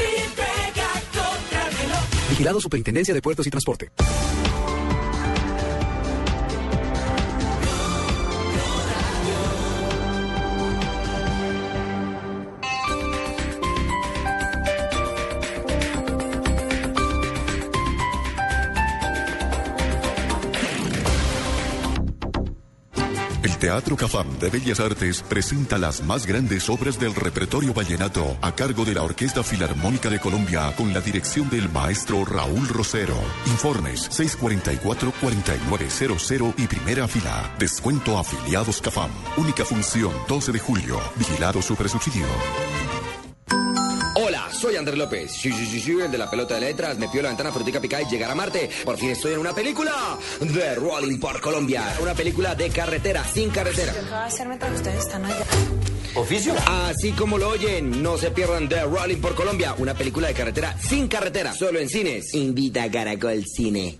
[SPEAKER 48] Vigilado Superintendencia de Puertos y Transporte.
[SPEAKER 49] Teatro Cafam de Bellas Artes presenta las más grandes obras del repertorio vallenato a cargo de la Orquesta Filarmónica de Colombia con la dirección del maestro Raúl Rosero. Informes 644-4900 y primera fila. Descuento afiliados Cafam. Única función 12 de julio. Vigilado Supersubsidio.
[SPEAKER 50] Hola, soy Andrés López. Sí, sí, sí, sí, el de la pelota de letras. Me pidió la ventana frutica picada y llegar a Marte. Por fin estoy en una película de Rolling por Colombia. Una película de carretera, sin carretera.
[SPEAKER 51] ¿Qué va a hacer mientras ustedes están allá?
[SPEAKER 50] ¿Oficio? Así como lo oyen, no se pierdan The Rolling por Colombia, una película de carretera sin carretera, solo en cines. Invita a Caracol Cine.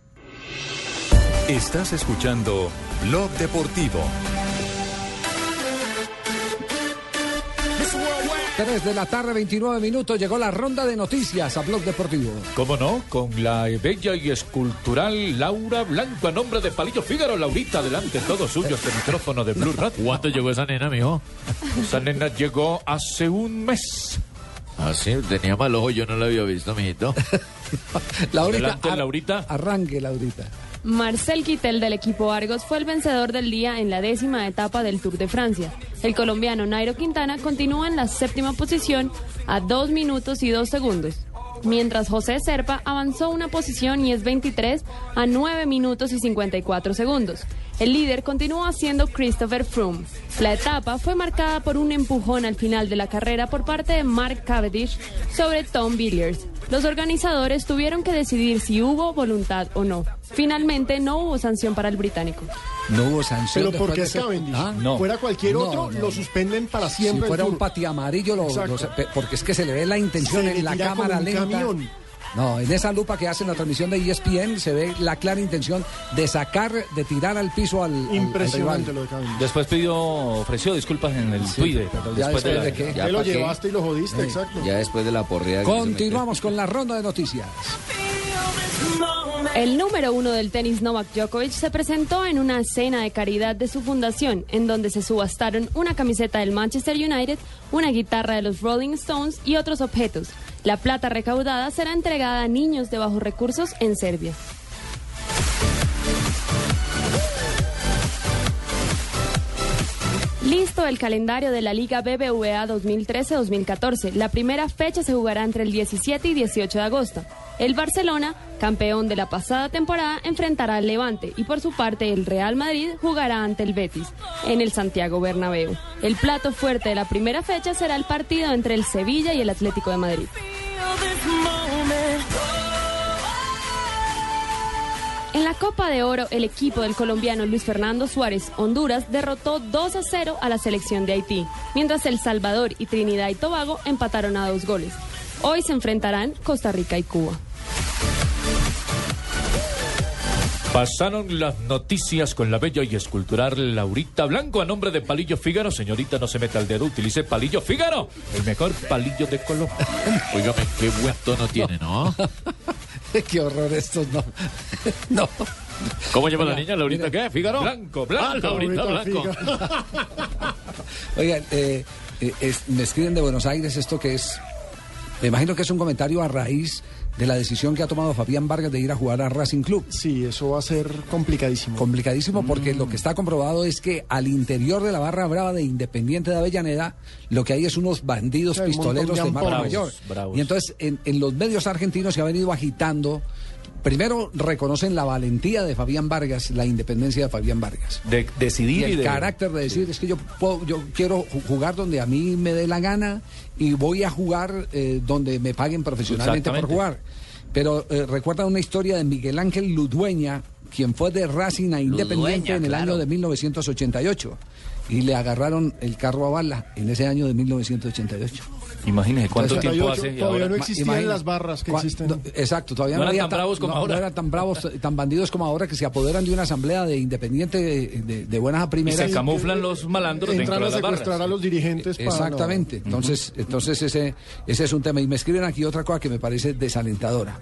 [SPEAKER 52] Estás escuchando Blog Deportivo.
[SPEAKER 3] 3 de la tarde, 29 minutos, llegó la ronda de noticias a Blog Deportivo.
[SPEAKER 15] ¿Cómo no? Con la bella y escultural Laura Blanco a nombre de Palillo Fígaro. Laurita, adelante, todo suyo, este micrófono de Blue Radio.
[SPEAKER 53] ¿Cuándo llegó esa nena, mijo?
[SPEAKER 15] Esa nena llegó hace un mes.
[SPEAKER 53] Ah, sí, tenía mal ojo, yo no lo había visto, mijito. [LAUGHS]
[SPEAKER 3] Laurita,
[SPEAKER 15] Adelante,
[SPEAKER 3] ar-
[SPEAKER 15] Laurita.
[SPEAKER 3] Arranque, Laurita.
[SPEAKER 54] Marcel Kittel del equipo Argos fue el vencedor del día en la décima etapa del Tour de Francia. El colombiano Nairo Quintana continúa en la séptima posición a 2 minutos y 2 segundos. Mientras José Serpa avanzó una posición y es 23 a 9 minutos y 54 segundos. El líder continúa siendo Christopher Froome. La etapa fue marcada por un empujón al final de la carrera por parte de Mark Cavendish sobre Tom Villiers. Los organizadores tuvieron que decidir si hubo voluntad o no. Finalmente no hubo sanción para el británico.
[SPEAKER 3] No hubo sanción.
[SPEAKER 4] Pero porque es Cavendish.
[SPEAKER 3] Ah,
[SPEAKER 4] Fuera cualquier
[SPEAKER 3] No,
[SPEAKER 4] otro,
[SPEAKER 3] no.
[SPEAKER 4] lo suspenden para
[SPEAKER 3] Si
[SPEAKER 4] siempre. el
[SPEAKER 3] fuera un pati amarillo, lo- porque es que se le ve la intención
[SPEAKER 4] Se le
[SPEAKER 3] en la cámara lenta.
[SPEAKER 4] camión.
[SPEAKER 3] No, en esa lupa que hacen la transmisión de ESPN se ve la clara intención de sacar, de tirar al piso al, al- al
[SPEAKER 4] Impresionante
[SPEAKER 3] rival.
[SPEAKER 4] lo de.
[SPEAKER 15] Después pidió, ofreció disculpas en el Twitter.
[SPEAKER 3] pero ya
[SPEAKER 15] después de, la-
[SPEAKER 3] después de qué.
[SPEAKER 4] Ya lo llevaste y lo jodiste, exacto.
[SPEAKER 37] Ya después de la porrea. que
[SPEAKER 3] Continuamos con la ronda de noticias.
[SPEAKER 54] El número uno del tenis Novak Djokovic se presentó en una cena de caridad de su fundación, en donde se subastaron una camiseta del Manchester United, una guitarra de los Rolling Stones y otros objetos. La plata recaudada será entregada a niños de bajos recursos en Serbia. Listo el calendario de la Liga BBVA 2013-2014. La primera fecha se jugará entre el 17 y 18 de agosto. El Barcelona, campeón de la pasada temporada, enfrentará al Levante y por su parte el Real Madrid jugará ante el Betis en el Santiago Bernabéu. El plato fuerte de la primera fecha será el partido entre el Sevilla y el Atlético de Madrid. En la Copa de Oro, el equipo del colombiano Luis Fernando Suárez Honduras derrotó 2 a 0 a la selección de Haití, mientras El Salvador y Trinidad y Tobago empataron a dos goles. Hoy se enfrentarán Costa Rica y Cuba.
[SPEAKER 15] Pasaron las noticias con la bella y escultural Laurita Blanco a nombre de Palillo Fígaro. Señorita, no se meta el dedo, utilice Palillo Fígaro, el mejor palillo de Colombia. [LAUGHS]
[SPEAKER 53] Óigame, qué buen tono tiene, ¿no? [LAUGHS] [LAUGHS]
[SPEAKER 3] Qué horror estos, no. [LAUGHS] no.
[SPEAKER 53] ¿Cómo llama la niña? ¿Laurita
[SPEAKER 3] mire.
[SPEAKER 53] qué? ¿Fígaro?
[SPEAKER 15] Blanco, blanco.
[SPEAKER 53] Ah, Laurita Blanco. [LAUGHS]
[SPEAKER 3] Oigan, eh, eh, es- me escriben de Buenos Aires esto que es. Me imagino que es un comentario a raíz de la decisión que ha tomado Fabián Vargas de ir a jugar a Racing Club.
[SPEAKER 4] Sí, eso va a ser complicadísimo.
[SPEAKER 3] Complicadísimo porque lo que está comprobado es que al interior de la barra brava de Independiente de Avellaneda lo que hay es unos bandidos pistoleros
[SPEAKER 4] de
[SPEAKER 3] de mayor.
[SPEAKER 15] Bravos.
[SPEAKER 3] Y entonces en, en los medios argentinos se ha venido agitando. Primero reconocen la valentía de Fabián Vargas, la independencia de Fabián Vargas.
[SPEAKER 15] De decidir
[SPEAKER 3] y
[SPEAKER 15] y,
[SPEAKER 3] el
[SPEAKER 15] de...
[SPEAKER 3] carácter de decir es que yo puedo- yo quiero ju- jugar donde a mí me dé la gana y voy a jugar eh, donde me paguen profesionalmente por jugar. Pero eh, recuerda una historia de Miguel Ángel Ludueña, quien fue de Racing a Independiente
[SPEAKER 5] Ludueña,
[SPEAKER 3] en el
[SPEAKER 5] claro.
[SPEAKER 3] año de 1988. y le agarraron el carro a bala en ese año de 1988.
[SPEAKER 15] Imagínese cuánto
[SPEAKER 3] Entonces,
[SPEAKER 15] tiempo
[SPEAKER 4] 88,
[SPEAKER 15] hace. y
[SPEAKER 4] todavía
[SPEAKER 15] ahora-
[SPEAKER 4] no existían las barras que existen.
[SPEAKER 3] no, exacto, todavía
[SPEAKER 15] No
[SPEAKER 3] no,
[SPEAKER 15] eran
[SPEAKER 3] había
[SPEAKER 15] tan
[SPEAKER 3] ta-
[SPEAKER 15] bravos como
[SPEAKER 3] no-
[SPEAKER 15] ahora.
[SPEAKER 3] no eran tan bravos, tan bandidos como ahora que se apoderaron de una asamblea de independiente de, de- de buenas a
[SPEAKER 15] Y
[SPEAKER 3] primeras.
[SPEAKER 15] se camuflan los malandros dentro
[SPEAKER 4] Entran a
[SPEAKER 15] de las barras.
[SPEAKER 4] secuestrar a los dirigentes para...
[SPEAKER 3] Exactamente. Entonces, entonces ese, ese es un tema. Y me escriben aquí otra cosa que me parece desalentadora.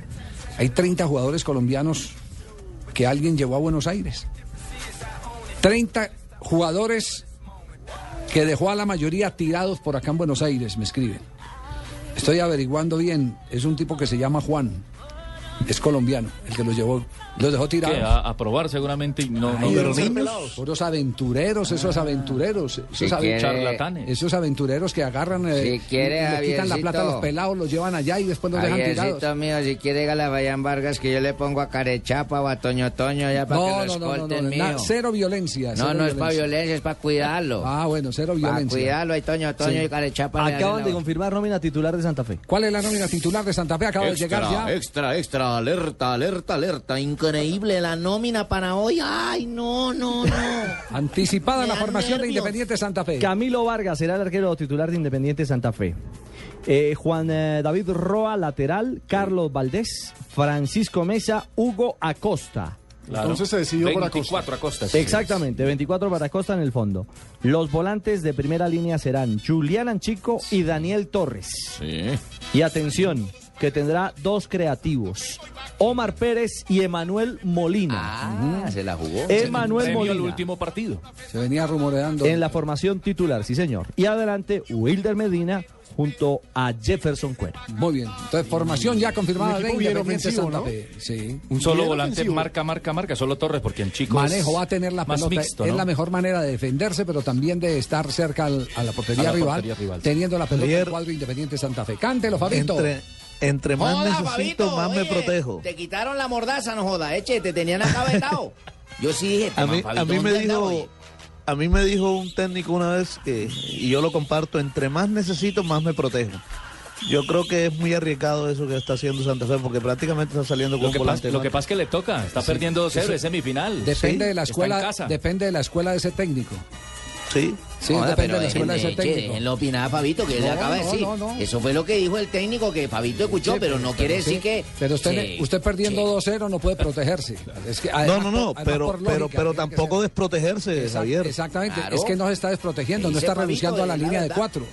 [SPEAKER 3] Hay 30 jugadores colombianos que alguien llevó a Buenos Aires. 30 jugadores que dejó a la mayoría tirados por acá en Buenos Aires, me escriben. Estoy averiguando bien. Es un tipo que se llama Juan. Es colombiano, el que los llevó. Los dejó tirados.
[SPEAKER 15] Que a, a probar seguramente y no, no
[SPEAKER 3] Ay, esos
[SPEAKER 15] niños.
[SPEAKER 3] Puros aventureros, esos aventureros.
[SPEAKER 5] Si
[SPEAKER 3] Esos, aven-
[SPEAKER 5] quiere-
[SPEAKER 15] charlatanes.
[SPEAKER 3] esos aventureros que agarran eh,
[SPEAKER 5] Si quiere,
[SPEAKER 3] y le quitan la plata a los pelados, los llevan allá y después los dejan tirados.
[SPEAKER 5] Mío, si quiere Galabayán Vargas, que yo le pongo a Carechapa o a Toño Toño ya para que
[SPEAKER 3] No,
[SPEAKER 5] lo
[SPEAKER 3] no, no, no, no,
[SPEAKER 5] mío.
[SPEAKER 3] na- cero violencia.
[SPEAKER 5] No,
[SPEAKER 3] cero
[SPEAKER 5] no es para violencia, es para cuidarlo.
[SPEAKER 3] Ah, bueno, cero
[SPEAKER 5] Para
[SPEAKER 3] violencia.
[SPEAKER 5] cuidarlo, hay Toño Toño
[SPEAKER 3] Sí.
[SPEAKER 5] y Carechapa.
[SPEAKER 9] Acaban de confirmar nómina titular de Santa Fe.
[SPEAKER 3] ¿Cuál es la nómina titular de Santa Fe? Acaba de llegar ya.
[SPEAKER 37] extra, extra, alerta, alerta, alerta. Increíble la nómina para hoy. Ay, no, no, no. [LAUGHS]
[SPEAKER 3] Anticipada la formación de. Independiente Santa Fe.
[SPEAKER 9] Camilo Vargas será el arquero titular de Independiente Santa Fe. Eh, Juan eh, David Roa, lateral. Carlos Valdés. Francisco Mesa. Hugo Acosta.
[SPEAKER 15] Claro.
[SPEAKER 4] Entonces se decidió por Acosta.
[SPEAKER 15] 24 Acostas.
[SPEAKER 9] Exactamente, 24 para Acosta en el fondo. Los volantes de primera línea serán Julián Anchico y Daniel Torres.
[SPEAKER 53] Sí.
[SPEAKER 9] Y atención, que tendrá dos creativos. Omar Pérez y Emanuel Molina.
[SPEAKER 5] Ah, se la jugó.
[SPEAKER 9] Emanuel Molina.
[SPEAKER 15] último partido.
[SPEAKER 3] Se venía rumoreando.
[SPEAKER 9] En la formación titular, sí señor. Y adelante, Wilder Medina junto a Jefferson Cuero.
[SPEAKER 3] Muy bien. Entonces, formación ya confirmada
[SPEAKER 4] Un
[SPEAKER 3] de
[SPEAKER 4] equipo bien
[SPEAKER 3] Independiente
[SPEAKER 4] ofensivo,
[SPEAKER 3] Santa
[SPEAKER 4] ¿no?
[SPEAKER 3] Fe. Sí.
[SPEAKER 15] Un solo
[SPEAKER 4] Bien
[SPEAKER 15] volante
[SPEAKER 4] ofensivo.
[SPEAKER 15] marca, marca, marca. Solo Torres, porque en Chico es
[SPEAKER 3] Manejo va a tener la pelota.
[SPEAKER 15] mixto,
[SPEAKER 3] Es la mejor manera de defenderse, pero también de estar cerca al- a la portería,
[SPEAKER 15] A la
[SPEAKER 3] rival,
[SPEAKER 15] portería rival.
[SPEAKER 3] teniendo la pelota del cuadro Independiente Santa Fe. Cántelo, Fabito.
[SPEAKER 55] Entre, entre más
[SPEAKER 5] Joda,
[SPEAKER 55] necesito, más me protejo.
[SPEAKER 5] Te quitaron la mordaza, no joda, eche, te tenían acá vetado. [LAUGHS] Yo sí dije,
[SPEAKER 55] A mí, a mí me
[SPEAKER 5] ¿dónde andaba,
[SPEAKER 55] dijo, a mí me dijo un técnico una vez que, y yo lo comparto, entre más necesito, más me protejo. Yo creo que es muy arriesgado eso que está haciendo Santa Fe, porque prácticamente está saliendo con
[SPEAKER 15] Lo
[SPEAKER 55] un
[SPEAKER 15] que,
[SPEAKER 55] volante.
[SPEAKER 15] pasa, lo que pasa es que le toca. Está perdiendo 2-0,
[SPEAKER 3] Eso-
[SPEAKER 15] es semifinal.
[SPEAKER 3] Depende de la escuela, depende de la escuela de ese técnico.
[SPEAKER 55] Sí.
[SPEAKER 3] Sí, depende de la escuela de ese técnico.
[SPEAKER 5] Él no opinaba Fabito, que él acaba de decir. Eso fue lo que dijo el técnico que Fabito escuchó, pero, no quiere decir que.
[SPEAKER 3] Pero usted,
[SPEAKER 5] sí,
[SPEAKER 3] usted perdiendo 2-0 no puede protegerse. Es que
[SPEAKER 55] no, no, no, pero, pero, pero tampoco desprotegerse, Javier.
[SPEAKER 3] Exactamente, es que no se está desprotegiendo, no está renunciando a la línea de 4.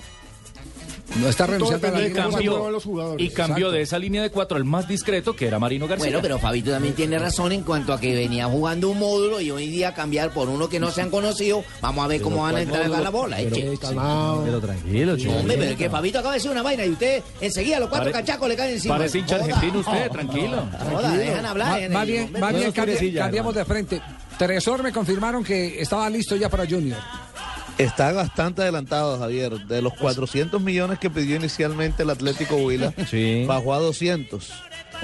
[SPEAKER 3] No está renunciando a la línea cuatro.
[SPEAKER 4] muevan los jugadores.
[SPEAKER 15] Y cambió
[SPEAKER 3] Exacto.
[SPEAKER 15] de esa línea de cuatro al más discreto, que era Marino García.
[SPEAKER 5] Bueno, pero Fabito también tiene razón en cuanto a que venía jugando un módulo y hoy día cambiar por uno que no se han conocido. Vamos a ver cómo van a entrar a la bola.
[SPEAKER 4] Calmado.
[SPEAKER 9] Pero tranquilo, chico.
[SPEAKER 5] Hombre, pero es que Fabito acaba de decir una vaina y usted enseguida los cuatro
[SPEAKER 15] Pare-
[SPEAKER 5] cachacos le caen encima.
[SPEAKER 15] Parece hincha argentino usted, tranquilo.
[SPEAKER 5] Joda, dejan hablar.
[SPEAKER 3] Más
[SPEAKER 5] ahí,
[SPEAKER 3] bien, cambiamos de frente. Tresor me confirmaron que estaba listo ya para Junior.
[SPEAKER 55] Está bastante adelantado, Javier. De los 400 millones que pidió inicialmente el Atlético Huila,
[SPEAKER 9] Sí.
[SPEAKER 55] bajó a 200.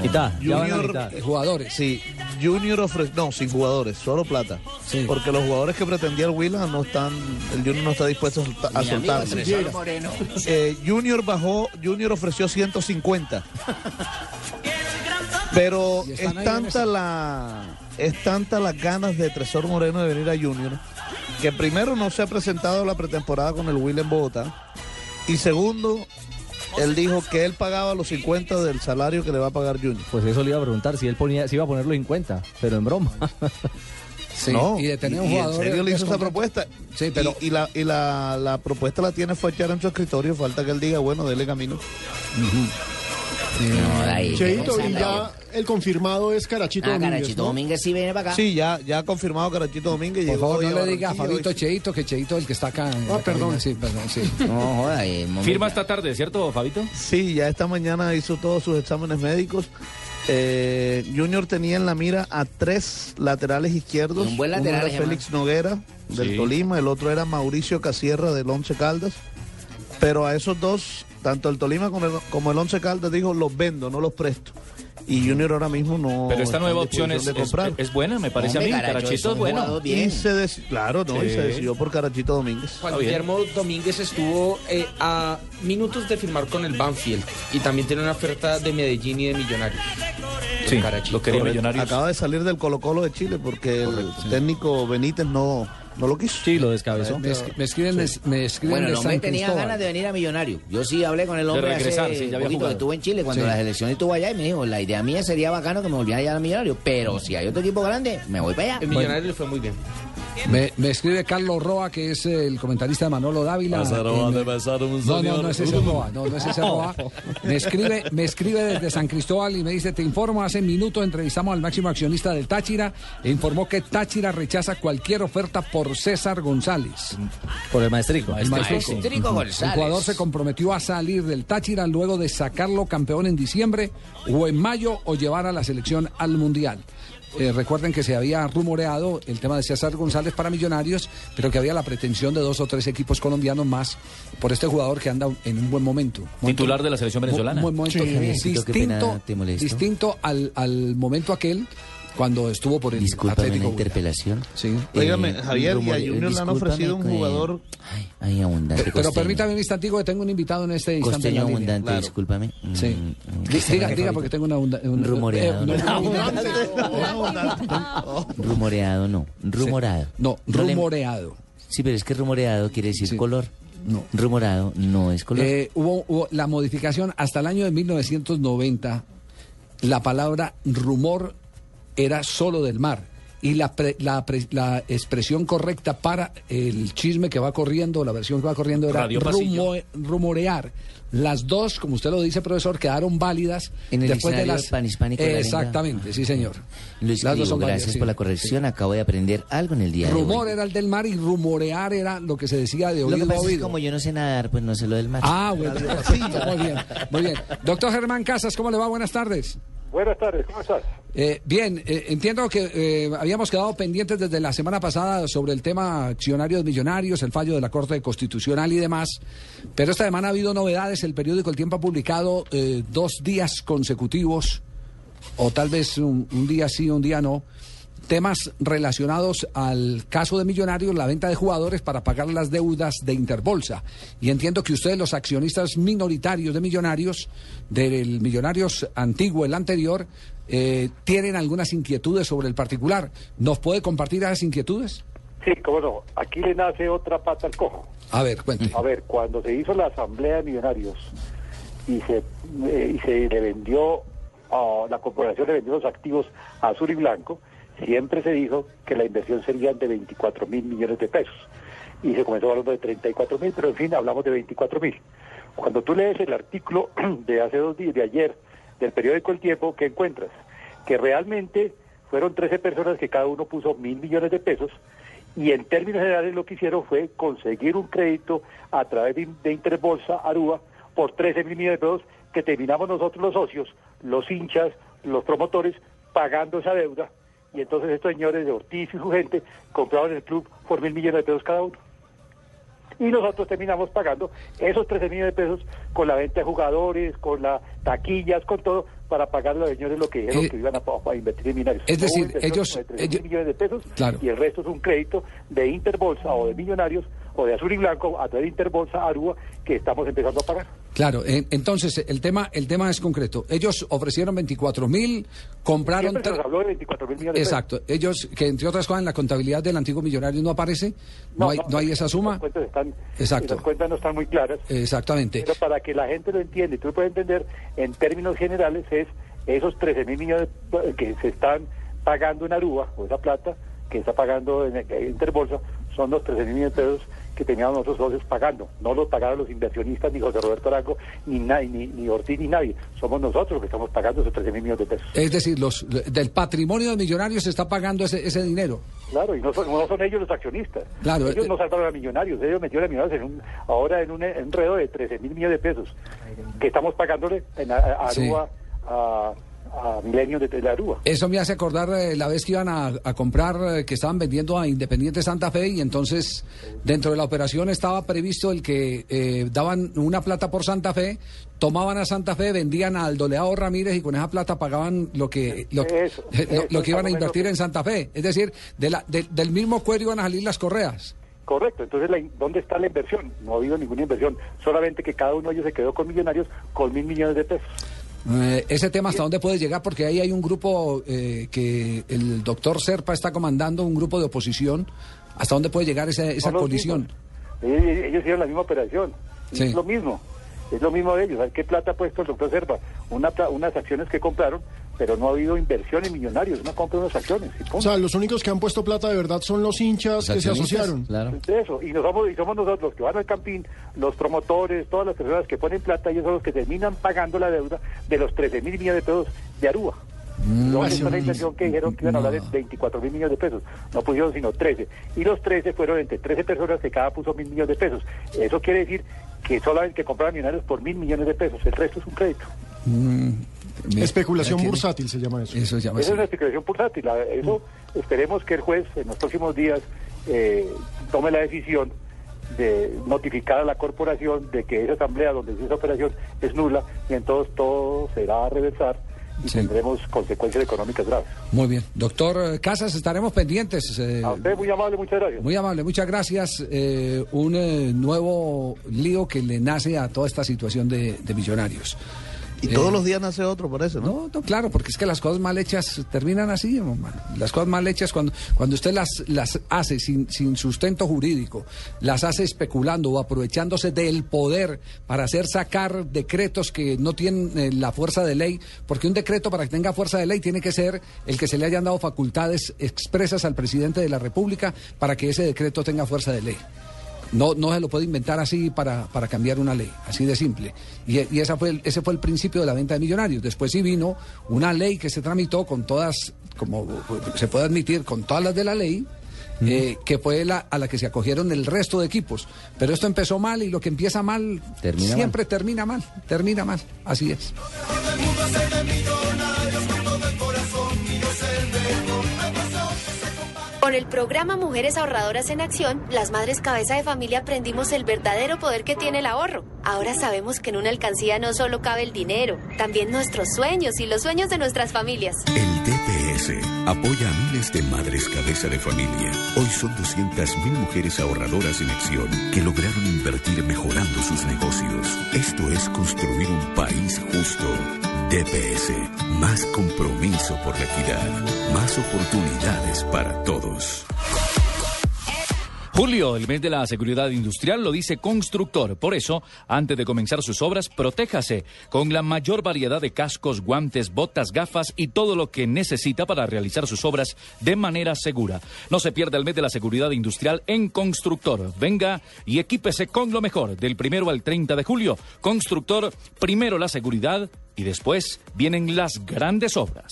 [SPEAKER 9] Mitad, ya van a
[SPEAKER 55] Junior-.
[SPEAKER 3] Eh, Jugadores.
[SPEAKER 55] Sí, Junior ofrece, no, sin jugadores, solo plata.
[SPEAKER 3] Sí.
[SPEAKER 55] Porque los jugadores que pretendía el Huila no están, el Junior no está dispuesto a, a
[SPEAKER 5] Moreno. [LAUGHS]
[SPEAKER 55] Eh, Junior bajó, Junior ofreció 150. Pero
[SPEAKER 3] Y
[SPEAKER 55] es tanta la es tanta las ganas de Tresor Moreno de venir a Junior que primero no se ha presentado la pretemporada con el Will en Bogotá y segundo él dijo que él pagaba los 50 del salario que le va a pagar Junior.
[SPEAKER 9] Pues eso le iba a preguntar si él ponía, si iba a ponerlo en cuenta, pero en broma. [LAUGHS]
[SPEAKER 3] Sí,
[SPEAKER 55] no,
[SPEAKER 3] y de tener un
[SPEAKER 55] y
[SPEAKER 3] jugador.
[SPEAKER 55] En serio le hizo esa propuesta.
[SPEAKER 3] Sí, pero-
[SPEAKER 55] Y, y la, y la, la propuesta la tiene Fachar en su escritorio. Falta que él diga, bueno, dele camino.
[SPEAKER 5] No, ahí,
[SPEAKER 4] Cheito, y ya el confirmado es Carachito
[SPEAKER 5] Ah,
[SPEAKER 4] Domínguez.
[SPEAKER 5] Carachito
[SPEAKER 4] ¿no?
[SPEAKER 5] Domínguez sí viene para acá.
[SPEAKER 55] Sí, ya, ya ha confirmado Carachito Domínguez.
[SPEAKER 3] Por favor, no le diga a Fabito
[SPEAKER 55] hoy-
[SPEAKER 3] Cheito, que Cheito es el que está acá. en
[SPEAKER 4] Ah, perdón.
[SPEAKER 3] Sí, perdón, sí. [LAUGHS]
[SPEAKER 5] No, joda. eh.
[SPEAKER 15] Firma esta tarde, ¿cierto, Fabito?
[SPEAKER 55] Sí, ya esta mañana hizo todos sus exámenes médicos. Eh, Junior tenía en la mira a tres laterales izquierdos.
[SPEAKER 5] Un buen
[SPEAKER 55] Uno
[SPEAKER 5] lateral,
[SPEAKER 55] era
[SPEAKER 5] Germán.
[SPEAKER 55] Félix Noguera, del
[SPEAKER 15] Sí.
[SPEAKER 55] Tolima, el otro era Mauricio Casierra, del Once Caldas. Pero a esos dos, tanto el Tolima como el, como el Once Caldas, dijo, los vendo, no los presto. Y Junior ahora mismo no.
[SPEAKER 15] Pero esta nueva opción es,
[SPEAKER 55] de
[SPEAKER 15] es,
[SPEAKER 55] comprar.
[SPEAKER 15] es buena, me parece
[SPEAKER 5] Hombre,
[SPEAKER 15] a mí.
[SPEAKER 5] Caracho, es
[SPEAKER 15] Carachito es bueno.
[SPEAKER 5] jugador
[SPEAKER 55] Y
[SPEAKER 5] bien.
[SPEAKER 55] se dec- claro, no, y
[SPEAKER 15] Sí.
[SPEAKER 55] se decidió por Carachito Domínguez.
[SPEAKER 16] Juan
[SPEAKER 15] bien.
[SPEAKER 16] Guillermo Domínguez estuvo eh, a minutos de firmar con el Banfield y también tiene una oferta de Medellín y de Millonarios.
[SPEAKER 15] Sí, lo quería
[SPEAKER 55] Correcto.
[SPEAKER 15] Millonarios.
[SPEAKER 55] Acaba de salir del Colo Colo de Chile porque el técnico Benítez no, no lo quiso.
[SPEAKER 9] Sí, lo descabezó.
[SPEAKER 3] Me, es- me escriben, de- me escriben
[SPEAKER 5] Bueno,
[SPEAKER 3] de
[SPEAKER 5] el hombre tenía
[SPEAKER 3] Cristóbal.
[SPEAKER 5] ganas de venir a Millonario. Yo sí hablé con el hombre
[SPEAKER 9] regresar,
[SPEAKER 5] hace
[SPEAKER 9] sí, ya había
[SPEAKER 5] poquito
[SPEAKER 9] jugado.
[SPEAKER 5] que estuvo en Chile cuando
[SPEAKER 3] Sí.
[SPEAKER 5] la selección estuvo allá y me dijo, la idea mía sería bacano que me volviera a Millonario, pero si hay otro equipo grande, me voy para allá.
[SPEAKER 16] El millonario le fue muy bien.
[SPEAKER 3] Me, me escribe Carlos Roa, que es el comentarista de Manolo Dávila. En-
[SPEAKER 53] de
[SPEAKER 3] No, no, no es ese Roa, no, no es ese Roa. Me escribe, me escribe desde San Cristóbal y me dice, te informo, hace minutos entrevistamos al máximo accionista del Táchira e informó que Táchira rechaza cualquier oferta por César González.
[SPEAKER 9] Por el maestrico.
[SPEAKER 3] El maestrico.
[SPEAKER 5] Maestrico
[SPEAKER 3] El
[SPEAKER 5] González.
[SPEAKER 3] jugador se comprometió a salir del Táchira luego de sacarlo campeón en diciembre o en mayo o llevar a la selección al Mundial. Eh, recuerden que se había rumoreado el tema de César González para Millonarios, pero que había la pretensión de dos o tres equipos colombianos más por este jugador que anda en un buen momento.
[SPEAKER 9] Titular de la selección venezolana.
[SPEAKER 3] Un buen momento
[SPEAKER 5] Sí.
[SPEAKER 3] Distinto, distinto al, al momento aquel cuando estuvo por el
[SPEAKER 5] Discúlpame
[SPEAKER 3] Atlético
[SPEAKER 5] una interpelación.
[SPEAKER 3] Sí.
[SPEAKER 55] Óigame,
[SPEAKER 5] Eh,
[SPEAKER 55] Javier, y a
[SPEAKER 5] rumor-
[SPEAKER 55] Junior le han ofrecido un jugador
[SPEAKER 5] Ay, ay, abundante
[SPEAKER 3] Pero
[SPEAKER 5] costeño.
[SPEAKER 3] permítame un instantico que tengo un invitado en este instante.
[SPEAKER 5] Costeño abundante,
[SPEAKER 55] Claro.
[SPEAKER 5] discúlpame.
[SPEAKER 3] Sí.
[SPEAKER 5] Mm,
[SPEAKER 3] Di-
[SPEAKER 5] mm,
[SPEAKER 3] Diga, diga, porque tengo una... una, una-
[SPEAKER 5] Rumoreado.
[SPEAKER 3] eh, no,
[SPEAKER 5] Rumoreado no, rumorado.
[SPEAKER 3] No, rumoreado.
[SPEAKER 5] Sí, pero es que rumoreado quiere decir
[SPEAKER 3] Sí.
[SPEAKER 5] color.
[SPEAKER 3] No.
[SPEAKER 5] Rumorado no es color.
[SPEAKER 3] Eh, hubo, hubo la modificación hasta el año de 1990. La palabra rumor era solo del mar. Y la, pre- la, pre- la expresión correcta para el chisme que va corriendo, la versión que va corriendo era rumo- rumorear. Las dos, como usted lo dice, profesor, quedaron válidas
[SPEAKER 5] En el
[SPEAKER 3] después de las.
[SPEAKER 5] panhispánico de la lengua.
[SPEAKER 3] Exactamente, sí, señor.
[SPEAKER 5] Luis
[SPEAKER 3] Las dos son válidas,
[SPEAKER 5] gracias
[SPEAKER 3] sí.
[SPEAKER 5] por la corrección. Acabo de aprender algo en el día
[SPEAKER 3] Rumor
[SPEAKER 5] de hoy.
[SPEAKER 3] era el del mar y rumorear era lo que se decía de
[SPEAKER 5] Lo que
[SPEAKER 3] oído a
[SPEAKER 5] es
[SPEAKER 3] oído.
[SPEAKER 5] como yo no sé nadar, pues no sé lo del mar.
[SPEAKER 3] Ah, bueno, [LAUGHS] sí, muy bien, muy bien. Doctor Germán Casas, ¿cómo le va? Buenas tardes.
[SPEAKER 56] Buenas tardes, ¿cómo estás?
[SPEAKER 3] Eh, bien, eh, entiendo que eh, habíamos quedado pendientes desde la semana pasada sobre el tema accionarios millonarios, el fallo de la Corte Constitucional y demás, pero esta semana ha habido novedades. El periódico El Tiempo ha publicado eh, dos días consecutivos, o tal vez un, un día sí, un día no, temas relacionados al caso de Millonarios, la venta de jugadores para pagar las deudas de Interbolsa. Y entiendo que ustedes, los accionistas minoritarios de Millonarios, del Millonarios antiguo, el anterior, eh, tienen algunas inquietudes sobre el particular. ¿Nos puede compartir esas inquietudes?
[SPEAKER 56] Sí, cómo no. Aquí le nace otra pata al cojo.
[SPEAKER 3] A ver, cuente.
[SPEAKER 56] A ver, cuando se hizo la asamblea de millonarios y se, eh, y se le vendió, a la corporación le vendió los activos a azul y blanco, siempre se dijo que la inversión sería de 24 mil millones de pesos. Y se comenzó hablando de 34 mil, pero en fin, hablamos de 24 mil. Cuando tú lees el artículo [CLEARS THROAT] de hace dos días, de ayer, del periódico El Tiempo, ¿qué encuentras? Que realmente fueron 13 personas que cada uno puso mil millones de pesos y en términos generales lo que hicieron fue conseguir un crédito a través de, de Interbolsa Aruba por 13 mil millones de pesos que terminamos nosotros los socios, los hinchas, los promotores, pagando esa deuda. Y entonces estos señores de Ortiz y su gente compraron el club por mil millones de pesos cada uno. Y nosotros terminamos pagando esos 13 millones de pesos con la venta de jugadores, con las taquillas, con todo, para pagar a los señores lo que dijeron
[SPEAKER 3] Eh,
[SPEAKER 56] que iban a, a invertir en minarios.
[SPEAKER 3] es decir, ellos-
[SPEAKER 56] de 13
[SPEAKER 3] ellos-
[SPEAKER 56] millones de pesos
[SPEAKER 3] Claro.
[SPEAKER 56] y el resto es un crédito de Interbolsa o de Millonarios o de Azul y Blanco a través de Interbolsa Aruba que estamos empezando a pagar.
[SPEAKER 3] Claro, en- entonces el tema, el tema es concreto. Ellos ofrecieron 24 mil, compraron...
[SPEAKER 56] Se habló de 24 mil millones de.
[SPEAKER 3] Exacto. Ellos, que entre otras cosas en la contabilidad del antiguo millonario no aparece, no, hay, no hay esa suma.
[SPEAKER 56] Las cuentas, están,
[SPEAKER 3] Exacto.
[SPEAKER 56] las cuentas no están muy claras.
[SPEAKER 3] Exactamente.
[SPEAKER 56] Pero para que la gente lo entienda y tú lo puedes entender, en términos generales es esos 13 mil millones que se están pagando en Aruba, o esa plata que está pagando en, en Interbolsa, son los 13 mil millones de pesos que teníamos nosotros socios pagando. No los pagaron los inversionistas, ni José Roberto Arango, ni, ni, ni Ortiz, ni nadie. Somos nosotros los que estamos pagando esos 13 mil millones de pesos.
[SPEAKER 3] Es decir, los del patrimonio de millonarios se está pagando ese, ese dinero.
[SPEAKER 56] Claro, y no son, no son ellos los accionistas.
[SPEAKER 3] Claro,
[SPEAKER 56] ellos
[SPEAKER 3] eh,
[SPEAKER 56] no salvaron a millonarios, ellos metieron a millonarios en un, ahora en un enredo de 13 mil millones de pesos que estamos pagándole en a- a
[SPEAKER 3] Sí.
[SPEAKER 56] Aruba, a, a Milenio de, de la Aruba.
[SPEAKER 3] Eso me hace acordar eh, la vez que iban a, a comprar, eh, que estaban vendiendo a Independiente Santa Fe y entonces dentro de la operación estaba previsto el que eh, daban una plata por Santa Fe, tomaban a Santa Fe, vendían al Doleado Ramírez y con esa plata pagaban lo que lo,
[SPEAKER 56] Eso, [LAUGHS]
[SPEAKER 3] lo-
[SPEAKER 56] eso
[SPEAKER 3] lo que iban a invertir en Santa Fe. Es decir, de la, de- del mismo cuero iban a salir las correas.
[SPEAKER 56] Correcto, entonces la ¿dónde está la inversión? No ha habido ninguna inversión, solamente que cada uno de ellos se quedó con millonarios con mil millones de pesos.
[SPEAKER 3] Eh, ese tema hasta dónde puede llegar, porque ahí hay un grupo eh, que el doctor Serpa está comandando, un grupo de oposición. ¿Hasta dónde puede llegar esa, esa colisión?
[SPEAKER 56] Ellos, ellos hicieron la misma operación.
[SPEAKER 3] Sí.
[SPEAKER 56] Es lo mismo. Es lo mismo de ellos. ¿Sabes ¿Qué plata ha puesto el doctor Serpa? Una, unas acciones que compraron, pero no ha habido inversión en millonarios. Una compra unas acciones. y.
[SPEAKER 4] O sea, los únicos que han puesto plata de verdad son los hinchas que se asociaron.
[SPEAKER 56] Eso, y, nos somos, y somos nosotros los que van al campín, los promotores, todas las personas que ponen plata, ellos son los que terminan pagando la deuda de los 13 mil millones de pesos de Aruba. Está la
[SPEAKER 4] sí.
[SPEAKER 56] inversión que dijeron que iban a hablar de 24 mil millones de pesos. No pusieron sino 13. Y los 13 fueron entre 13 personas que cada puso mil millones de pesos. Eso quiere decir que solamente que compraban millonarios por mil millones de pesos. El resto es un crédito.
[SPEAKER 3] Mm,
[SPEAKER 4] Especulación bursátil se llama eso.
[SPEAKER 3] Eso llama
[SPEAKER 56] es una especulación bursátil. Eso esperemos que el juez en los próximos días eh, tome la decisión de notificar a la corporación de que esa asamblea donde se hizo esa operación es nula y entonces todo será a reversar y
[SPEAKER 3] Sí.
[SPEAKER 56] tendremos consecuencias económicas graves.
[SPEAKER 3] Muy bien. Doctor eh, Casas, estaremos pendientes. eh,
[SPEAKER 56] A usted muy amable, muchas gracias.
[SPEAKER 3] Muy amable, muchas gracias. Eh, un eh, nuevo lío que le nace a toda esta situación de, de millonarios.
[SPEAKER 55] Y
[SPEAKER 3] Eh,
[SPEAKER 55] todos los días nace otro, por eso, ¿no?
[SPEAKER 3] No, no, claro, porque es que las cosas mal hechas terminan así, hermano. Las cosas mal hechas cuando, cuando usted las, las hace sin, sin sustento jurídico, las hace especulando o aprovechándose del poder para hacer sacar decretos que no tienen eh, la fuerza de ley, porque un decreto para que tenga fuerza de ley tiene que ser el que se le hayan dado facultades expresas al presidente de la República para que ese decreto tenga fuerza de ley. No, no se lo puede inventar así para, para cambiar una ley, así de simple. Y, y esa fue el- ese fue el principio de la venta de millonarios. Después sí vino una ley que se tramitó con todas, como se puede admitir, con todas las de la ley, eh, que fue la, a la que se acogieron el resto de equipos. Pero esto empezó mal y lo que empieza mal
[SPEAKER 5] Termina
[SPEAKER 3] siempre termina mal, termina mal. Así es.
[SPEAKER 57] Con el programa Mujeres Ahorradoras en Acción, las madres cabeza de familia aprendimos el verdadero poder que tiene el ahorro. Ahora sabemos que en una alcancía no solo cabe el dinero, también nuestros sueños y los sueños de nuestras familias.
[SPEAKER 49] El DPS apoya a miles de madres cabeza de familia. Hoy son 200.000 mujeres ahorradoras en acción que lograron invertir mejorando sus negocios. Esto es construir un país justo. DPS, más compromiso por la equidad, más oportunidades para todos.
[SPEAKER 15] Julio, el mes de la seguridad industrial, lo dice Constructor. Por eso, antes de comenzar sus obras, protéjase con la mayor variedad de cascos, guantes, botas, gafas y todo lo que necesita para realizar sus obras de manera segura. No se pierda el mes de la seguridad industrial en Constructor. Venga y equípese con lo mejor del primero al 30 de julio. Constructor, primero la seguridad y después vienen las grandes obras.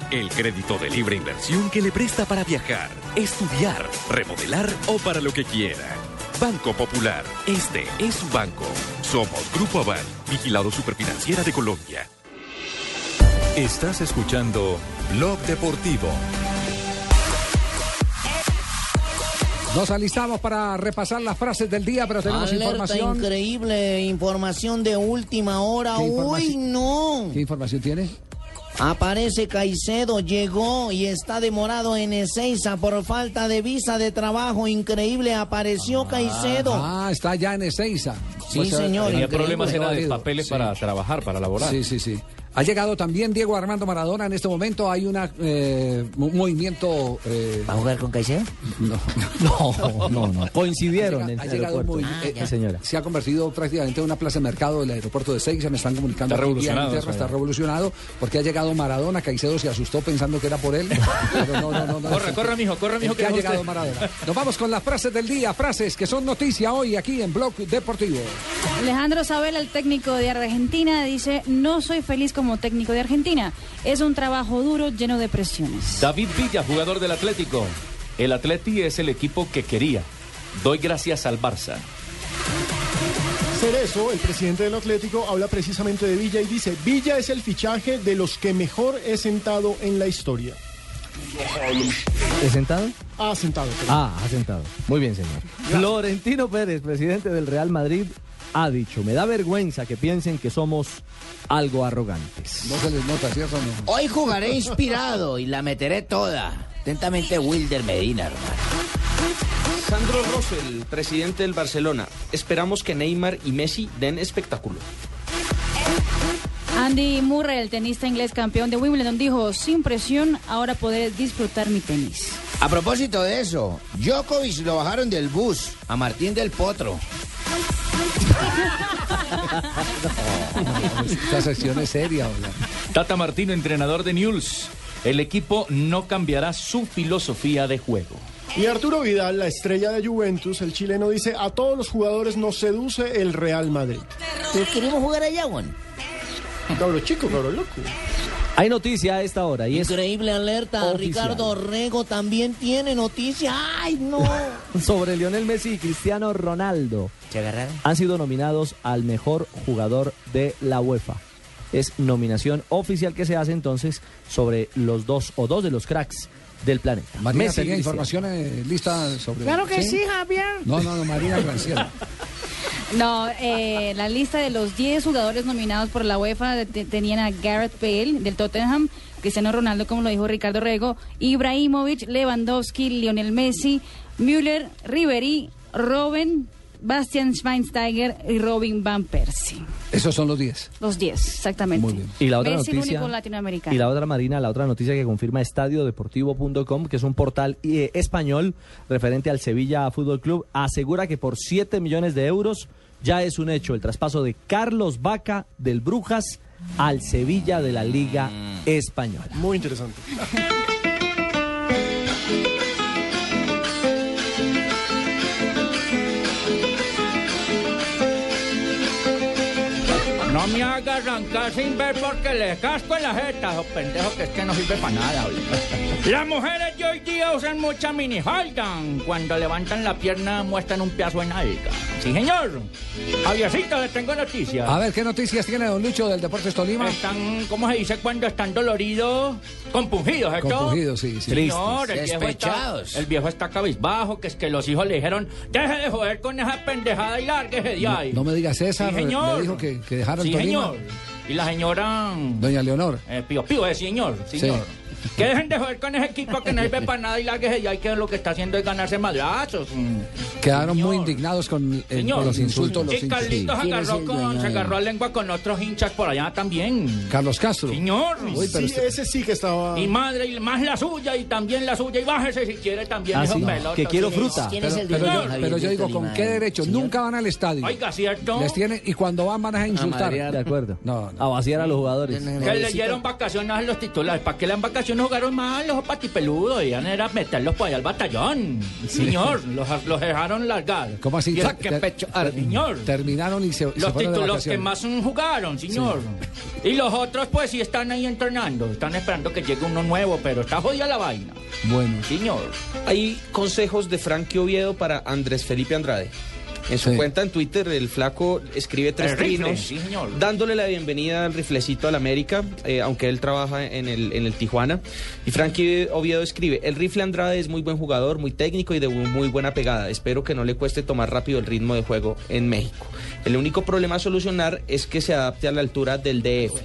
[SPEAKER 27] El crédito de libre inversión que le presta para viajar, estudiar, remodelar o para lo que quiera. Banco Popular, este es su banco. Somos Grupo Aval, vigilado superfinanciera de Colombia.
[SPEAKER 52] Estás escuchando Blog Deportivo.
[SPEAKER 3] Nos alistamos para repasar las frases del día, pero tenemos
[SPEAKER 5] Alerta
[SPEAKER 3] información.
[SPEAKER 5] increíble, información de última hora.
[SPEAKER 3] ¿Qué
[SPEAKER 5] Uy, no.
[SPEAKER 3] ¿Qué información tiene?
[SPEAKER 5] Aparece Caicedo, llegó y está demorado en Ezeiza por falta de visa de trabajo. Increíble, apareció Caicedo.
[SPEAKER 3] Ah, está ya en Ezeiza.
[SPEAKER 5] Sí, señor,
[SPEAKER 15] Tenía
[SPEAKER 5] increíble.
[SPEAKER 15] problemas era de papeles
[SPEAKER 3] Sí.
[SPEAKER 15] para trabajar, para laborar.
[SPEAKER 3] Sí, sí, sí. Ha llegado también Diego Armando Maradona en este momento. Hay una, eh, un movimiento. Eh,
[SPEAKER 5] ¿Va a jugar con Caicedo?
[SPEAKER 3] No, [LAUGHS]
[SPEAKER 9] No, no, no. Coincidieron en
[SPEAKER 3] Ha
[SPEAKER 9] el
[SPEAKER 3] llegado un
[SPEAKER 9] aeropuerto.
[SPEAKER 3] movimiento.
[SPEAKER 9] Sí, señora.
[SPEAKER 3] Se ha convertido prácticamente en una plaza de mercado del aeropuerto de Seiza. Me están comunicando.
[SPEAKER 15] Está revolucionado eso
[SPEAKER 3] Está revolucionado porque ha llegado Maradona. Caicedo se asustó pensando que era por él. Pero no, no, no, no.
[SPEAKER 15] Corre, corre, mijo, corre, mijo, que
[SPEAKER 3] ha
[SPEAKER 15] usted.
[SPEAKER 3] llegado Maradona. Nos vamos con las frases del día. Frases que son noticia hoy aquí en Blog Deportivo.
[SPEAKER 26] Alejandro Sabela, el técnico de Argentina, dice, no soy feliz como técnico de Argentina. Es un trabajo duro, lleno de presiones.
[SPEAKER 15] David Villa, jugador del Atlético. El Atleti es el equipo que quería. Doy gracias al Barça.
[SPEAKER 4] hacer eso, el presidente del Atlético habla precisamente de Villa y dice, Villa es el fichaje de los que mejor he sentado en la historia.
[SPEAKER 9] ¿Es sentado?
[SPEAKER 4] Ah, sentado.
[SPEAKER 9] Ah, ha sentado. Muy bien, señor. Florentino Pérez, presidente del Real Madrid, ha dicho, me da vergüenza que piensen que somos algo arrogantes.
[SPEAKER 3] No se les nota, ¿cierto? o No?
[SPEAKER 5] Hoy jugaré inspirado y la meteré toda. Atentamente, Wilder Medina, hermano.
[SPEAKER 16] Sandro Rosell, presidente del Barcelona. Esperamos que Neymar y Messi den espectáculo.
[SPEAKER 26] Andy Murray, el tenista inglés campeón de Wimbledon, dijo, sin presión, ahora podré disfrutar mi tenis.
[SPEAKER 5] A propósito de eso, Djokovic lo bajaron del bus a Martín del Potro.
[SPEAKER 3] Esta sección es seria, hola.
[SPEAKER 58] Tata Martino, entrenador de News. El equipo no cambiará su filosofía de juego.
[SPEAKER 4] Y Arturo Vidal, la estrella de Juventus, el chileno, dice, a todos los jugadores nos seduce el Real Madrid.
[SPEAKER 5] ¿Pero queremos jugar allá, Juan?
[SPEAKER 4] Cabro chico, cabro loco.
[SPEAKER 9] Hay noticia a esta hora y es
[SPEAKER 5] Increíble alerta,
[SPEAKER 9] oficial.
[SPEAKER 5] Ricardo Rego también tiene noticia. ¡Ay, no! [LAUGHS]
[SPEAKER 9] sobre Lionel Messi y Cristiano Ronaldo.
[SPEAKER 5] ¿Se agarraron?
[SPEAKER 9] Han sido nominados al mejor jugador de la UEFA. Es nominación oficial que se hace entonces sobre los dos o dos de los cracks del planeta.
[SPEAKER 3] Marina
[SPEAKER 9] Messi
[SPEAKER 3] tenía información lista sobre...
[SPEAKER 26] Claro que sí, Javier.
[SPEAKER 3] No, no, no, Marina Granciera. [LAUGHS]
[SPEAKER 26] No, eh, la lista de los 10 jugadores nominados por la UEFA te- tenían a Gareth Bale del Tottenham, Cristiano Ronaldo, como lo dijo Ricardo Rego, Ibrahimovic, Lewandowski, Lionel Messi, Müller, Ribery, Robben, Bastian Schweinsteiger y Robin Van Persie.
[SPEAKER 3] Esos son los 10.
[SPEAKER 26] Los 10, exactamente.
[SPEAKER 3] Muy bien.
[SPEAKER 9] Y la otra
[SPEAKER 26] Messi, el
[SPEAKER 9] noticia.
[SPEAKER 26] único latinoamericano.
[SPEAKER 9] Y la otra Marina, la otra noticia que confirma estadiodeportivo.com, que es un portal eh, español referente al Sevilla Fútbol Club, asegura que por 7 millones de euros ya es un hecho el traspaso de Carlos Vaca del Brujas al Sevilla de la Liga Española.
[SPEAKER 4] Muy interesante.
[SPEAKER 15] No me haga arrancar sin ver porque le casco en la jeta, esos pendejos que es que no sirve para nada. Las mujeres de hoy día usan mucha mini halgan. Cuando levantan la pierna muestran un pedazo de nalga. Sí, señor. Javiercito, le tengo noticias.
[SPEAKER 3] A ver, ¿qué noticias tiene don Lucho del Deportes Tolima?
[SPEAKER 15] Están, ¿cómo se dice cuando están doloridos? Compungidos, ¿cierto?
[SPEAKER 3] Compungidos, sí, sí.
[SPEAKER 15] Señor, el viejo, está,
[SPEAKER 5] Despechados.
[SPEAKER 15] el viejo está cabizbajo, que es que los hijos le dijeron, deje de joder con esa pendejada y lárguese de ahí.
[SPEAKER 3] No me digas César,
[SPEAKER 15] Sí,
[SPEAKER 3] me
[SPEAKER 15] señor.
[SPEAKER 3] dijo que, que dejaron
[SPEAKER 15] Sí, Señor. Y la señora...
[SPEAKER 3] Doña Leonor.
[SPEAKER 15] Eh, pío, pío, eh, señor, señor. Que dejen de joder con ese equipo que no sirve [LAUGHS] para nada y lárguese de ahí, que lo que está haciendo es ganarse madrazos. mm.
[SPEAKER 3] Quedaron muy indignados con, eh,
[SPEAKER 15] Señor.
[SPEAKER 3] con los insultos. Los
[SPEAKER 15] y Carlitos agarró con, se agarró a lengua con otros hinchas por allá también.
[SPEAKER 3] Carlos Castro.
[SPEAKER 15] Señor.
[SPEAKER 3] Uy, pero
[SPEAKER 4] Sí,
[SPEAKER 3] usted-
[SPEAKER 4] ese sí que estaba...
[SPEAKER 15] Y madre, y más la suya, y también la suya, y bájese si quiere también,
[SPEAKER 9] Ah,
[SPEAKER 15] esos
[SPEAKER 9] sí,
[SPEAKER 15] pelotas.
[SPEAKER 9] que quiero fruta.
[SPEAKER 5] ¿Quién
[SPEAKER 3] Pero,
[SPEAKER 5] es el
[SPEAKER 3] pero
[SPEAKER 5] dueño,
[SPEAKER 3] yo,
[SPEAKER 5] Javier,
[SPEAKER 3] pero yo
[SPEAKER 5] de
[SPEAKER 3] digo? ¿con qué derecho?
[SPEAKER 5] Señor.
[SPEAKER 3] Nunca van al estadio.
[SPEAKER 15] Oiga, ¿cierto?
[SPEAKER 3] Les tienen, y cuando van van a insultar.
[SPEAKER 9] De acuerdo.
[SPEAKER 3] No, no.
[SPEAKER 9] A vaciar a los jugadores.
[SPEAKER 15] Que le dieron vacaciones a los titulares. ¿Para qué le dan vacaciones? Jugaron mal los patipeludos. Debían era meterlos por allá al batallón. Señor, los, los dejaron largar.
[SPEAKER 3] ¿Cómo así?
[SPEAKER 15] Y que
[SPEAKER 3] ter-
[SPEAKER 15] pecho, señor.
[SPEAKER 3] Terminaron y se, se
[SPEAKER 15] Los
[SPEAKER 3] de
[SPEAKER 15] títulos que más jugaron, señor. Y los otros, pues sí están ahí entrenando. Están esperando que llegue uno nuevo, pero está jodida la vaina.
[SPEAKER 3] Bueno.
[SPEAKER 15] Señor.
[SPEAKER 16] Hay consejos de Frankie Oviedo para Andrés Felipe Andrade. En su
[SPEAKER 3] Sí.
[SPEAKER 16] cuenta en Twitter, el flaco escribe tres trinos,
[SPEAKER 15] sí,
[SPEAKER 16] dándole la bienvenida al riflecito al América, eh, aunque él trabaja en el, en el Tijuana. Y Frankie Oviedo escribe, el rifle Andrade es muy buen jugador, muy técnico y de muy muy buena pegada. Espero que no le cueste tomar rápido el ritmo de juego en México. El único problema a solucionar es que se adapte a la altura del DF.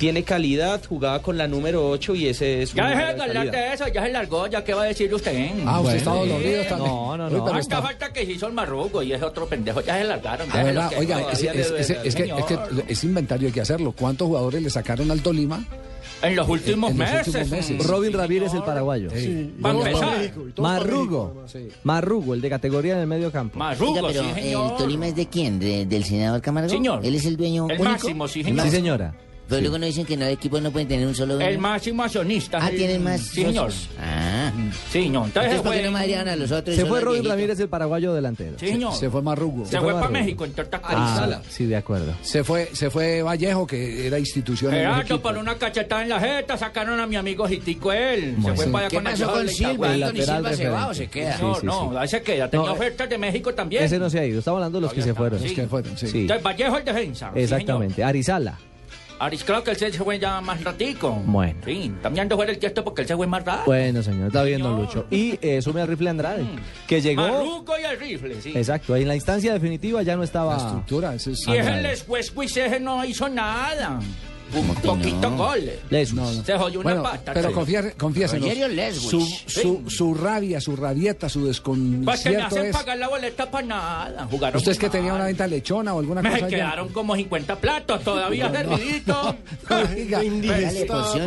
[SPEAKER 16] Tiene calidad, jugaba con la número 8 y ese es su
[SPEAKER 15] Ya deje de hablar de eso, ya se largó, ya qué va a decir usted.
[SPEAKER 3] Ah, usted está
[SPEAKER 15] Bueno.
[SPEAKER 3] dolorido también.
[SPEAKER 9] No, no,
[SPEAKER 3] Uy,
[SPEAKER 9] no.
[SPEAKER 3] pero
[SPEAKER 15] Hasta
[SPEAKER 3] está-
[SPEAKER 15] falta que se hizo el marrugo y ese otro pendejo ya se largaron.
[SPEAKER 3] Ah,
[SPEAKER 15] déjelo
[SPEAKER 3] ¿verdad? Oiga, es, es que, es que ese inventario hay que hacerlo. ¿Cuántos jugadores le sacaron al Tolima?
[SPEAKER 15] En los últimos
[SPEAKER 3] en los
[SPEAKER 15] meses.
[SPEAKER 3] últimos meses.
[SPEAKER 9] Robin Ramírez, el paraguayo.
[SPEAKER 3] Sí.
[SPEAKER 15] A.
[SPEAKER 4] México,
[SPEAKER 9] Marrugo. Marrugo, el de categoría en el medio campo.
[SPEAKER 15] Marrugo,
[SPEAKER 5] Oiga, pero
[SPEAKER 15] sí,
[SPEAKER 5] ¿el. Tolima es de quién? ¿De- ¿Del senador Camargo?
[SPEAKER 15] Señor.
[SPEAKER 5] ¿Él es el dueño
[SPEAKER 15] El
[SPEAKER 5] único?
[SPEAKER 15] máximo, sí,
[SPEAKER 9] Sí,
[SPEAKER 15] señor.
[SPEAKER 9] señora.
[SPEAKER 5] Pero luego no dicen que no equipos no pueden tener un solo dueño.
[SPEAKER 16] El máximo accionista.
[SPEAKER 5] Ah,
[SPEAKER 16] el-
[SPEAKER 5] tienen más
[SPEAKER 16] Sí, señor.
[SPEAKER 5] Ah.
[SPEAKER 16] Sí, señor. Entonces,
[SPEAKER 5] Entonces, ¿por qué
[SPEAKER 16] fue-
[SPEAKER 5] no madrearon a los otros?
[SPEAKER 9] Se fue
[SPEAKER 5] el
[SPEAKER 9] Robin. Ramírez, el paraguayo delantero.
[SPEAKER 16] Sí, señor.
[SPEAKER 3] Se fue Marrugo.
[SPEAKER 16] Se fue para
[SPEAKER 9] Marrugo.
[SPEAKER 16] México, en Torta
[SPEAKER 9] Ah, sí, de acuerdo.
[SPEAKER 3] Se fue, se fue Vallejo, que era institución en el
[SPEAKER 16] Gerardo,
[SPEAKER 3] equipo.
[SPEAKER 16] por una cachetada en la jeta, sacaron a mi amigo Jitico él. Se fue para allá
[SPEAKER 5] ¿Qué
[SPEAKER 16] con el
[SPEAKER 5] pasó con Silva? ¿Anthony Silva se va o se queda?
[SPEAKER 16] No,
[SPEAKER 9] Sí, sí,
[SPEAKER 16] no,
[SPEAKER 9] sí.
[SPEAKER 16] ahí se queda. Tenía
[SPEAKER 9] No,
[SPEAKER 16] ofertas de México también.
[SPEAKER 9] Ese no se ha ido. Estamos hablando de los que se fueron.
[SPEAKER 16] Los
[SPEAKER 3] que fueron, sí.
[SPEAKER 16] Vallejo el defensa. sí,
[SPEAKER 9] Exactamente. Arizala.
[SPEAKER 16] Aris, creo que él se fue ya más ratico.
[SPEAKER 9] Bueno.
[SPEAKER 16] Sí, también de fuera el tiesto porque él se fue más rato.
[SPEAKER 9] Bueno, señor, está bien, don Lucho. Y eh, sume al rifle Andrade, que llegó.
[SPEAKER 16] Marruco y el rifle, sí.
[SPEAKER 9] Exacto, ahí en la instancia definitiva ya no estaba.
[SPEAKER 3] La estructura, ese es
[SPEAKER 16] Y ese
[SPEAKER 9] Andrade.
[SPEAKER 16] Les Westwich ese no hizo nada. Un poquito goles.
[SPEAKER 9] Les-
[SPEAKER 16] Se jodió una
[SPEAKER 3] Bueno,
[SPEAKER 16] pata.
[SPEAKER 3] pero confía- confiésenos, su, su, su rabia, su rabieta, su
[SPEAKER 16] Pues que me
[SPEAKER 3] desconcierto
[SPEAKER 16] hacen
[SPEAKER 3] es...
[SPEAKER 16] pagar la boleta para nada. Jugaron
[SPEAKER 3] ¿Usted es que tenía una venta lechona o alguna
[SPEAKER 16] Me
[SPEAKER 3] cosa allá?
[SPEAKER 16] quedaron como 50 platos todavía servidito. [LAUGHS]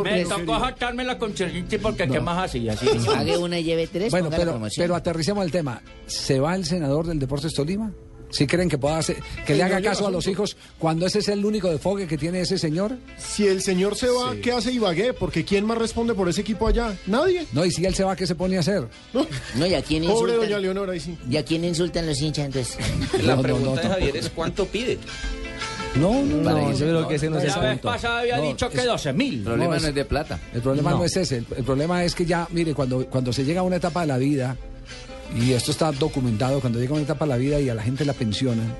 [SPEAKER 16] Me tocó jactarme con Cherichi porque qué más hacía así.
[SPEAKER 5] Pague una y lleve tres,
[SPEAKER 3] Bueno,
[SPEAKER 5] la
[SPEAKER 3] pero, pero aterricemos el tema. ¿Se va el senador del Deportes Tolima? ¿Sí creen que pueda hacer, que le haga caso a los hijos cuando ese es el único desfogue que tiene ese señor?
[SPEAKER 4] Si el señor se va, ¿qué hace Ibagué? Porque ¿quién más responde por ese equipo allá? Nadie.
[SPEAKER 3] No, y si él se va, ¿qué se pone a hacer?
[SPEAKER 5] No, ¿y a quién
[SPEAKER 4] Pobre doña
[SPEAKER 5] insultan?
[SPEAKER 4] Leonora, ahí sí.
[SPEAKER 5] ¿Y a quién insultan los hinchas entonces? [LAUGHS]
[SPEAKER 15] La
[SPEAKER 3] No, no,
[SPEAKER 15] pregunta
[SPEAKER 3] no,
[SPEAKER 15] de Javier es cuánto pide.
[SPEAKER 3] No, no,
[SPEAKER 9] No,
[SPEAKER 3] no,
[SPEAKER 9] yo creo que ese no es el
[SPEAKER 16] La vez pasada había
[SPEAKER 3] No,
[SPEAKER 16] dicho que
[SPEAKER 3] es-
[SPEAKER 16] 12 mil.
[SPEAKER 59] El problema
[SPEAKER 3] No,
[SPEAKER 59] no,
[SPEAKER 3] es-
[SPEAKER 59] es de plata.
[SPEAKER 3] El problema no.
[SPEAKER 9] No.
[SPEAKER 3] es ese, el, el problema es que ya, mire, cuando, cuando se llega a una etapa de la vida, y esto está documentado, cuando llega una etapa de la vida y a la gente la pensionan,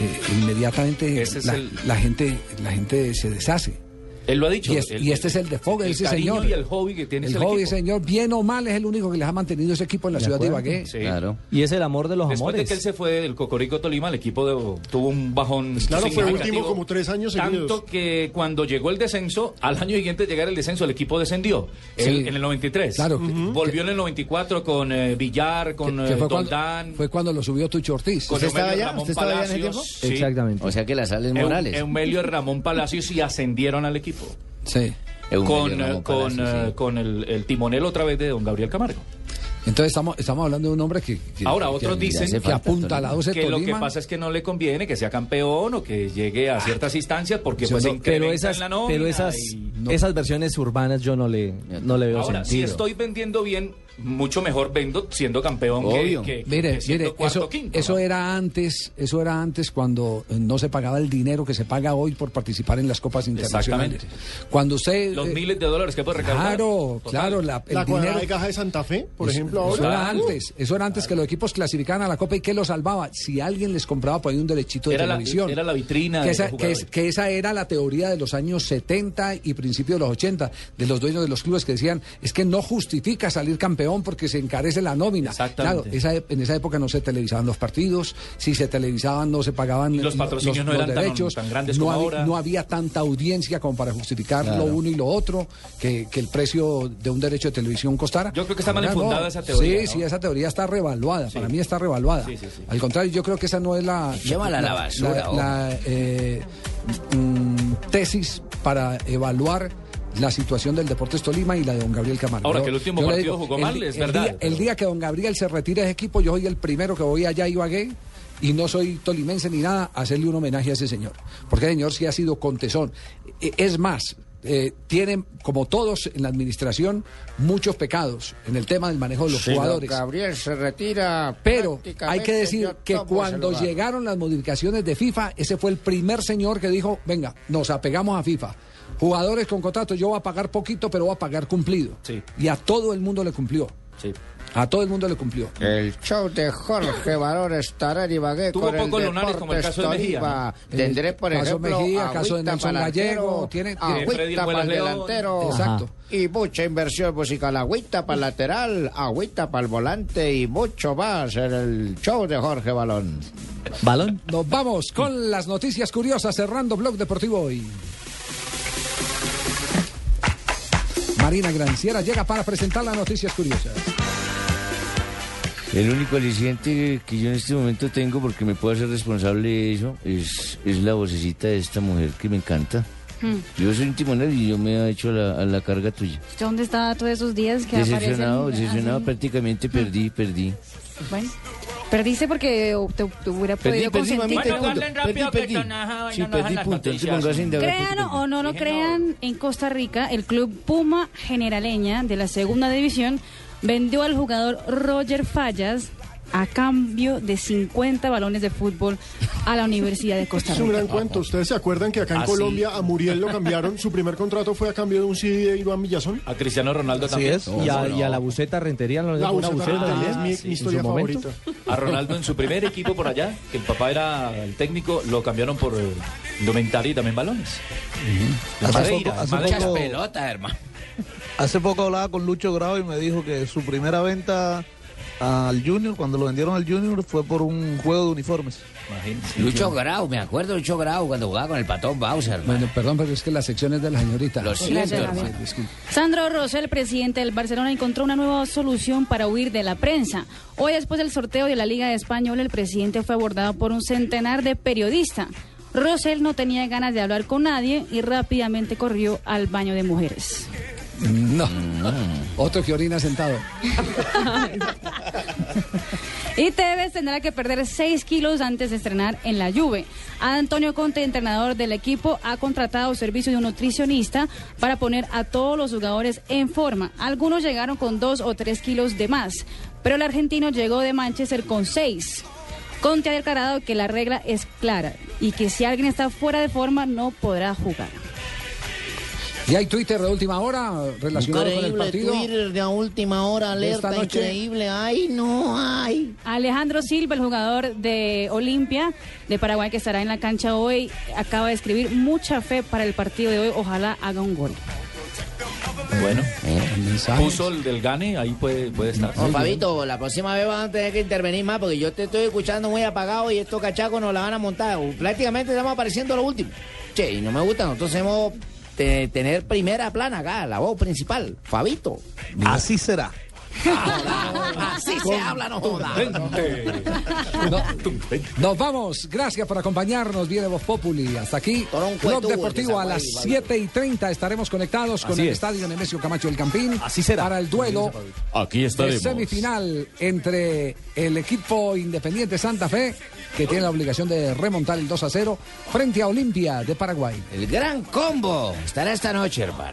[SPEAKER 3] eh, inmediatamente
[SPEAKER 15] el-
[SPEAKER 3] la gente, la gente se deshace.
[SPEAKER 15] Él lo ha dicho.
[SPEAKER 3] Y, es- y este es el desfogue de
[SPEAKER 15] el
[SPEAKER 3] ese señor.
[SPEAKER 15] y el hobby que tiene
[SPEAKER 3] el
[SPEAKER 15] ese
[SPEAKER 3] hobby,
[SPEAKER 15] equipo.
[SPEAKER 3] señor, bien o mal, es el único que les ha mantenido ese equipo en la
[SPEAKER 9] De
[SPEAKER 3] ciudad de. Ibagué.
[SPEAKER 15] Sí.
[SPEAKER 59] Claro.
[SPEAKER 9] Y es el amor de los
[SPEAKER 15] Después de
[SPEAKER 9] amores.
[SPEAKER 15] que él se fue del Cocorico Tolima, el equipo de- tuvo un bajón.
[SPEAKER 4] Claro, fue último como tres años
[SPEAKER 15] Tanto
[SPEAKER 4] seguidos.
[SPEAKER 15] que cuando llegó el descenso, al año siguiente de llegar el descenso, el equipo descendió.
[SPEAKER 3] Sí.
[SPEAKER 15] El- en el 93.
[SPEAKER 3] Claro.
[SPEAKER 15] Volvió en el 94 con eh, Villar, con eh,
[SPEAKER 3] fue, cuando,
[SPEAKER 15] Doldán,
[SPEAKER 3] fue cuando lo subió Tucho Ortiz.
[SPEAKER 15] con
[SPEAKER 59] ¿Usted estaba
[SPEAKER 15] Eumelio
[SPEAKER 59] allá?
[SPEAKER 15] Ramón
[SPEAKER 59] ¿Usted estaba allá en ese
[SPEAKER 15] Palacios.
[SPEAKER 59] tiempo?
[SPEAKER 15] sí.
[SPEAKER 9] Exactamente.
[SPEAKER 59] O sea que las sales
[SPEAKER 15] Eu-
[SPEAKER 59] Morales.
[SPEAKER 15] Eumelio Ramón Palacios y ascendieron al equipo.
[SPEAKER 3] Sí.
[SPEAKER 15] Con, eh, con, eh,
[SPEAKER 59] sí.
[SPEAKER 15] con el, el timonel otra vez de don Gabriel Camargo.
[SPEAKER 3] Entonces estamos, estamos hablando de un hombre que, que-
[SPEAKER 15] Ahora,
[SPEAKER 3] que-
[SPEAKER 15] otros
[SPEAKER 3] que-
[SPEAKER 15] dicen
[SPEAKER 3] que apunta a la 12
[SPEAKER 15] que lo que pasa es que no le conviene que sea campeón o que llegue a ciertas instancias porque pues
[SPEAKER 3] no,
[SPEAKER 15] se
[SPEAKER 9] pero esas,
[SPEAKER 15] en la
[SPEAKER 9] pero esas,
[SPEAKER 15] y-
[SPEAKER 9] esas versiones urbanas yo no le, no le veo
[SPEAKER 15] Ahora, si
[SPEAKER 9] sentido.
[SPEAKER 15] estoy vendiendo bien, mucho mejor vendo siendo campeón que-
[SPEAKER 59] Obvio.
[SPEAKER 15] que, que,
[SPEAKER 3] Mire,
[SPEAKER 15] siendo
[SPEAKER 3] mire,
[SPEAKER 15] cuarto
[SPEAKER 3] eso,
[SPEAKER 15] quinto.
[SPEAKER 3] eso
[SPEAKER 15] ¿no?
[SPEAKER 3] era antes, eso era antes cuando eh, no se pagaba el dinero que se paga hoy por participar en las copas internacionales. Cuando usted
[SPEAKER 15] Los
[SPEAKER 3] eh,
[SPEAKER 15] miles de dólares que puede recaudar.
[SPEAKER 3] Claro,
[SPEAKER 15] Total.
[SPEAKER 3] claro, la, el
[SPEAKER 4] La
[SPEAKER 3] dinero
[SPEAKER 4] de caja de Santa Fe, por
[SPEAKER 3] Eso-
[SPEAKER 4] ejemplo,
[SPEAKER 3] Eso
[SPEAKER 4] ahora.
[SPEAKER 3] era antes, eso era antes que los equipos clasificaran a la Copa y que lo salvaba. Si alguien les compraba por ahí un derechito de
[SPEAKER 15] Era la-
[SPEAKER 3] televisión.
[SPEAKER 15] era la vitrina
[SPEAKER 3] Que
[SPEAKER 15] de
[SPEAKER 3] esa, es- que esa era la teoría de los años 70 y principios de los 80, de los dueños de los clubes que decían, es que no justifica salir campeón porque se encarece la nómina. Claro,
[SPEAKER 15] Exactamente.
[SPEAKER 3] esa, en esa época no se televisaban los partidos, si se televisaban no se pagaban
[SPEAKER 15] Y los patrocinios no eran
[SPEAKER 3] derechos,
[SPEAKER 15] tan grandes
[SPEAKER 3] no,
[SPEAKER 15] como
[SPEAKER 3] había,
[SPEAKER 15] ahora.
[SPEAKER 3] no había tanta audiencia como para justificar
[SPEAKER 15] Claro.
[SPEAKER 3] lo uno y lo otro, que, que el precio de un derecho de televisión costara.
[SPEAKER 15] Yo creo que está mal
[SPEAKER 3] Ahora
[SPEAKER 15] infundada esa teoría,
[SPEAKER 3] Sí,
[SPEAKER 15] ¿no?
[SPEAKER 3] sí, esa teoría está revaluada. Para mí está revaluada.
[SPEAKER 15] Sí, sí, sí.
[SPEAKER 3] Al contrario, yo creo que esa no es la,
[SPEAKER 59] Llévala a la basura,
[SPEAKER 3] la-
[SPEAKER 59] hombre.
[SPEAKER 3] la, eh, mm, tesis para evaluar la situación del Deportes Tolima y la de don Gabriel Camargo.
[SPEAKER 15] Ahora,
[SPEAKER 3] Yo-
[SPEAKER 15] que el último partido jugó
[SPEAKER 3] el
[SPEAKER 15] mal, es
[SPEAKER 3] el
[SPEAKER 15] verdad,
[SPEAKER 3] día-
[SPEAKER 15] pero-
[SPEAKER 3] el día que don Gabriel se retire de ese equipo, yo soy el primero que voy allá a Ibagué y no soy tolimense ni nada, a hacerle un homenaje a ese señor. Porque el señor sí ha sido contesón. Eh, Es más, eh, tiene, como todos en la administración, muchos pecados en el tema del manejo de los
[SPEAKER 5] don
[SPEAKER 3] jugadores.
[SPEAKER 5] Gabriel se retira.
[SPEAKER 3] Pero hay que decir que cuando llegaron las modificaciones de FIFA, ese fue el primer señor que dijo, venga, nos apegamos a FIFA. Jugadores con contrato, yo voy a pagar poquito, pero voy a pagar cumplido. Y a todo el mundo le cumplió. A todo el mundo le cumplió.
[SPEAKER 5] El show de Jorge Barón estará en Ibagué
[SPEAKER 3] Tuvo
[SPEAKER 5] con el
[SPEAKER 3] pocos lunares, como el caso de Mejía.
[SPEAKER 5] Tendré,
[SPEAKER 3] El
[SPEAKER 5] por
[SPEAKER 3] caso
[SPEAKER 5] ejemplo,
[SPEAKER 3] Mejía, caso de Nelson Gallego, tiene- tiene-
[SPEAKER 5] para el delantero.
[SPEAKER 3] Exacto.
[SPEAKER 5] Y mucha inversión musical. Agüita para el lateral, agüita para el volante y mucho más en el show de Jorge Balón.
[SPEAKER 9] ¿Balón?
[SPEAKER 3] Nos vamos con las noticias curiosas cerrando Blog Deportivo hoy. Marina Granciera llega para presentar las noticias curiosas.
[SPEAKER 60] El único aliciente que yo en este momento tengo, porque me puedo hacer responsable de eso, es, es la vocecita de esta mujer que me encanta.
[SPEAKER 26] Hmm.
[SPEAKER 60] Yo soy un timonel y yo me he hecho a la, a la carga tuya.
[SPEAKER 26] ¿Usted ¿Dónde está todos esos días que
[SPEAKER 60] Decepcionado,
[SPEAKER 26] aparecen
[SPEAKER 60] decepcionado,
[SPEAKER 26] así?
[SPEAKER 60] prácticamente perdí, perdí.
[SPEAKER 26] Bueno, Perdiste porque te, te hubiera
[SPEAKER 37] Perdí,
[SPEAKER 26] podido
[SPEAKER 37] perdí,
[SPEAKER 26] consentir.
[SPEAKER 37] mamita,
[SPEAKER 61] Bueno, hablen rápido
[SPEAKER 37] Perdí,
[SPEAKER 61] que
[SPEAKER 37] Sí, perdí punto.
[SPEAKER 26] Crean o no lo crean, en Costa Rica, el club Puma Generaleña de la segunda división vendió al jugador Roger Fallas a cambio de 50 balones de fútbol a la Universidad de Costa
[SPEAKER 4] Es un
[SPEAKER 26] Rica.
[SPEAKER 4] gran cuento. ¿Ustedes se acuerdan que acá en
[SPEAKER 9] Ah, sí.
[SPEAKER 4] Colombia a Muriel lo cambiaron? Su primer contrato fue a cambio de un CD de Iván Villazón.
[SPEAKER 15] A Cristiano Ronaldo
[SPEAKER 55] Así
[SPEAKER 15] también.
[SPEAKER 55] es.
[SPEAKER 9] y, a, y a la buceta rentería, ¿no le
[SPEAKER 4] La buceta Rentería es mi- historia favorita.
[SPEAKER 15] A Ronaldo en su primer equipo por allá, que el papá era el técnico, lo cambiaron por eh, indumentaria y también balones. Madeira,
[SPEAKER 55] poco- hace
[SPEAKER 15] Madeira.
[SPEAKER 55] poco-
[SPEAKER 53] Pelotas, hermano.
[SPEAKER 55] Hace poco hablaba con Lucho Grau y me dijo que su primera venta al Junior, cuando lo vendieron al Junior, fue por un juego de uniformes.
[SPEAKER 53] Lucho Grau, me acuerdo de Lucho Grau cuando jugaba con el patón Bowser, hermano.
[SPEAKER 3] Bueno, perdón, pero es que la sección es de la señorita.
[SPEAKER 53] Lo siento.
[SPEAKER 26] Sandro Rosell, presidente del Barcelona, encontró una nueva solución para huir de la prensa. Hoy, después del sorteo de la Liga Española, el presidente fue abordado por un centenar de periodistas. Rosell no tenía ganas de hablar con nadie y rápidamente corrió al baño de mujeres.
[SPEAKER 3] No. Otro que orina sentado. [LAUGHS]
[SPEAKER 26] Y Tevez tendrá que perder 6 kilos antes de estrenar en la Juve. Antonio Conte, entrenador del equipo, ha contratado servicio de un nutricionista para poner a todos los jugadores en forma. Algunos llegaron con 2 o 3 kilos de más, pero el argentino llegó de Manchester con 6. Conte ha declarado que la regla es clara y que si alguien está fuera de forma no podrá jugar.
[SPEAKER 3] Y hay Twitter de última hora relacionado con el partido.
[SPEAKER 5] Twitter de última hora,
[SPEAKER 3] esta
[SPEAKER 5] alerta
[SPEAKER 3] noche.
[SPEAKER 5] increíble. Ay, no, ay.
[SPEAKER 26] Alejandro Silva, el jugador de Olimpia de Paraguay que estará en la cancha hoy, acaba de escribir mucha fe para el partido de hoy. Ojalá haga un gol.
[SPEAKER 15] Bueno,
[SPEAKER 3] Eh,
[SPEAKER 15] puso el del Gane, ahí puede, puede estar.
[SPEAKER 5] No, Fabito, la próxima vez van a tener que intervenir más porque yo te estoy escuchando muy apagado y estos cachacos nos la van a montar. Prácticamente estamos apareciendo lo último. Che, y no me gusta, nosotros hemos tener primera plana acá, la voz principal, Fabito.
[SPEAKER 55] Así será.
[SPEAKER 5] Así se habla, no joda.
[SPEAKER 3] No, nos vamos. Gracias por acompañarnos. Viene Voz Populi. Hasta aquí. Blog
[SPEAKER 5] cuetudo,
[SPEAKER 3] Deportivo a las
[SPEAKER 5] guay,
[SPEAKER 3] 7 y 30 estaremos conectados con
[SPEAKER 9] Así
[SPEAKER 3] el
[SPEAKER 9] es.
[SPEAKER 3] estadio Nemesio Camacho del Campín.
[SPEAKER 9] Así será.
[SPEAKER 3] Para el duelo
[SPEAKER 15] Aquí
[SPEAKER 3] de
[SPEAKER 15] estaremos.
[SPEAKER 3] semifinal entre el equipo Independiente Santa Fe, que tiene la obligación de remontar el 2 a 0, frente a Olimpia de Paraguay.
[SPEAKER 5] El gran combo estará esta noche, hermano.